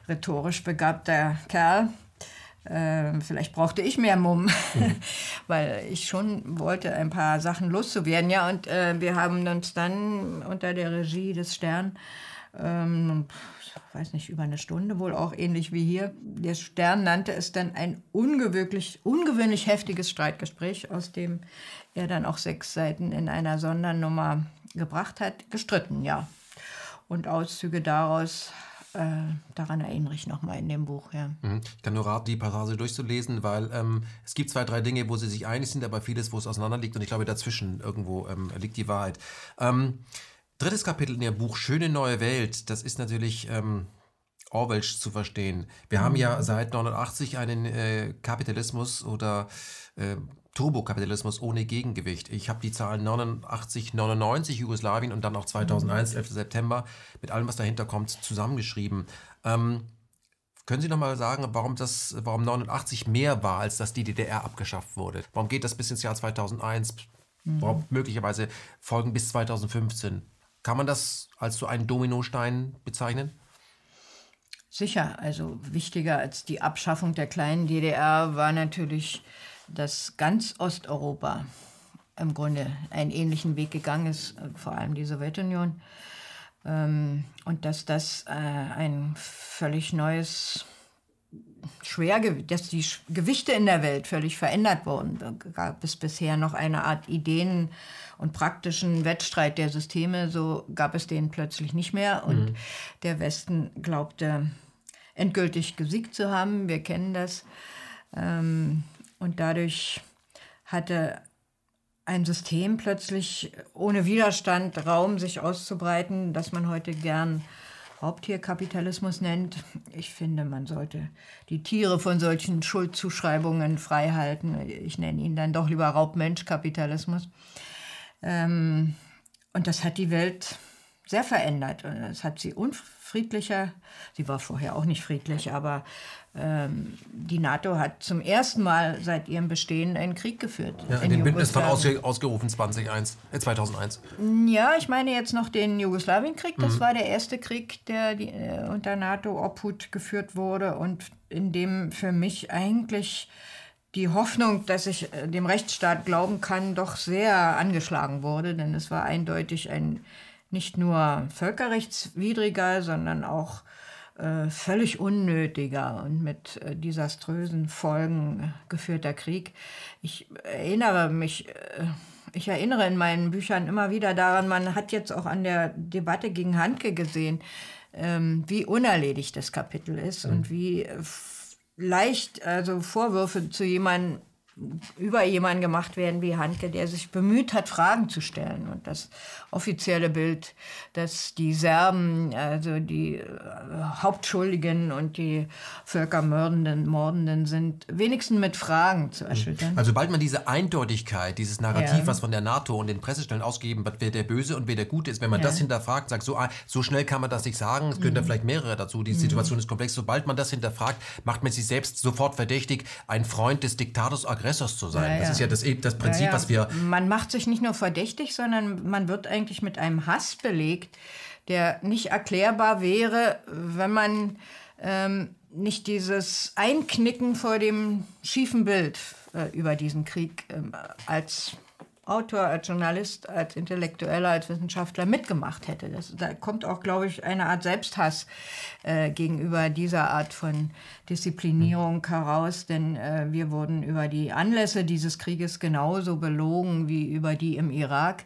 rhetorisch begabter Kerl. Äh, vielleicht brauchte ich mehr Mumm, mhm. weil ich schon wollte, ein paar Sachen loszuwerden. Ja, und äh, wir haben uns dann unter der Regie des Stern, ähm, weiß nicht, über eine Stunde wohl auch ähnlich wie hier. Der Stern nannte es dann ein ungewöhnlich, ungewöhnlich heftiges Streitgespräch, aus dem er dann auch sechs Seiten in einer Sondernummer gebracht hat, gestritten, ja. Und Auszüge daraus äh, daran erinnere ich nochmal in dem Buch. Ja. Mhm. Ich kann nur raten, die Passage durchzulesen, weil ähm, es gibt zwei, drei Dinge, wo sie sich einig sind, aber vieles, wo es auseinander liegt. Und ich glaube, dazwischen irgendwo ähm, liegt die Wahrheit. Ähm, Drittes Kapitel in Ihrem Buch Schöne neue Welt, das ist natürlich ähm, Orwellsch zu verstehen. Wir mhm. haben ja seit 89 einen äh, Kapitalismus oder äh, Turbokapitalismus ohne Gegengewicht. Ich habe die Zahlen 89, 99 Jugoslawien und dann auch 2001, 11. September mit allem, was dahinter kommt, zusammengeschrieben. Ähm, können Sie noch mal sagen, warum das, warum 89 mehr war, als dass die DDR abgeschafft wurde? Warum geht das bis ins Jahr 2001? Mhm. Warum möglicherweise Folgen bis 2015? Kann man das als so einen Dominostein bezeichnen? Sicher, also wichtiger als die Abschaffung der kleinen DDR war natürlich dass ganz Osteuropa im Grunde einen ähnlichen Weg gegangen ist, äh, vor allem die Sowjetunion. Ähm, und dass das äh, ein völlig neues Schwergewicht, dass die Gewichte in der Welt völlig verändert wurden. Da gab es bisher noch eine Art Ideen- und praktischen Wettstreit der Systeme, so gab es den plötzlich nicht mehr. Und mhm. der Westen glaubte endgültig gesiegt zu haben. Wir kennen das. Ähm, und dadurch hatte ein System plötzlich ohne Widerstand Raum, sich auszubreiten, das man heute gern Raubtierkapitalismus nennt. Ich finde, man sollte die Tiere von solchen Schuldzuschreibungen frei halten. Ich nenne ihn dann doch lieber Raubmenschkapitalismus. Ähm, und das hat die Welt sehr verändert. Es hat sie unfriedlicher, sie war vorher auch nicht friedlich, aber ähm, die NATO hat zum ersten Mal seit ihrem Bestehen einen Krieg geführt. Ja, in den Bündnisfall ausge, ausgerufen 2001, äh 2001. Ja, ich meine jetzt noch den Jugoslawienkrieg. Das mhm. war der erste Krieg, der die, äh, unter NATO-Obhut geführt wurde und in dem für mich eigentlich die Hoffnung, dass ich äh, dem Rechtsstaat glauben kann, doch sehr angeschlagen wurde. Denn es war eindeutig ein nicht nur völkerrechtswidriger, sondern auch äh, völlig unnötiger und mit äh, desaströsen Folgen geführter Krieg. Ich erinnere mich, äh, ich erinnere in meinen Büchern immer wieder daran, man hat jetzt auch an der Debatte gegen Handke gesehen, ähm, wie unerledigt das Kapitel ist mhm. und wie leicht also Vorwürfe zu jemandem über jemanden gemacht werden wie Handke, der sich bemüht hat, Fragen zu stellen. Und das offizielle Bild, dass die Serben, also die äh, Hauptschuldigen und die Völkermördenden, Mordenden sind, wenigstens mit Fragen zu erschüttern. Also sobald man diese Eindeutigkeit, dieses Narrativ, ja. was von der NATO und den Pressestellen ausgegeben wird, wer der Böse und wer der Gute ist, wenn man ja. das hinterfragt, sagt, so, ah, so schnell kann man das nicht sagen, es gehören mhm. da vielleicht mehrere dazu, die mhm. Situation ist komplex. Sobald man das hinterfragt, macht man sich selbst sofort verdächtig, ein Freund des Diktators, Aggressors zu sein. Ja, das ist ja das, das Prinzip, was wir... Man macht sich nicht nur verdächtig, sondern man wird eigentlich mit einem Hass belegt, der nicht erklärbar wäre, wenn man ähm, nicht dieses Einknicken vor dem schiefen Bild äh, über diesen Krieg ähm, als Autor, als Journalist, als Intellektueller, als Wissenschaftler mitgemacht hätte. Das, da kommt auch, glaube ich, eine Art Selbsthass äh, gegenüber dieser Art von Disziplinierung heraus, denn äh, wir wurden über die Anlässe dieses Krieges genauso belogen wie über die im Irak.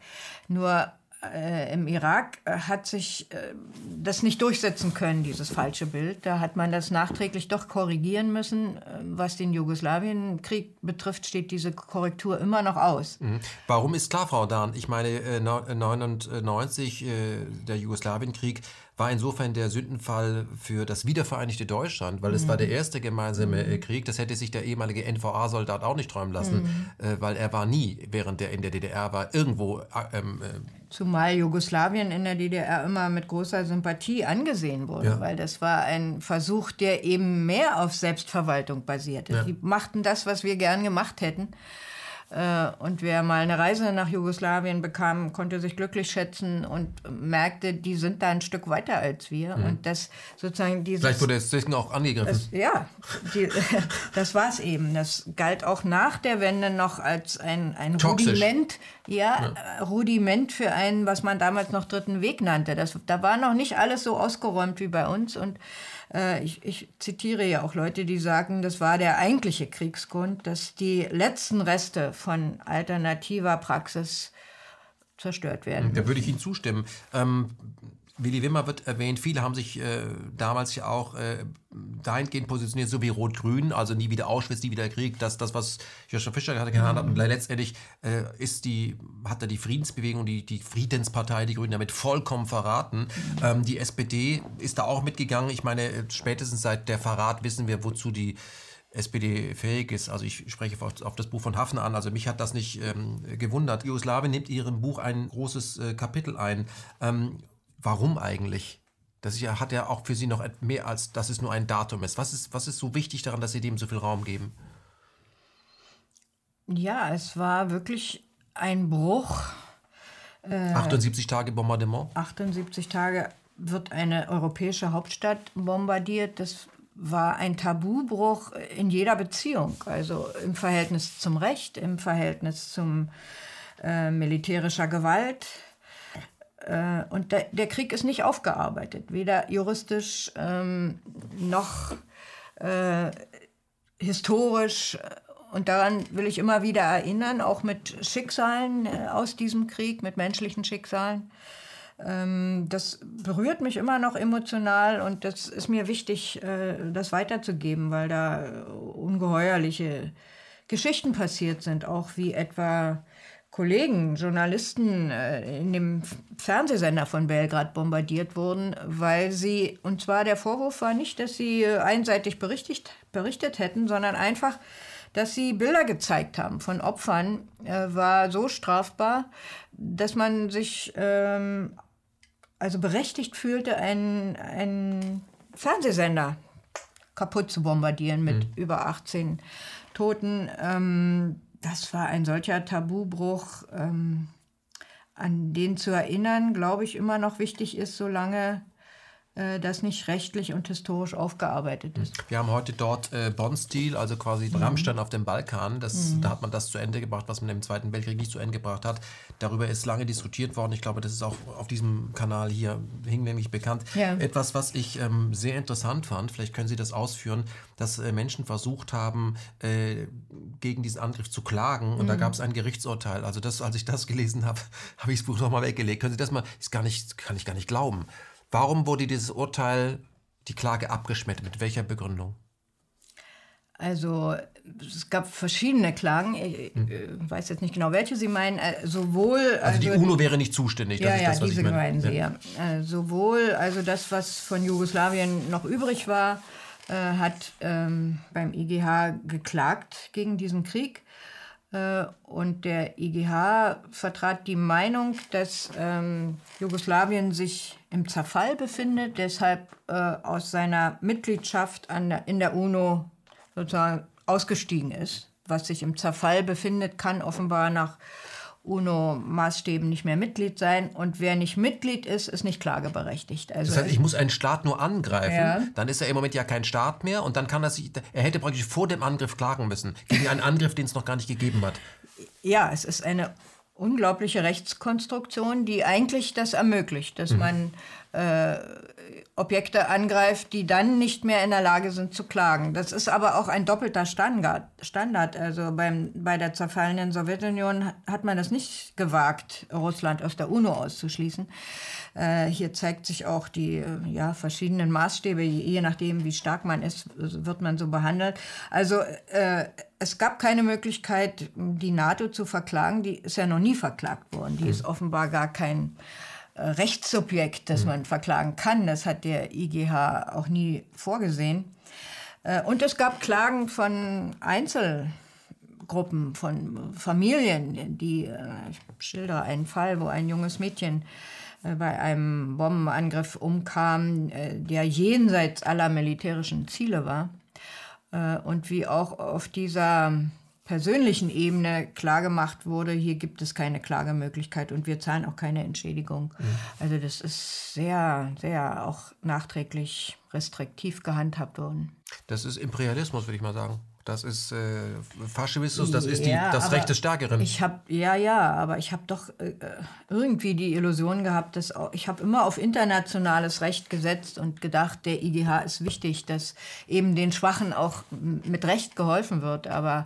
Nur äh, im Irak äh, hat sich äh, das nicht durchsetzen können, dieses falsche Bild. Da hat man das nachträglich doch korrigieren müssen. Äh, was den Jugoslawienkrieg betrifft, steht diese Korrektur immer noch aus. Mhm. Warum ist klar, Frau Dahn? Ich meine, 1999, der Jugoslawienkrieg, war insofern der Sündenfall für das wiedervereinigte Deutschland, weil es war der mhm. erste gemeinsame mhm. Krieg. Das hätte sich der ehemalige NVA-Soldat auch nicht träumen lassen, mhm. äh, weil er war nie, während er in der DDR war, irgendwo. Äh, ähm, äh, Zumal Jugoslawien in der DDR immer mit großer Sympathie angesehen wurde, ja. weil das war ein Versuch, der eben mehr auf Selbstverwaltung basierte. Ja. Die machten das, was wir gern gemacht hätten. Äh, und wer mal eine Reise nach Jugoslawien bekam, konnte sich glücklich schätzen und merkte, die sind da ein Stück weiter als wir. Mhm. Und das sozusagen dieses. Vielleicht wurde es deswegen auch angegriffen. Das, ja, die, das war es eben. Das galt auch nach der Wende noch als ein, ein Rudiment. Ja, ja, Rudiment für einen, was man damals noch dritten Weg nannte. Das, da war noch nicht alles so ausgeräumt wie bei uns. Und ich, ich zitiere ja auch Leute, die sagen, das war der eigentliche Kriegsgrund, dass die letzten Reste von alternativer Praxis zerstört werden. Da würde ich Ihnen zustimmen. Ähm, Willy Wimmer wird erwähnt. Viele haben sich äh, damals ja auch äh, dahingehend positioniert, so wie Rot-Grün, also nie wieder Auschwitz, nie wieder Krieg. Das, das was Joschka Fischer gerade genannt hat. Und letztendlich äh, ist die, hat er die Friedensbewegung, die, die Friedenspartei, die Grünen damit vollkommen verraten. Ähm, die SPD ist da auch mitgegangen. Ich meine, spätestens seit der Verrat wissen wir, wozu die SPD fähig ist. Also ich spreche auf, auf, das Buch von Hafner an. Also mich hat das nicht ähm, gewundert. Jugoslawien nimmt in ihrem Buch ein großes äh, Kapitel ein. Ähm, warum eigentlich? Das hat ja auch für Sie noch mehr als, dass es nur ein Datum ist. Was ist, was ist so wichtig daran, dass Sie dem so viel Raum geben? Ja, es war wirklich ein Bruch. Äh, 78 Tage Bombardement? 78 Tage wird eine europäische Hauptstadt bombardiert. Das war ein Tabubruch in jeder Beziehung, also im Verhältnis zum Recht, im Verhältnis zum äh, militärischer Gewalt. Äh, und der, der, Krieg ist nicht aufgearbeitet, weder juristisch ähm, noch äh, historisch. Und daran will ich immer wieder erinnern, auch mit Schicksalen äh, aus diesem Krieg, mit menschlichen Schicksalen. Ähm, das berührt mich immer noch emotional und das ist mir wichtig, äh, das weiterzugeben, weil da ungeheuerliche Geschichten passiert sind, auch wie etwa Kollegen, Journalisten äh, in dem Fernsehsender von Belgrad bombardiert wurden, weil sie, und zwar der Vorwurf war nicht, dass sie einseitig berichtet, berichtet hätten, sondern einfach, dass sie Bilder gezeigt haben von Opfern, äh, war so strafbar, dass man sich ähm, also berechtigt fühlte, einen, einen Fernsehsender kaputt zu bombardieren mit mhm. über 18 Toten. Ähm, das war ein solcher Tabubruch, ähm, an den zu erinnern, glaube ich, immer noch wichtig ist, solange das nicht rechtlich und historisch aufgearbeitet ist. Wir haben heute dort äh, Bonn-Stil, also quasi mhm. Rammstein auf dem Balkan. Das, mhm. Da hat man das zu Ende gebracht, was man im Zweiten Weltkrieg nicht zu Ende gebracht hat. Darüber ist lange diskutiert worden. Ich glaube, das ist auch auf diesem Kanal hier hinlänglich bekannt. Ja. Etwas, was ich ähm, sehr interessant fand, vielleicht können Sie das ausführen, dass äh, Menschen versucht haben, äh, gegen diesen Angriff zu klagen. Und mhm. da gab es ein Gerichtsurteil. Also das, als ich das gelesen habe, habe ich das Buch nochmal weggelegt. Können Sie das mal, gar nicht, kann ich gar nicht glauben. Warum wurde dieses Urteil, die Klage abgeschmettert? Mit welcher Begründung? Also es gab verschiedene Klagen. Ich hm. Äh, weiß jetzt nicht genau, welche Sie meinen. Äh, sowohl also, also die UNO wäre nicht zuständig. Ja, ja, das, diese meinen Sie. Ja. Äh, sowohl also das, was von Jugoslawien noch übrig war, äh, hat ähm, beim IGH geklagt gegen diesen Krieg. Äh, und der IGH vertrat die Meinung, dass ähm, Jugoslawien sich im Zerfall befindet, deshalb äh, aus seiner Mitgliedschaft der, in der UNO sozusagen ausgestiegen ist. Was sich im Zerfall befindet, kann offenbar nach UNO-Maßstäben nicht mehr Mitglied sein. Und wer nicht Mitglied ist, ist nicht klageberechtigt. Also das heißt, ich muss einen Staat nur angreifen, ja. dann ist er im Moment ja kein Staat mehr und dann kann er sich, er hätte praktisch vor dem Angriff klagen müssen, gegen einen Angriff, den es noch gar nicht gegeben hat. Ja, es ist eine unglaubliche Rechtskonstruktion, die eigentlich das ermöglicht, dass mhm. man äh, Objekte angreift, die dann nicht mehr in der Lage sind zu klagen. Das ist aber auch ein doppelter Standard. Standard. Also beim, bei der zerfallenen Sowjetunion hat man das nicht gewagt, Russland aus der UNO auszuschließen. Äh, hier zeigt sich auch die äh, ja, verschiedenen Maßstäbe, je nachdem, wie stark man ist, wird man so behandelt. Also äh, es gab keine Möglichkeit, die NATO zu verklagen. Die ist ja noch nie verklagt worden. Die ist offenbar gar kein Rechtssubjekt, das man verklagen kann. Das hat der IGH auch nie vorgesehen. Äh, und es gab Klagen von Einzelgruppen, von Familien, die, äh, ich schildere einen Fall, wo ein junges Mädchen bei einem Bombenangriff umkam, der jenseits aller militärischen Ziele war. Und wie auch auf dieser persönlichen Ebene klargemacht wurde, hier gibt es keine Klagemöglichkeit und wir zahlen auch keine Entschädigung. Mhm. Also das ist sehr, sehr auch nachträglich restriktiv gehandhabt worden. Das ist Imperialismus, würde ich mal sagen. Das ist äh, Faschismus, das ist die, ja, das Recht des Stärkeren. Ich habe ja, ja, aber ich habe doch äh, irgendwie die Illusion gehabt, dass auch, ich habe immer auf internationales Recht gesetzt und gedacht, der IGH ist wichtig, dass eben den Schwachen auch mit Recht geholfen wird. Aber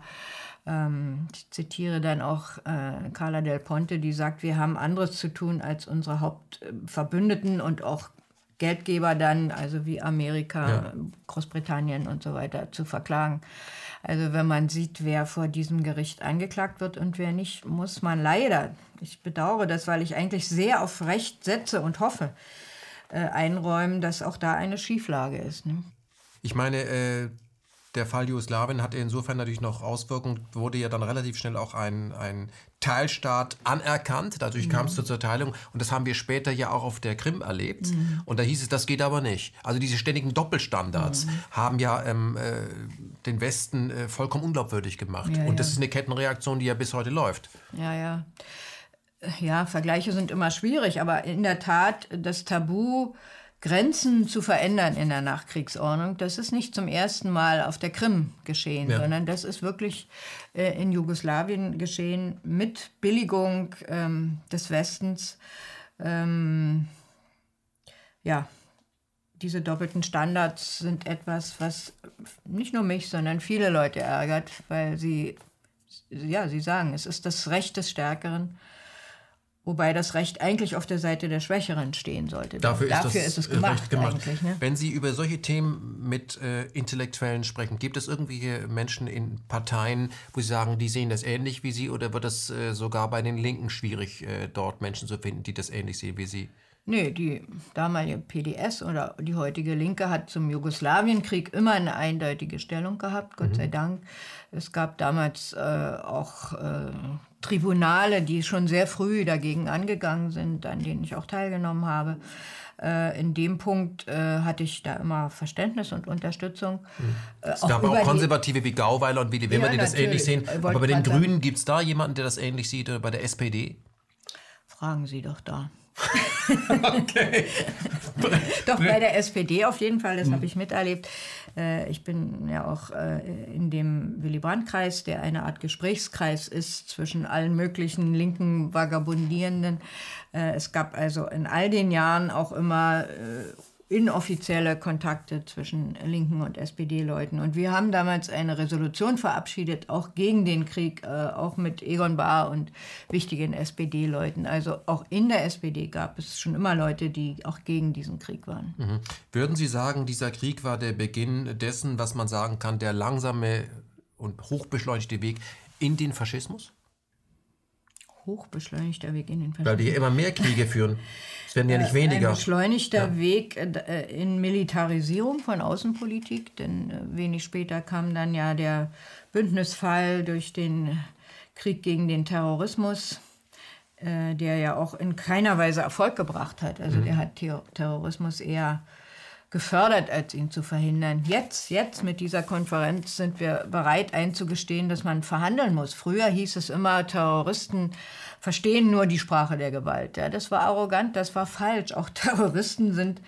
ich zitiere dann auch äh, Carla Del Ponte, die sagt, wir haben anderes zu tun, als unsere Hauptverbündeten und auch Geldgeber dann, also wie Amerika, ja. Großbritannien und so weiter, zu verklagen. Also wenn man sieht, wer vor diesem Gericht angeklagt wird und wer nicht, muss man leider, ich bedauere das, weil ich eigentlich sehr auf Recht setze und hoffe, äh, einräumen, dass auch da eine Schieflage ist. Ne? Ich meine, äh, der Fall Jugoslawien hatte insofern natürlich noch Auswirkungen, wurde ja dann relativ schnell auch ein, ein Teilstaat anerkannt. Dadurch mhm. kam es zur Zerteilung. Und das haben wir später ja auch auf der Krim erlebt. Mhm. Und da hieß es, das geht aber nicht. Also diese ständigen Doppelstandards mhm. haben ja ähm, äh, den Westen äh, vollkommen unglaubwürdig gemacht. Ja, Und das ist eine Kettenreaktion, die ja bis heute läuft. Ja, ja. Ja, Vergleiche sind immer schwierig, aber in der Tat, das Tabu Grenzen zu verändern in der Nachkriegsordnung, das ist nicht zum ersten Mal auf der Krim geschehen, ja. sondern das ist wirklich äh, in Jugoslawien geschehen mit Billigung ähm, des Westens. Ähm, ja, diese doppelten Standards sind etwas, was nicht nur mich, sondern viele Leute ärgert, weil sie, ja, sie sagen, es ist das Recht des Stärkeren Wobei das Recht eigentlich auf der Seite der Schwächeren stehen sollte. Dafür, Dafür ist, ist, es gemacht. gemacht. Ne? Wenn Sie über solche Themen mit äh, Intellektuellen sprechen, gibt es irgendwelche Menschen in Parteien, wo Sie sagen, die sehen das ähnlich wie Sie oder wird es äh, sogar bei den Linken schwierig, äh, dort Menschen zu finden, die das ähnlich sehen wie Sie? Nee, die damalige PDS oder die heutige Linke hat zum Jugoslawienkrieg immer eine eindeutige Stellung gehabt, Gott mhm. sei Dank. Es gab damals äh, auch äh, Tribunale, die schon sehr früh dagegen angegangen sind, an denen ich auch teilgenommen habe. Äh, in dem Punkt äh, hatte ich da immer Verständnis und Unterstützung. Mhm. Es gab auch Konservative wie Gauweiler und Willy Wimmer, ja, die das ähnlich sehen. Aber bei den Grünen gibt es da jemanden, der das ähnlich sieht oder bei der SPD? Fragen Sie doch da. okay. Doch bei der SPD auf jeden Fall, das habe ich miterlebt. Äh, ich bin ja auch äh, in dem Willy Brandt-Kreis, der eine Art Gesprächskreis ist zwischen allen möglichen linken Vagabundierenden. Äh, es gab also in all den Jahren auch immer inoffizielle Kontakte zwischen Linken und SPD-Leuten. Und wir haben damals eine Resolution verabschiedet, auch gegen den Krieg, äh, auch mit Egon Bahr und wichtigen SPD-Leuten. Also auch in der SPD gab es schon immer Leute, die auch gegen diesen Krieg waren. Mhm. Würden Sie sagen, dieser Krieg war der Beginn dessen, was man sagen kann, der langsame und hochbeschleunigte Weg in den Faschismus? Hochbeschleunigter Weg in den Faschismus. Weil die immer mehr Kriege führen. Es werden ja nicht äh, weniger. Ein beschleunigter ja. Weg äh, in Militarisierung von Außenpolitik, denn äh, wenig später kam dann ja der Bündnisfall durch den Krieg gegen den Terrorismus, der ja auch in keiner Weise Erfolg gebracht hat. Also mhm. der hat Terrorismus eher gefördert, als ihn zu verhindern. Jetzt, jetzt mit dieser Konferenz sind wir bereit einzugestehen, dass man verhandeln muss. Früher hieß es immer, Terroristen verstehen nur die Sprache der Gewalt. Ja, das war arrogant, das war falsch. Auch Terroristen sind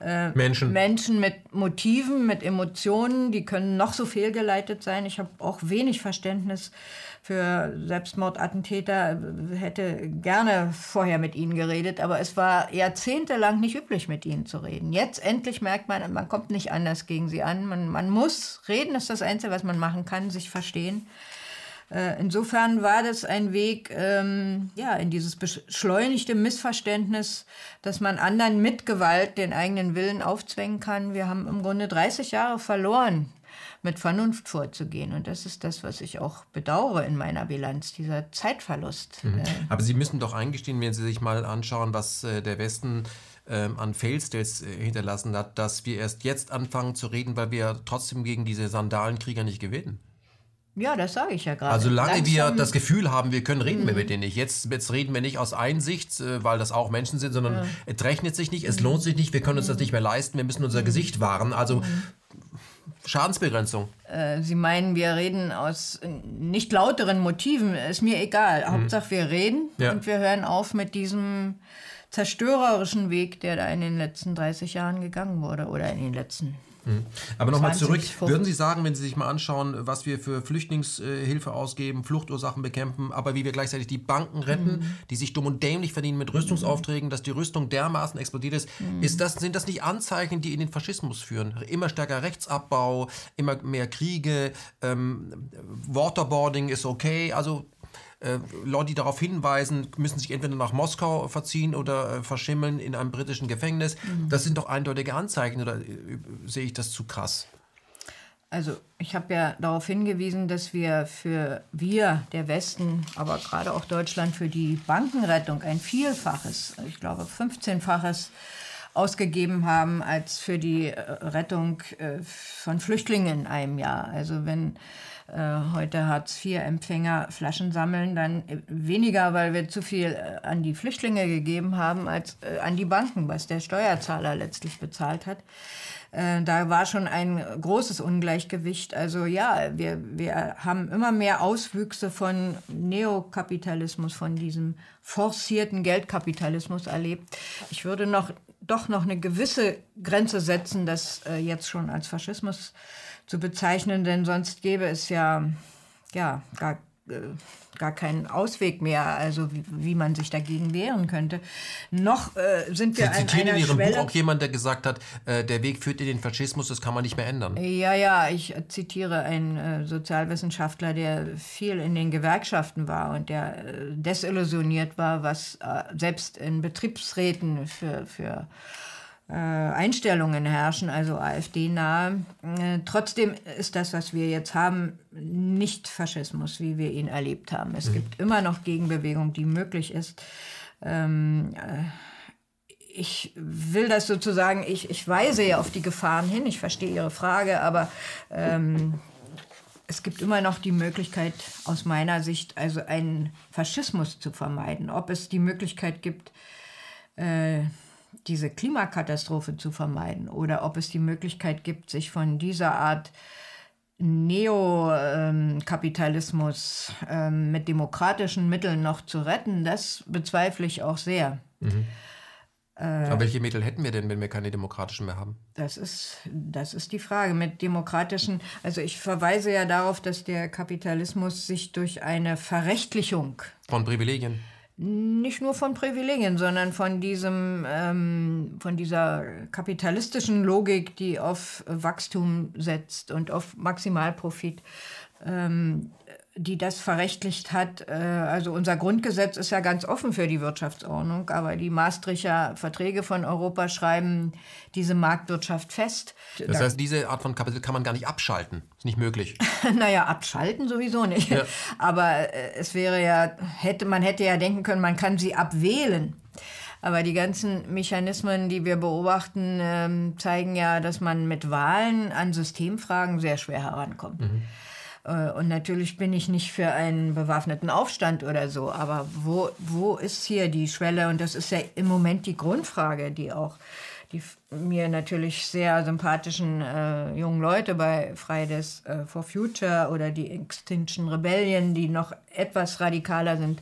äh, Menschen. Menschen mit Motiven, mit Emotionen, die können noch so fehlgeleitet sein. Ich habe auch wenig Verständnis für Selbstmordattentäter, hätte gerne vorher mit ihnen geredet, aber es war jahrzehntelang nicht üblich, mit ihnen zu reden. Jetzt endlich merkt man, man kommt nicht anders gegen sie an. Man, man muss reden, ist das Einzige, was man machen kann, sich verstehen. Äh, insofern war das ein Weg ähm, ja, in dieses beschleunigte Missverständnis, dass man anderen mit Gewalt den eigenen Willen aufzwängen kann. Wir haben im Grunde 30 Jahre verloren, mit Vernunft vorzugehen. Und das ist das, was ich auch bedauere in meiner Bilanz, dieser Zeitverlust. Mhm. Äh, Aber Sie müssen doch eingestehen, wenn Sie sich mal anschauen, was äh, der Westen ähm, an Failstates hinterlassen hat, dass wir erst jetzt anfangen zu reden, weil wir trotzdem gegen diese Sandalenkrieger nicht gewinnen. Ja, das sage ich ja gerade. Also solange Langsam. wir das Gefühl haben, wir können, reden mhm. wir mit denen nicht. Jetzt, jetzt reden wir nicht aus Einsicht, äh, weil das auch Menschen sind, sondern ja. es rechnet sich nicht, es mhm. lohnt sich nicht, wir können uns das nicht mehr leisten, wir müssen unser mhm. Gesicht wahren. Also mhm. Schadensbegrenzung. Äh, Sie meinen, wir reden aus nicht lauteren Motiven, ist mir egal. Hauptsache wir reden ja. und wir hören auf mit diesem zerstörerischen Weg, der da in den letzten 30 Jahren gegangen wurde oder in den letzten Mhm. Aber nochmal zurück, würden Sie sagen, wenn Sie sich mal anschauen, was wir für Flüchtlingshilfe ausgeben, Fluchtursachen bekämpfen, aber wie wir gleichzeitig die Banken retten, mhm. die sich dumm und dämlich verdienen mit Rüstungsaufträgen, dass die Rüstung dermaßen explodiert ist, mhm. ist das, sind das nicht Anzeichen, die in den Faschismus führen? Immer stärker Rechtsabbau, immer mehr Kriege, ähm, Waterboarding ist okay, also äh, Leute, die darauf hinweisen, müssen sich entweder nach Moskau verziehen oder äh, verschimmeln in einem britischen Gefängnis. Mhm. Das sind doch eindeutige Anzeichen oder äh, sehe ich das zu krass? Also ich habe ja darauf hingewiesen, dass wir für wir, der Westen, aber gerade auch Deutschland, für die Bankenrettung ein Vielfaches, ich glaube 15-faches ausgegeben haben als für die äh, Rettung äh, von Flüchtlingen in einem Jahr. Also wenn heute Hartz-IV-Empfänger Flaschen sammeln, dann weniger, weil wir zu viel äh, an die Flüchtlinge gegeben haben, als äh, an die Banken, was der Steuerzahler letztlich bezahlt hat. Da war schon ein großes Ungleichgewicht. Also ja, wir, wir haben immer mehr Auswüchse von Neokapitalismus, von diesem forcierten Geldkapitalismus erlebt. Ich würde noch doch noch eine gewisse Grenze setzen, das jetzt schon als Faschismus zu bezeichnen, denn sonst gäbe es ja, ja gar, äh, gar keinen Ausweg mehr, also wie, wie, man sich dagegen wehren könnte. Noch äh, sind wir Sie zitieren in Ihrem Schwelle. Buch auch jemand, der gesagt hat, äh, der Weg führt in den Faschismus, das kann man nicht mehr ändern. Ja, ja, ich zitiere einen äh, Sozialwissenschaftler, der viel in den Gewerkschaften war und der äh, desillusioniert war, was äh, selbst in Betriebsräten für, für Einstellungen herrschen, also AfD-nahe. Äh, trotzdem ist das, was wir jetzt haben, nicht Faschismus, wie wir ihn erlebt haben. Es mhm. gibt immer noch Gegenbewegung, die möglich ist. Ähm, äh, ich will das sozusagen, ich, ich weise ja auf die Gefahren hin, ich verstehe Ihre Frage, aber ähm, es gibt immer noch die Möglichkeit, aus meiner Sicht, also einen Faschismus zu vermeiden. Ob es die Möglichkeit gibt, äh, diese Klimakatastrophe zu vermeiden oder ob es die Möglichkeit gibt, sich von dieser Art Neokapitalismus ähm, mit demokratischen Mitteln noch zu retten, das bezweifle ich auch sehr. Mhm. Äh, Aber welche Mittel hätten wir denn, wenn wir keine demokratischen mehr haben? Das ist, das ist die Frage. Mit demokratischen, also ich verweise ja darauf, dass der Kapitalismus sich durch eine Verrechtlichung von Privilegien nicht nur von Privilegien, sondern von diesem, ähm, von dieser kapitalistischen Logik, die auf Wachstum setzt und auf Maximalprofit. Ähm, die das verrechtlicht hat. Äh, also unser Grundgesetz ist ja ganz offen für die Wirtschaftsordnung, aber die Maastrichter Verträge von Europa schreiben diese Marktwirtschaft fest. Das heißt, diese Art von Kapital kann man gar nicht abschalten. Ist nicht möglich. naja, abschalten sowieso nicht. Ja. Aber äh, es wäre ja, hätte, man hätte ja denken können, man kann sie abwählen. Aber die ganzen Mechanismen, die wir beobachten, ähm, zeigen ja, dass man mit Wahlen an Systemfragen sehr schwer herankommt. Mhm. Äh, und natürlich bin ich nicht für einen bewaffneten Aufstand oder so, aber wo, wo ist hier die Schwelle? Und das ist ja im Moment die Grundfrage, die auch die mir natürlich sehr sympathischen äh, jungen Leute bei Fridays äh, for Future oder die Extinction Rebellion, die noch etwas radikaler sind,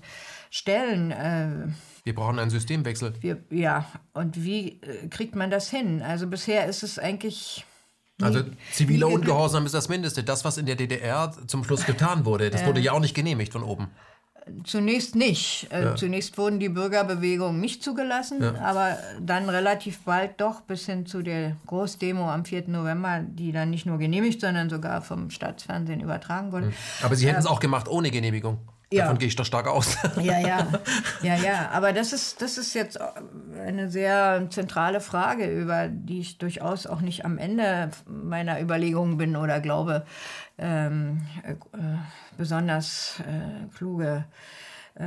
stellen. Äh, wir brauchen einen Systemwechsel. Wir, ja, und wie äh, kriegt man das hin? Also bisher ist es eigentlich also ziviler Ungehorsam ist das Mindeste. Das, was in der DDR zum Schluss getan wurde, das wurde ja auch nicht genehmigt von oben. Zunächst nicht. Äh, ja. Zunächst wurden die Bürgerbewegungen nicht zugelassen, ja. aber dann relativ bald doch bis hin zu der Großdemo am 4. November, die dann nicht nur genehmigt, sondern sogar vom Staatsfernsehen übertragen wurde. Hm. Aber Sie hätten es äh, auch gemacht ohne Genehmigung. Ja. Davon gehe ich doch stark aus. Ja, ja, ja, ja. Aber das ist, das ist jetzt eine sehr zentrale Frage, über die ich durchaus auch nicht am Ende meiner Überlegungen bin oder glaube, ähm, äh, besonders äh, kluge äh,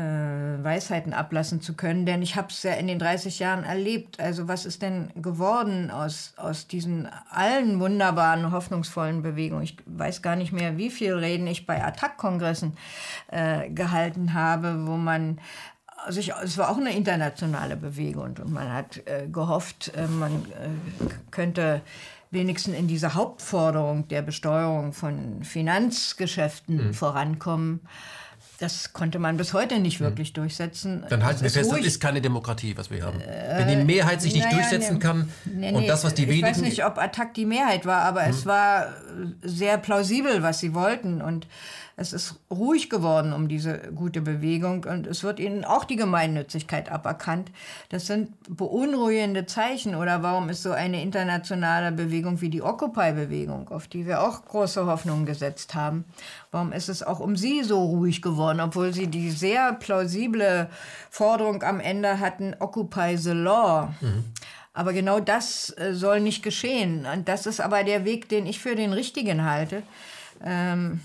Weisheiten ablassen zu können, denn ich habe es ja in den 30 Jahren erlebt. Also was ist denn geworden aus, aus diesen allen wunderbaren, hoffnungsvollen Bewegungen? Ich weiß gar nicht mehr, wie viel Reden ich bei Attack-Kongressen äh, gehalten habe, wo man also ich, es war auch eine internationale Bewegung und man hat äh, gehofft, äh, man äh, könnte wenigstens in dieser Hauptforderung der Besteuerung von Finanzgeschäften mhm. vorankommen. Das konnte man bis heute nicht hm. wirklich durchsetzen. Dann halten wir fest, das ist keine Demokratie, was wir haben. Äh, Wenn die Mehrheit sich nicht naja, durchsetzen nee, kann nee, und das, was die wenigen... Ich weiß nicht, ob Attac die Mehrheit war, aber hm. es war sehr plausibel, was sie wollten und es ist ruhig geworden um diese gute Bewegung und es wird ihnen auch die Gemeinnützigkeit aberkannt. Das sind beunruhigende Zeichen. Oder warum ist so eine internationale Bewegung wie die Occupy-Bewegung, auf die wir auch große Hoffnungen gesetzt haben, warum ist es auch um sie so ruhig geworden, obwohl sie die sehr plausible Forderung am Ende hatten, Occupy the Law. Mhm. Aber genau das äh, soll nicht geschehen. Und das ist aber der Weg, den ich für den richtigen halte. Ähm,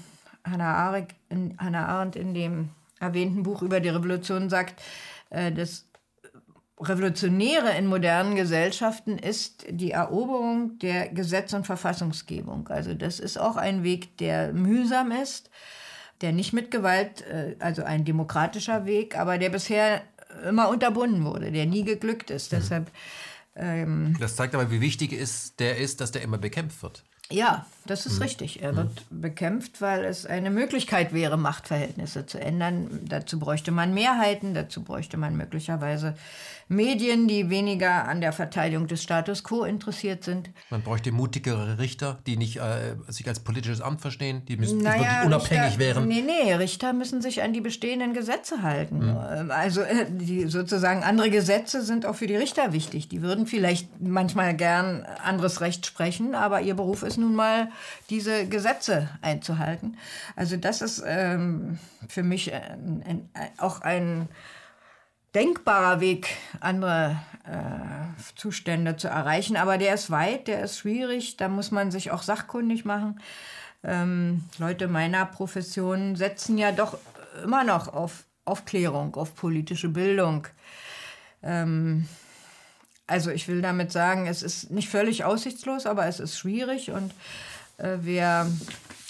Hannah Arendt, in, Hannah Arendt in dem erwähnten Buch über die Revolution sagt, äh, das Revolutionäre in modernen Gesellschaften ist die Eroberung der Gesetz- und Verfassungsgebung. Also das ist auch ein Weg, der mühsam ist, der nicht mit Gewalt, äh, also ein demokratischer Weg, aber der bisher immer unterbunden wurde, der nie geglückt ist. Mhm. Deshalb ähm, das zeigt aber, wie wichtig ist, der ist, dass der immer bekämpft wird. Ja, das ist mhm. richtig. Er wird mhm. bekämpft, weil es eine Möglichkeit wäre, Machtverhältnisse zu ändern. Dazu bräuchte man Mehrheiten, dazu bräuchte man möglicherweise Medien, die weniger an der Verteidigung des Status quo interessiert sind. Man bräuchte mutigere Richter, die nicht äh, sich als politisches Amt verstehen, die müssen naja, wirklich unabhängig Richter, wären. Nee, nee, Richter müssen sich an die bestehenden Gesetze halten. Mhm. Also äh, die sozusagen andere Gesetze sind auch für die Richter wichtig. Die würden vielleicht manchmal gern anderes Recht sprechen, aber ihr Beruf ist nun mal, diese Gesetze einzuhalten. Also das ist ähm, für mich ein, ein, auch ein denkbarer Weg, andere äh, Zustände zu erreichen. Aber der ist weit, der ist schwierig, da muss man sich auch sachkundig machen. Ähm, Leute meiner Profession setzen ja doch immer noch auf Aufklärung, auf politische Bildung. Ähm, also ich will damit sagen, es ist nicht völlig aussichtslos, aber es ist schwierig und äh, wer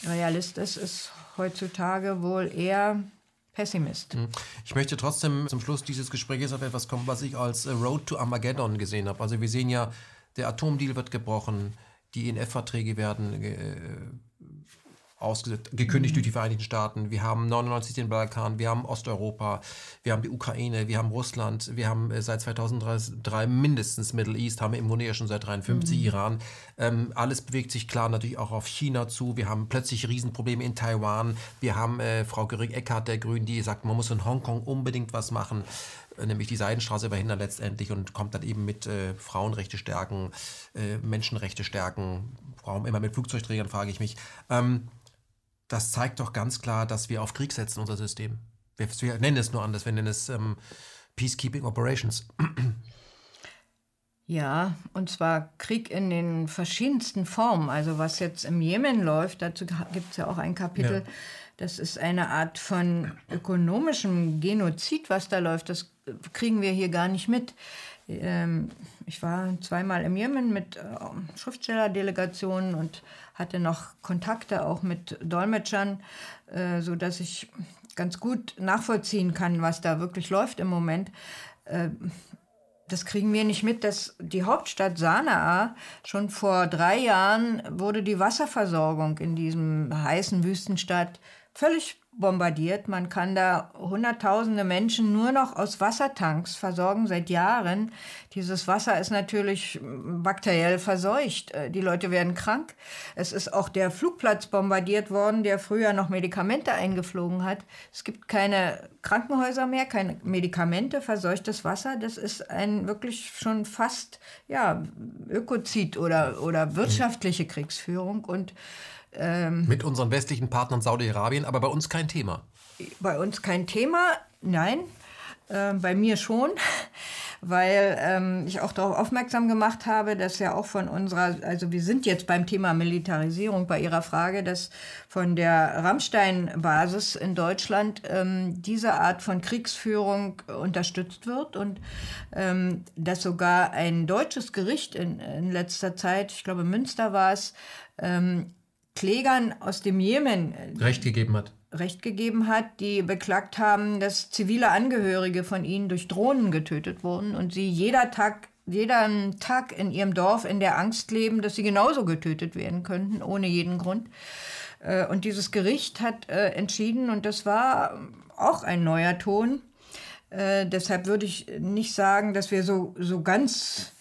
Realist ist, ist heutzutage wohl eher Pessimist. Hm. Ich möchte trotzdem zum Schluss dieses Gesprächs auf etwas kommen, was ich als äh, Road to Armageddon gesehen habe. Also wir sehen ja, der Atomdeal wird gebrochen, die INF-Verträge werden äh, ausgesetzt, gekündigt mhm. durch die Vereinigten Staaten. Wir haben 99 den Balkan, wir haben Osteuropa, wir haben die Ukraine, wir haben Russland, wir haben äh, seit 2003 mindestens Middle East, haben wir im Grunde ja schon seit 53 mhm. Iran. Ähm, alles bewegt sich klar natürlich auch auf China zu. Wir haben plötzlich Riesenprobleme in Taiwan. Wir haben äh, Frau Göring-Eckardt der Grünen, die sagt, man muss in Hongkong unbedingt was machen äh, nämlich die Seidenstraße verhindern letztendlich und kommt dann eben mit äh, Frauenrechte stärken, äh, Menschenrechte stärken, warum immer mit Flugzeugträgern, frage ich mich. Ähm, das zeigt doch ganz klar, dass wir auf Krieg setzen, unser System. Wir, wir nennen es nur anders, wir nennen es ähm, Peacekeeping Operations. Ja, und zwar Krieg in den verschiedensten Formen. Also was jetzt im Jemen läuft, dazu gibt es ja auch ein Kapitel. Ja. Das ist eine Art von ökonomischem Genozid, was da läuft. Das kriegen wir hier gar nicht mit. Ähm, ich war zweimal im Jemen mit äh, Schriftstellerdelegationen und hatte noch Kontakte auch mit Dolmetschern, äh, so dass ich ganz gut nachvollziehen kann, was da wirklich läuft im Moment. Äh, das kriegen wir nicht mit, dass die Hauptstadt Sanaa schon vor drei Jahren wurde die Wasserversorgung in diesem heißen Wüstenstadt völlig bombardiert. Man kann da Hunderttausende Menschen nur noch aus Wassertanks versorgen seit Jahren. Dieses Wasser ist natürlich bakteriell verseucht. Äh, die Leute werden krank. Es ist auch der Flugplatz bombardiert worden, der früher noch Medikamente eingeflogen hat. Es gibt keine Krankenhäuser mehr, keine Medikamente, verseuchtes Wasser. Das ist ein wirklich schon fast ja, Ökozid oder, oder wirtschaftliche Kriegsführung. Und ähm, Mit unseren westlichen Partnern Saudi-Arabien, aber bei uns kein Thema. Bei uns kein Thema, nein. Äh, bei mir schon, weil ähm, ich auch darauf aufmerksam gemacht habe, dass ja auch von unserer, also wir sind jetzt beim Thema Militarisierung bei Ihrer Frage, dass von der Rammstein-Basis in Deutschland ähm, diese Art von Kriegsführung unterstützt wird und ähm, dass sogar ein deutsches Gericht in, in letzter Zeit, ich glaube Münster war es, ähm, Klägern aus dem Jemen äh, Recht gegeben hat. Recht gegeben hat, die beklagt haben, dass zivile Angehörige von ihnen durch Drohnen getötet wurden und sie jeder Tag, jeden Tag in ihrem Dorf in der Angst leben, dass sie genauso getötet werden könnten, ohne jeden Grund. Äh, und dieses Gericht hat äh, entschieden, und das war auch ein neuer Ton. Deshalb würde ich nicht sagen, dass wir so, so ganz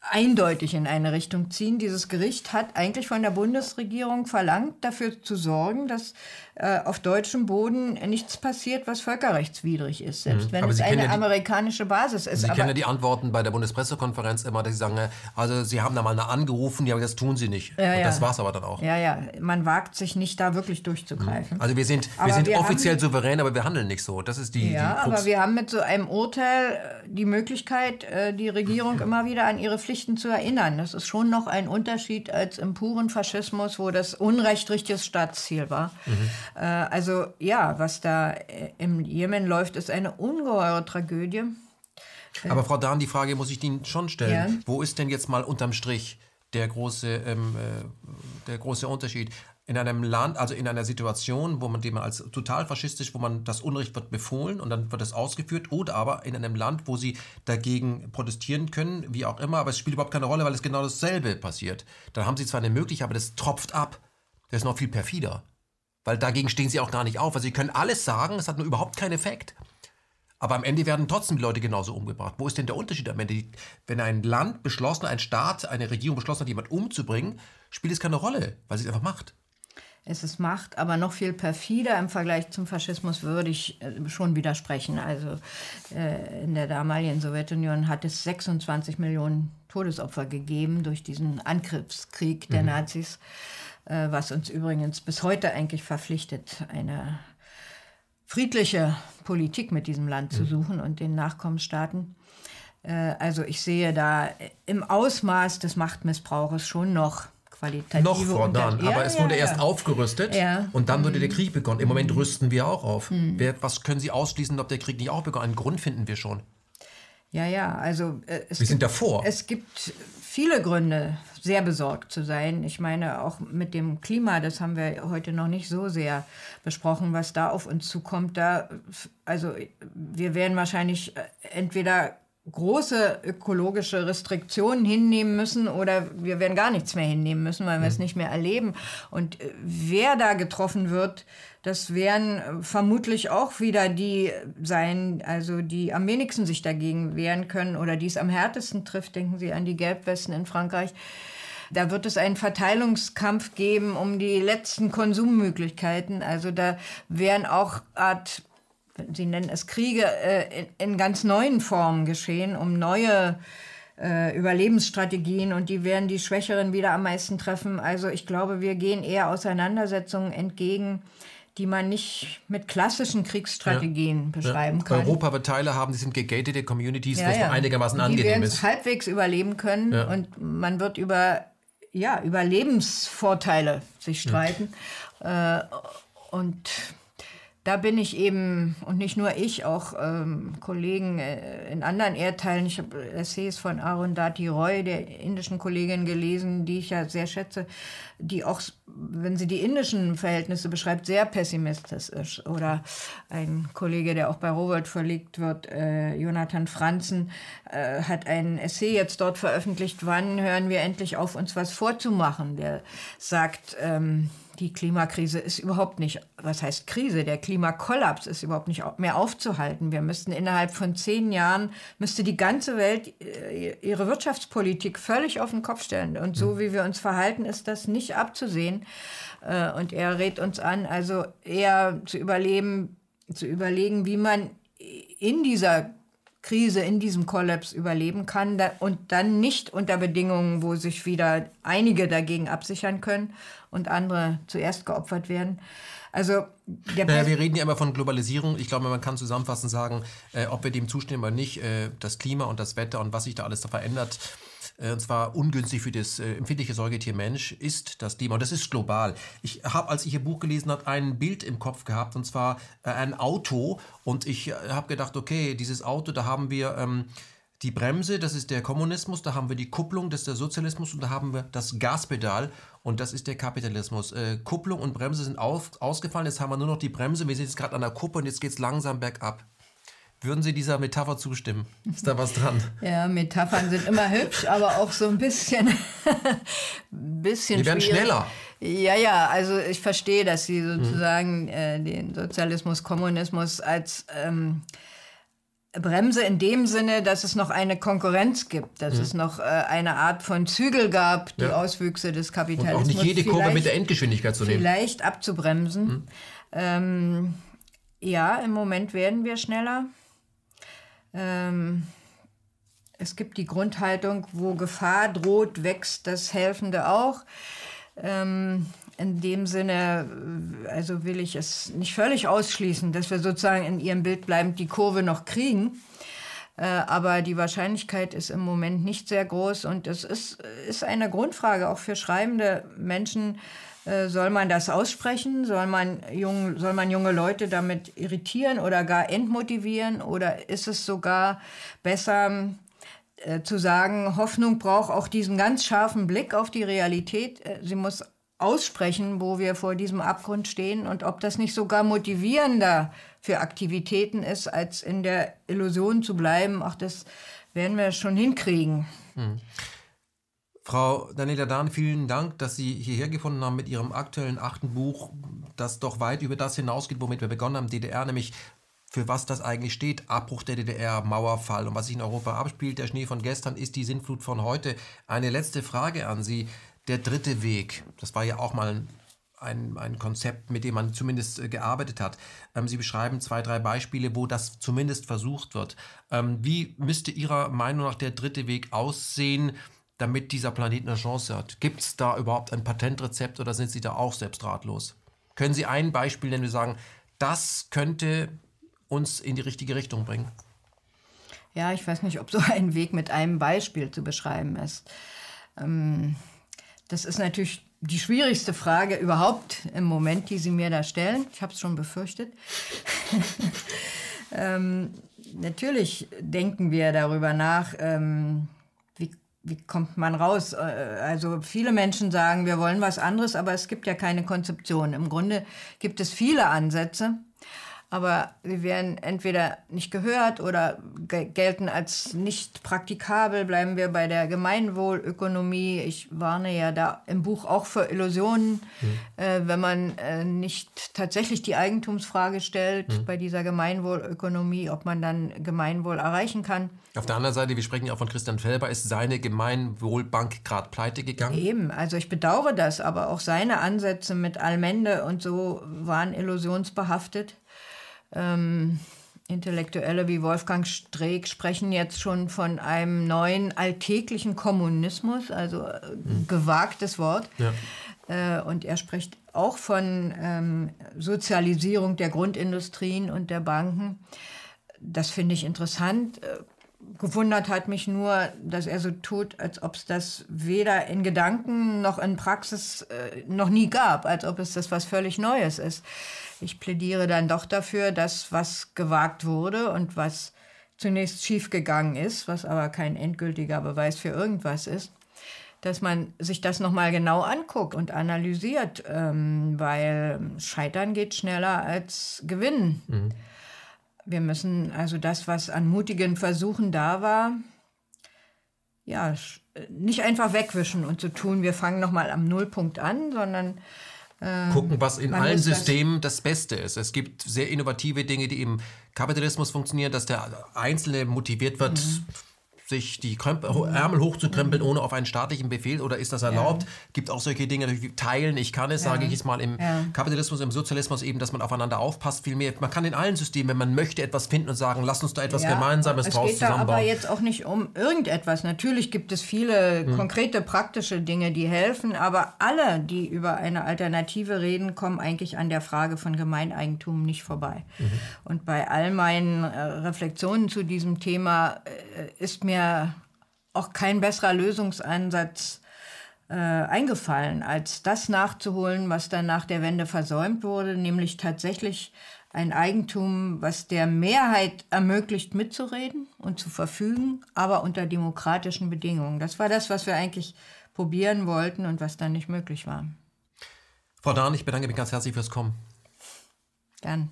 eindeutig in eine Richtung ziehen. Dieses Gericht hat eigentlich von der Bundesregierung verlangt, dafür zu sorgen, dass äh, auf deutschem Boden nichts passiert, was völkerrechtswidrig ist, selbst mhm. wenn Aber es eine ja amerikanische Basis ist. Sie kennen ja die Antworten bei der Bundespressekonferenz immer, dass Sie sagen, also Sie haben da mal angerufen, ja, aber das tun Sie nicht. Ja, ja. das war es aber dann auch. Ja, ja, man wagt sich nicht, da wirklich durchzugreifen. Mhm. Also wir sind, wir sind wir offiziell haben, souverän, aber wir handeln nicht so. Das ist die Ja, die aber wir haben mit so einem Urteil äh, die Möglichkeit, äh, die Regierung immer wieder an ihre Pflichten zu erinnern. Das ist schon noch ein Unterschied als im puren Faschismus, wo das Unrecht richtiges Staatsziel war. Mhm. Äh, also ja, was da äh, im Jemen läuft, ist eine ungeheure Tragödie. Aber Frau Dahn, die Frage muss ich Ihnen schon stellen. Ja. Wo ist denn jetzt mal unterm Strich der große, ähm, äh, der große Unterschied? In einem Land, also in einer Situation, wo man, die man als total faschistisch, wo man das Unrecht wird befohlen und dann wird es ausgeführt, oder aber in einem Land, wo sie dagegen protestieren können, wie auch immer, aber es spielt überhaupt keine Rolle, weil es genau dasselbe passiert. Dann haben sie zwar eine Möglichkeit, aber das tropft ab. Das ist noch viel perfider. Weil dagegen stehen sie auch gar nicht auf. Also sie können alles sagen, es hat nur überhaupt keinen Effekt. Aber am Ende werden trotzdem die Leute genauso umgebracht. Wo ist denn der Unterschied am Ende? Wenn ein Land beschlossen, ein Staat, eine Regierung beschlossen hat, jemanden umzubringen, spielt es keine Rolle, weil sie es einfach macht. Es ist Macht, aber noch viel perfider im Vergleich zum Faschismus würde ich äh, schon widersprechen. Also äh, in der damaligen Sowjetunion hat es 26 Millionen Todesopfer gegeben durch diesen Angriffskrieg der mhm. Nazis. Äh, was uns übrigens bis heute eigentlich verpflichtet, eine friedliche Politik mit diesem Land zu mhm. suchen und den Nachkommensstaaten. Äh, also ich sehe da im Ausmaß des Machtmissbrauches schon noch qualitative Noch, Frau Dahn, aber ja, es wurde ja, erst ja. aufgerüstet und dann wurde der mhm. Krieg begonnen. Im Moment mhm. rüsten wir auch auf. Mhm. Wer, was können Sie ausschließen, ob der Krieg nicht auch begonnen? Einen Grund finden wir schon. Ja, ja, also äh, wir sind davor. Es gibt viele Gründe, sehr besorgt zu sein. Ich meine, auch mit dem Klima, das haben wir heute noch nicht so sehr besprochen, was da auf uns zukommt. Da, also wir werden wahrscheinlich äh, entweder große ökologische Restriktionen hinnehmen müssen oder wir werden gar nichts mehr hinnehmen müssen, weil wir es mhm. nicht mehr erleben. Und äh, wer da getroffen wird, das werden äh, vermutlich auch wieder die sein, also die am wenigsten sich dagegen wehren können oder die es am härtesten trifft. Denken Sie an die Gelbwesten in Frankreich. Da wird es einen Verteilungskampf geben um die letzten Konsummöglichkeiten. Also da werden auch Art, Sie nennen es Kriege, äh, in, in ganz neuen Formen geschehen, um neue äh, Überlebensstrategien und die werden die Schwächeren wieder am meisten treffen. Also ich glaube, wir gehen eher Auseinandersetzungen entgegen, die man nicht mit klassischen Kriegsstrategien ja. beschreiben ja. kann. Europa wird Teile haben, die sind gegatete Communities, ja, wo es ja. einigermaßen die angenehm ist. Die halbwegs überleben können und man wird über ja, Überlebensvorteile sich streiten. Äh, und da bin ich eben, und nicht nur ich, auch ähm, Kollegen äh, in anderen Erdteilen. Ich habe Essays von Arundhati Roy, der indischen Kollegin, gelesen, die ich ja sehr schätze, die auch, wenn sie die indischen Verhältnisse beschreibt, sehr pessimistisch ist. Oder ein Kollege, der auch bei Robert verlegt wird, äh, Jonathan Franzen, äh, hat ein Essay jetzt dort veröffentlicht, wann hören wir endlich auf, uns was vorzumachen. Der sagt, ähm, die Klimakrise ist überhaupt nicht, was heißt Krise, der Klimakollaps ist überhaupt nicht mehr aufzuhalten. Wir müssten innerhalb von zehn Jahren, müsste die ganze Welt äh, ihre Wirtschaftspolitik völlig auf den Kopf stellen. Und so wie wir uns verhalten, ist das nicht abzusehen. Äh, und er rät uns an, also eher zu überleben, zu überlegen, wie man in dieser Krise, in diesem Kollaps überleben kann und dann nicht unter Bedingungen, wo sich wieder einige dagegen absichern können und andere zuerst geopfert werden. Also naja, wir reden ja immer von Globalisierung. Ich glaube, man kann zusammenfassend sagen, äh, ob wir dem zustimmen oder nicht, äh, das Klima und das Wetter und was sich da alles da verändert, äh, und zwar ungünstig für das äh, empfindliche Säugetier Mensch, ist das Thema. Und das ist global. Ich habe, als ich Ihr Buch gelesen habe, ein Bild im Kopf gehabt, und zwar äh, ein Auto. Und ich äh, habe gedacht, okay, dieses Auto, da haben wir... Ähm, die Bremse, das ist der Kommunismus, da haben wir die Kupplung, das ist der Sozialismus und da haben wir das Gaspedal und das ist der Kapitalismus. Äh, Kupplung und Bremse sind auf, ausgefallen, jetzt haben wir nur noch die Bremse, wir sind jetzt gerade an der Kuppe und jetzt geht es langsam bergab. Würden Sie dieser Metapher zustimmen? Ist da was dran? Ja, Metaphern sind immer hübsch, aber auch so ein bisschen, bisschen Die werden schwierig. schneller. Ja, ja, also ich verstehe, dass Sie sozusagen mhm. äh, den Sozialismus, Kommunismus als ähm, Bremse in dem Sinne, dass es noch eine Konkurrenz gibt, dass mhm. es noch äh, eine Art von Zügel gab, die ja. Auswüchse des Kapitalismus. Und auch nicht jede Kurve mit der Endgeschwindigkeit zu nehmen. Vielleicht abzubremsen. Mhm. Ähm, ja, im Moment werden wir schneller. Ähm, es gibt die Grundhaltung, wo Gefahr droht, wächst das Helfende auch. Ähm, in dem Sinne, also will ich es nicht völlig ausschließen, dass wir sozusagen in Ihrem Bild bleibend die Kurve noch kriegen. Äh, aber die Wahrscheinlichkeit ist im Moment nicht sehr groß und es ist, ist eine Grundfrage auch für schreibende Menschen. Äh, soll man das aussprechen? Soll man, jung, soll man junge Leute damit irritieren oder gar entmotivieren? Oder ist es sogar besser, äh, zu sagen, Hoffnung braucht auch diesen ganz scharfen Blick auf die Realität. Sie muss aussprechen, wo wir vor diesem Abgrund stehen und ob das nicht sogar motivierender für Aktivitäten ist, als in der Illusion zu bleiben, ach, das werden wir schon hinkriegen. Hm. Frau Daniela Dahn, vielen Dank, dass Sie hierher gefunden haben mit Ihrem aktuellen achten Buch, das doch weit über das hinausgeht, womit wir begonnen haben, DDR, nämlich für was das eigentlich steht. Abbruch der DDR, Mauerfall und was sich in Europa abspielt. Der Schnee von gestern ist die Sintflut von heute. Eine letzte Frage an Sie. Der dritte Weg, das war ja auch mal ein, ein Konzept, mit dem man zumindest äh, gearbeitet hat. Ähm, Sie beschreiben zwei, drei Beispiele, wo das zumindest versucht wird. Ähm, wie müsste Ihrer Meinung nach der dritte Weg aussehen, damit dieser Planet eine Chance hat? Gibt es da überhaupt ein Patentrezept oder sind Sie da auch selbst ratlos? Können Sie ein Beispiel nennen, wir sagen, das könnte uns in die richtige Richtung bringen? Ja, ich weiß nicht, ob so ein Weg mit einem Beispiel zu beschreiben ist. Ähm, das ist natürlich die schwierigste Frage überhaupt im Moment, die Sie mir da stellen. Ich habe es schon befürchtet. ähm, natürlich denken wir darüber nach, ähm, wie, wie kommt man raus. Äh, also viele Menschen sagen, wir wollen was anderes, aber es gibt ja keine Konzeption. Im Grunde gibt es viele Ansätze aber sie werden entweder nicht gehört oder gelten als nicht praktikabel. Bleiben wir bei der Gemeinwohlökonomie. Ich warne ja da im Buch auch für Illusionen, mhm. äh, wenn man äh, nicht tatsächlich die Eigentumsfrage stellt mhm. bei dieser Gemeinwohlökonomie, ob man dann Gemeinwohl erreichen kann. Auf der anderen Seite, wir sprechen ja auch von Christian Felber, ist seine Gemeinwohlbank gerade pleite gegangen? Eben, also ich bedauere das, aber auch seine Ansätze mit Allmende und so waren illusionsbehaftet. Ähm, Intellektuelle wie Wolfgang Streeck sprechen jetzt schon von einem neuen alltäglichen Kommunismus, also mhm. gewagtes Wort. Ja. Äh, und er spricht auch von ähm, Sozialisierung der Grundindustrien und der Banken. Das finde ich interessant. Äh, gewundert hat mich nur, dass er so tut, als ob es das weder in Gedanken noch in Praxis äh, noch nie gab, als ob es das was völlig Neues ist. Ich plädiere dann doch dafür, dass was gewagt wurde und was zunächst schiefgegangen ist, was aber kein endgültiger Beweis für irgendwas ist, dass man sich das nochmal genau anguckt und analysiert, ähm, weil Scheitern geht schneller als Gewinnen. Mhm. Wir müssen also das, was an mutigen Versuchen da war, ja, nicht einfach wegwischen und so tun, wir fangen nochmal am Nullpunkt an, sondern gucken, was in allen Systemen das Beste ist. Es gibt sehr innovative Dinge, die im Kapitalismus funktionieren, dass der Einzelne motiviert wird, mhm sich die Krempel, Ärmel hochzukrempeln, ohne auf einen staatlichen Befehl oder ist das erlaubt? Ja. Gibt auch solche Dinge, wie teilen, ich kann es, ja. sage ich jetzt mal, im ja. Kapitalismus, im Sozialismus eben, dass man aufeinander aufpasst, vielmehr. Man kann in allen Systemen, wenn man möchte, etwas finden und sagen, lass uns da etwas Gemeinsames es draus geht zusammenbauen. Da aber jetzt auch nicht um irgendetwas. Natürlich gibt es viele hm. konkrete, praktische Dinge, die helfen, aber alle, die über eine Alternative reden, kommen eigentlich an der Frage von Gemeineigentum nicht vorbei. Mhm. Und bei all meinen äh, Reflexionen zu diesem Thema äh, ist mir mir auch kein besserer Lösungsansatz äh, eingefallen, als das nachzuholen, was dann nach der Wende versäumt wurde, nämlich tatsächlich ein Eigentum, was der Mehrheit ermöglicht, mitzureden und zu verfügen, aber unter demokratischen Bedingungen. Das war das, was wir eigentlich probieren wollten und was dann nicht möglich war. Frau Dahn, ich bedanke mich ganz herzlich fürs Kommen. Gern.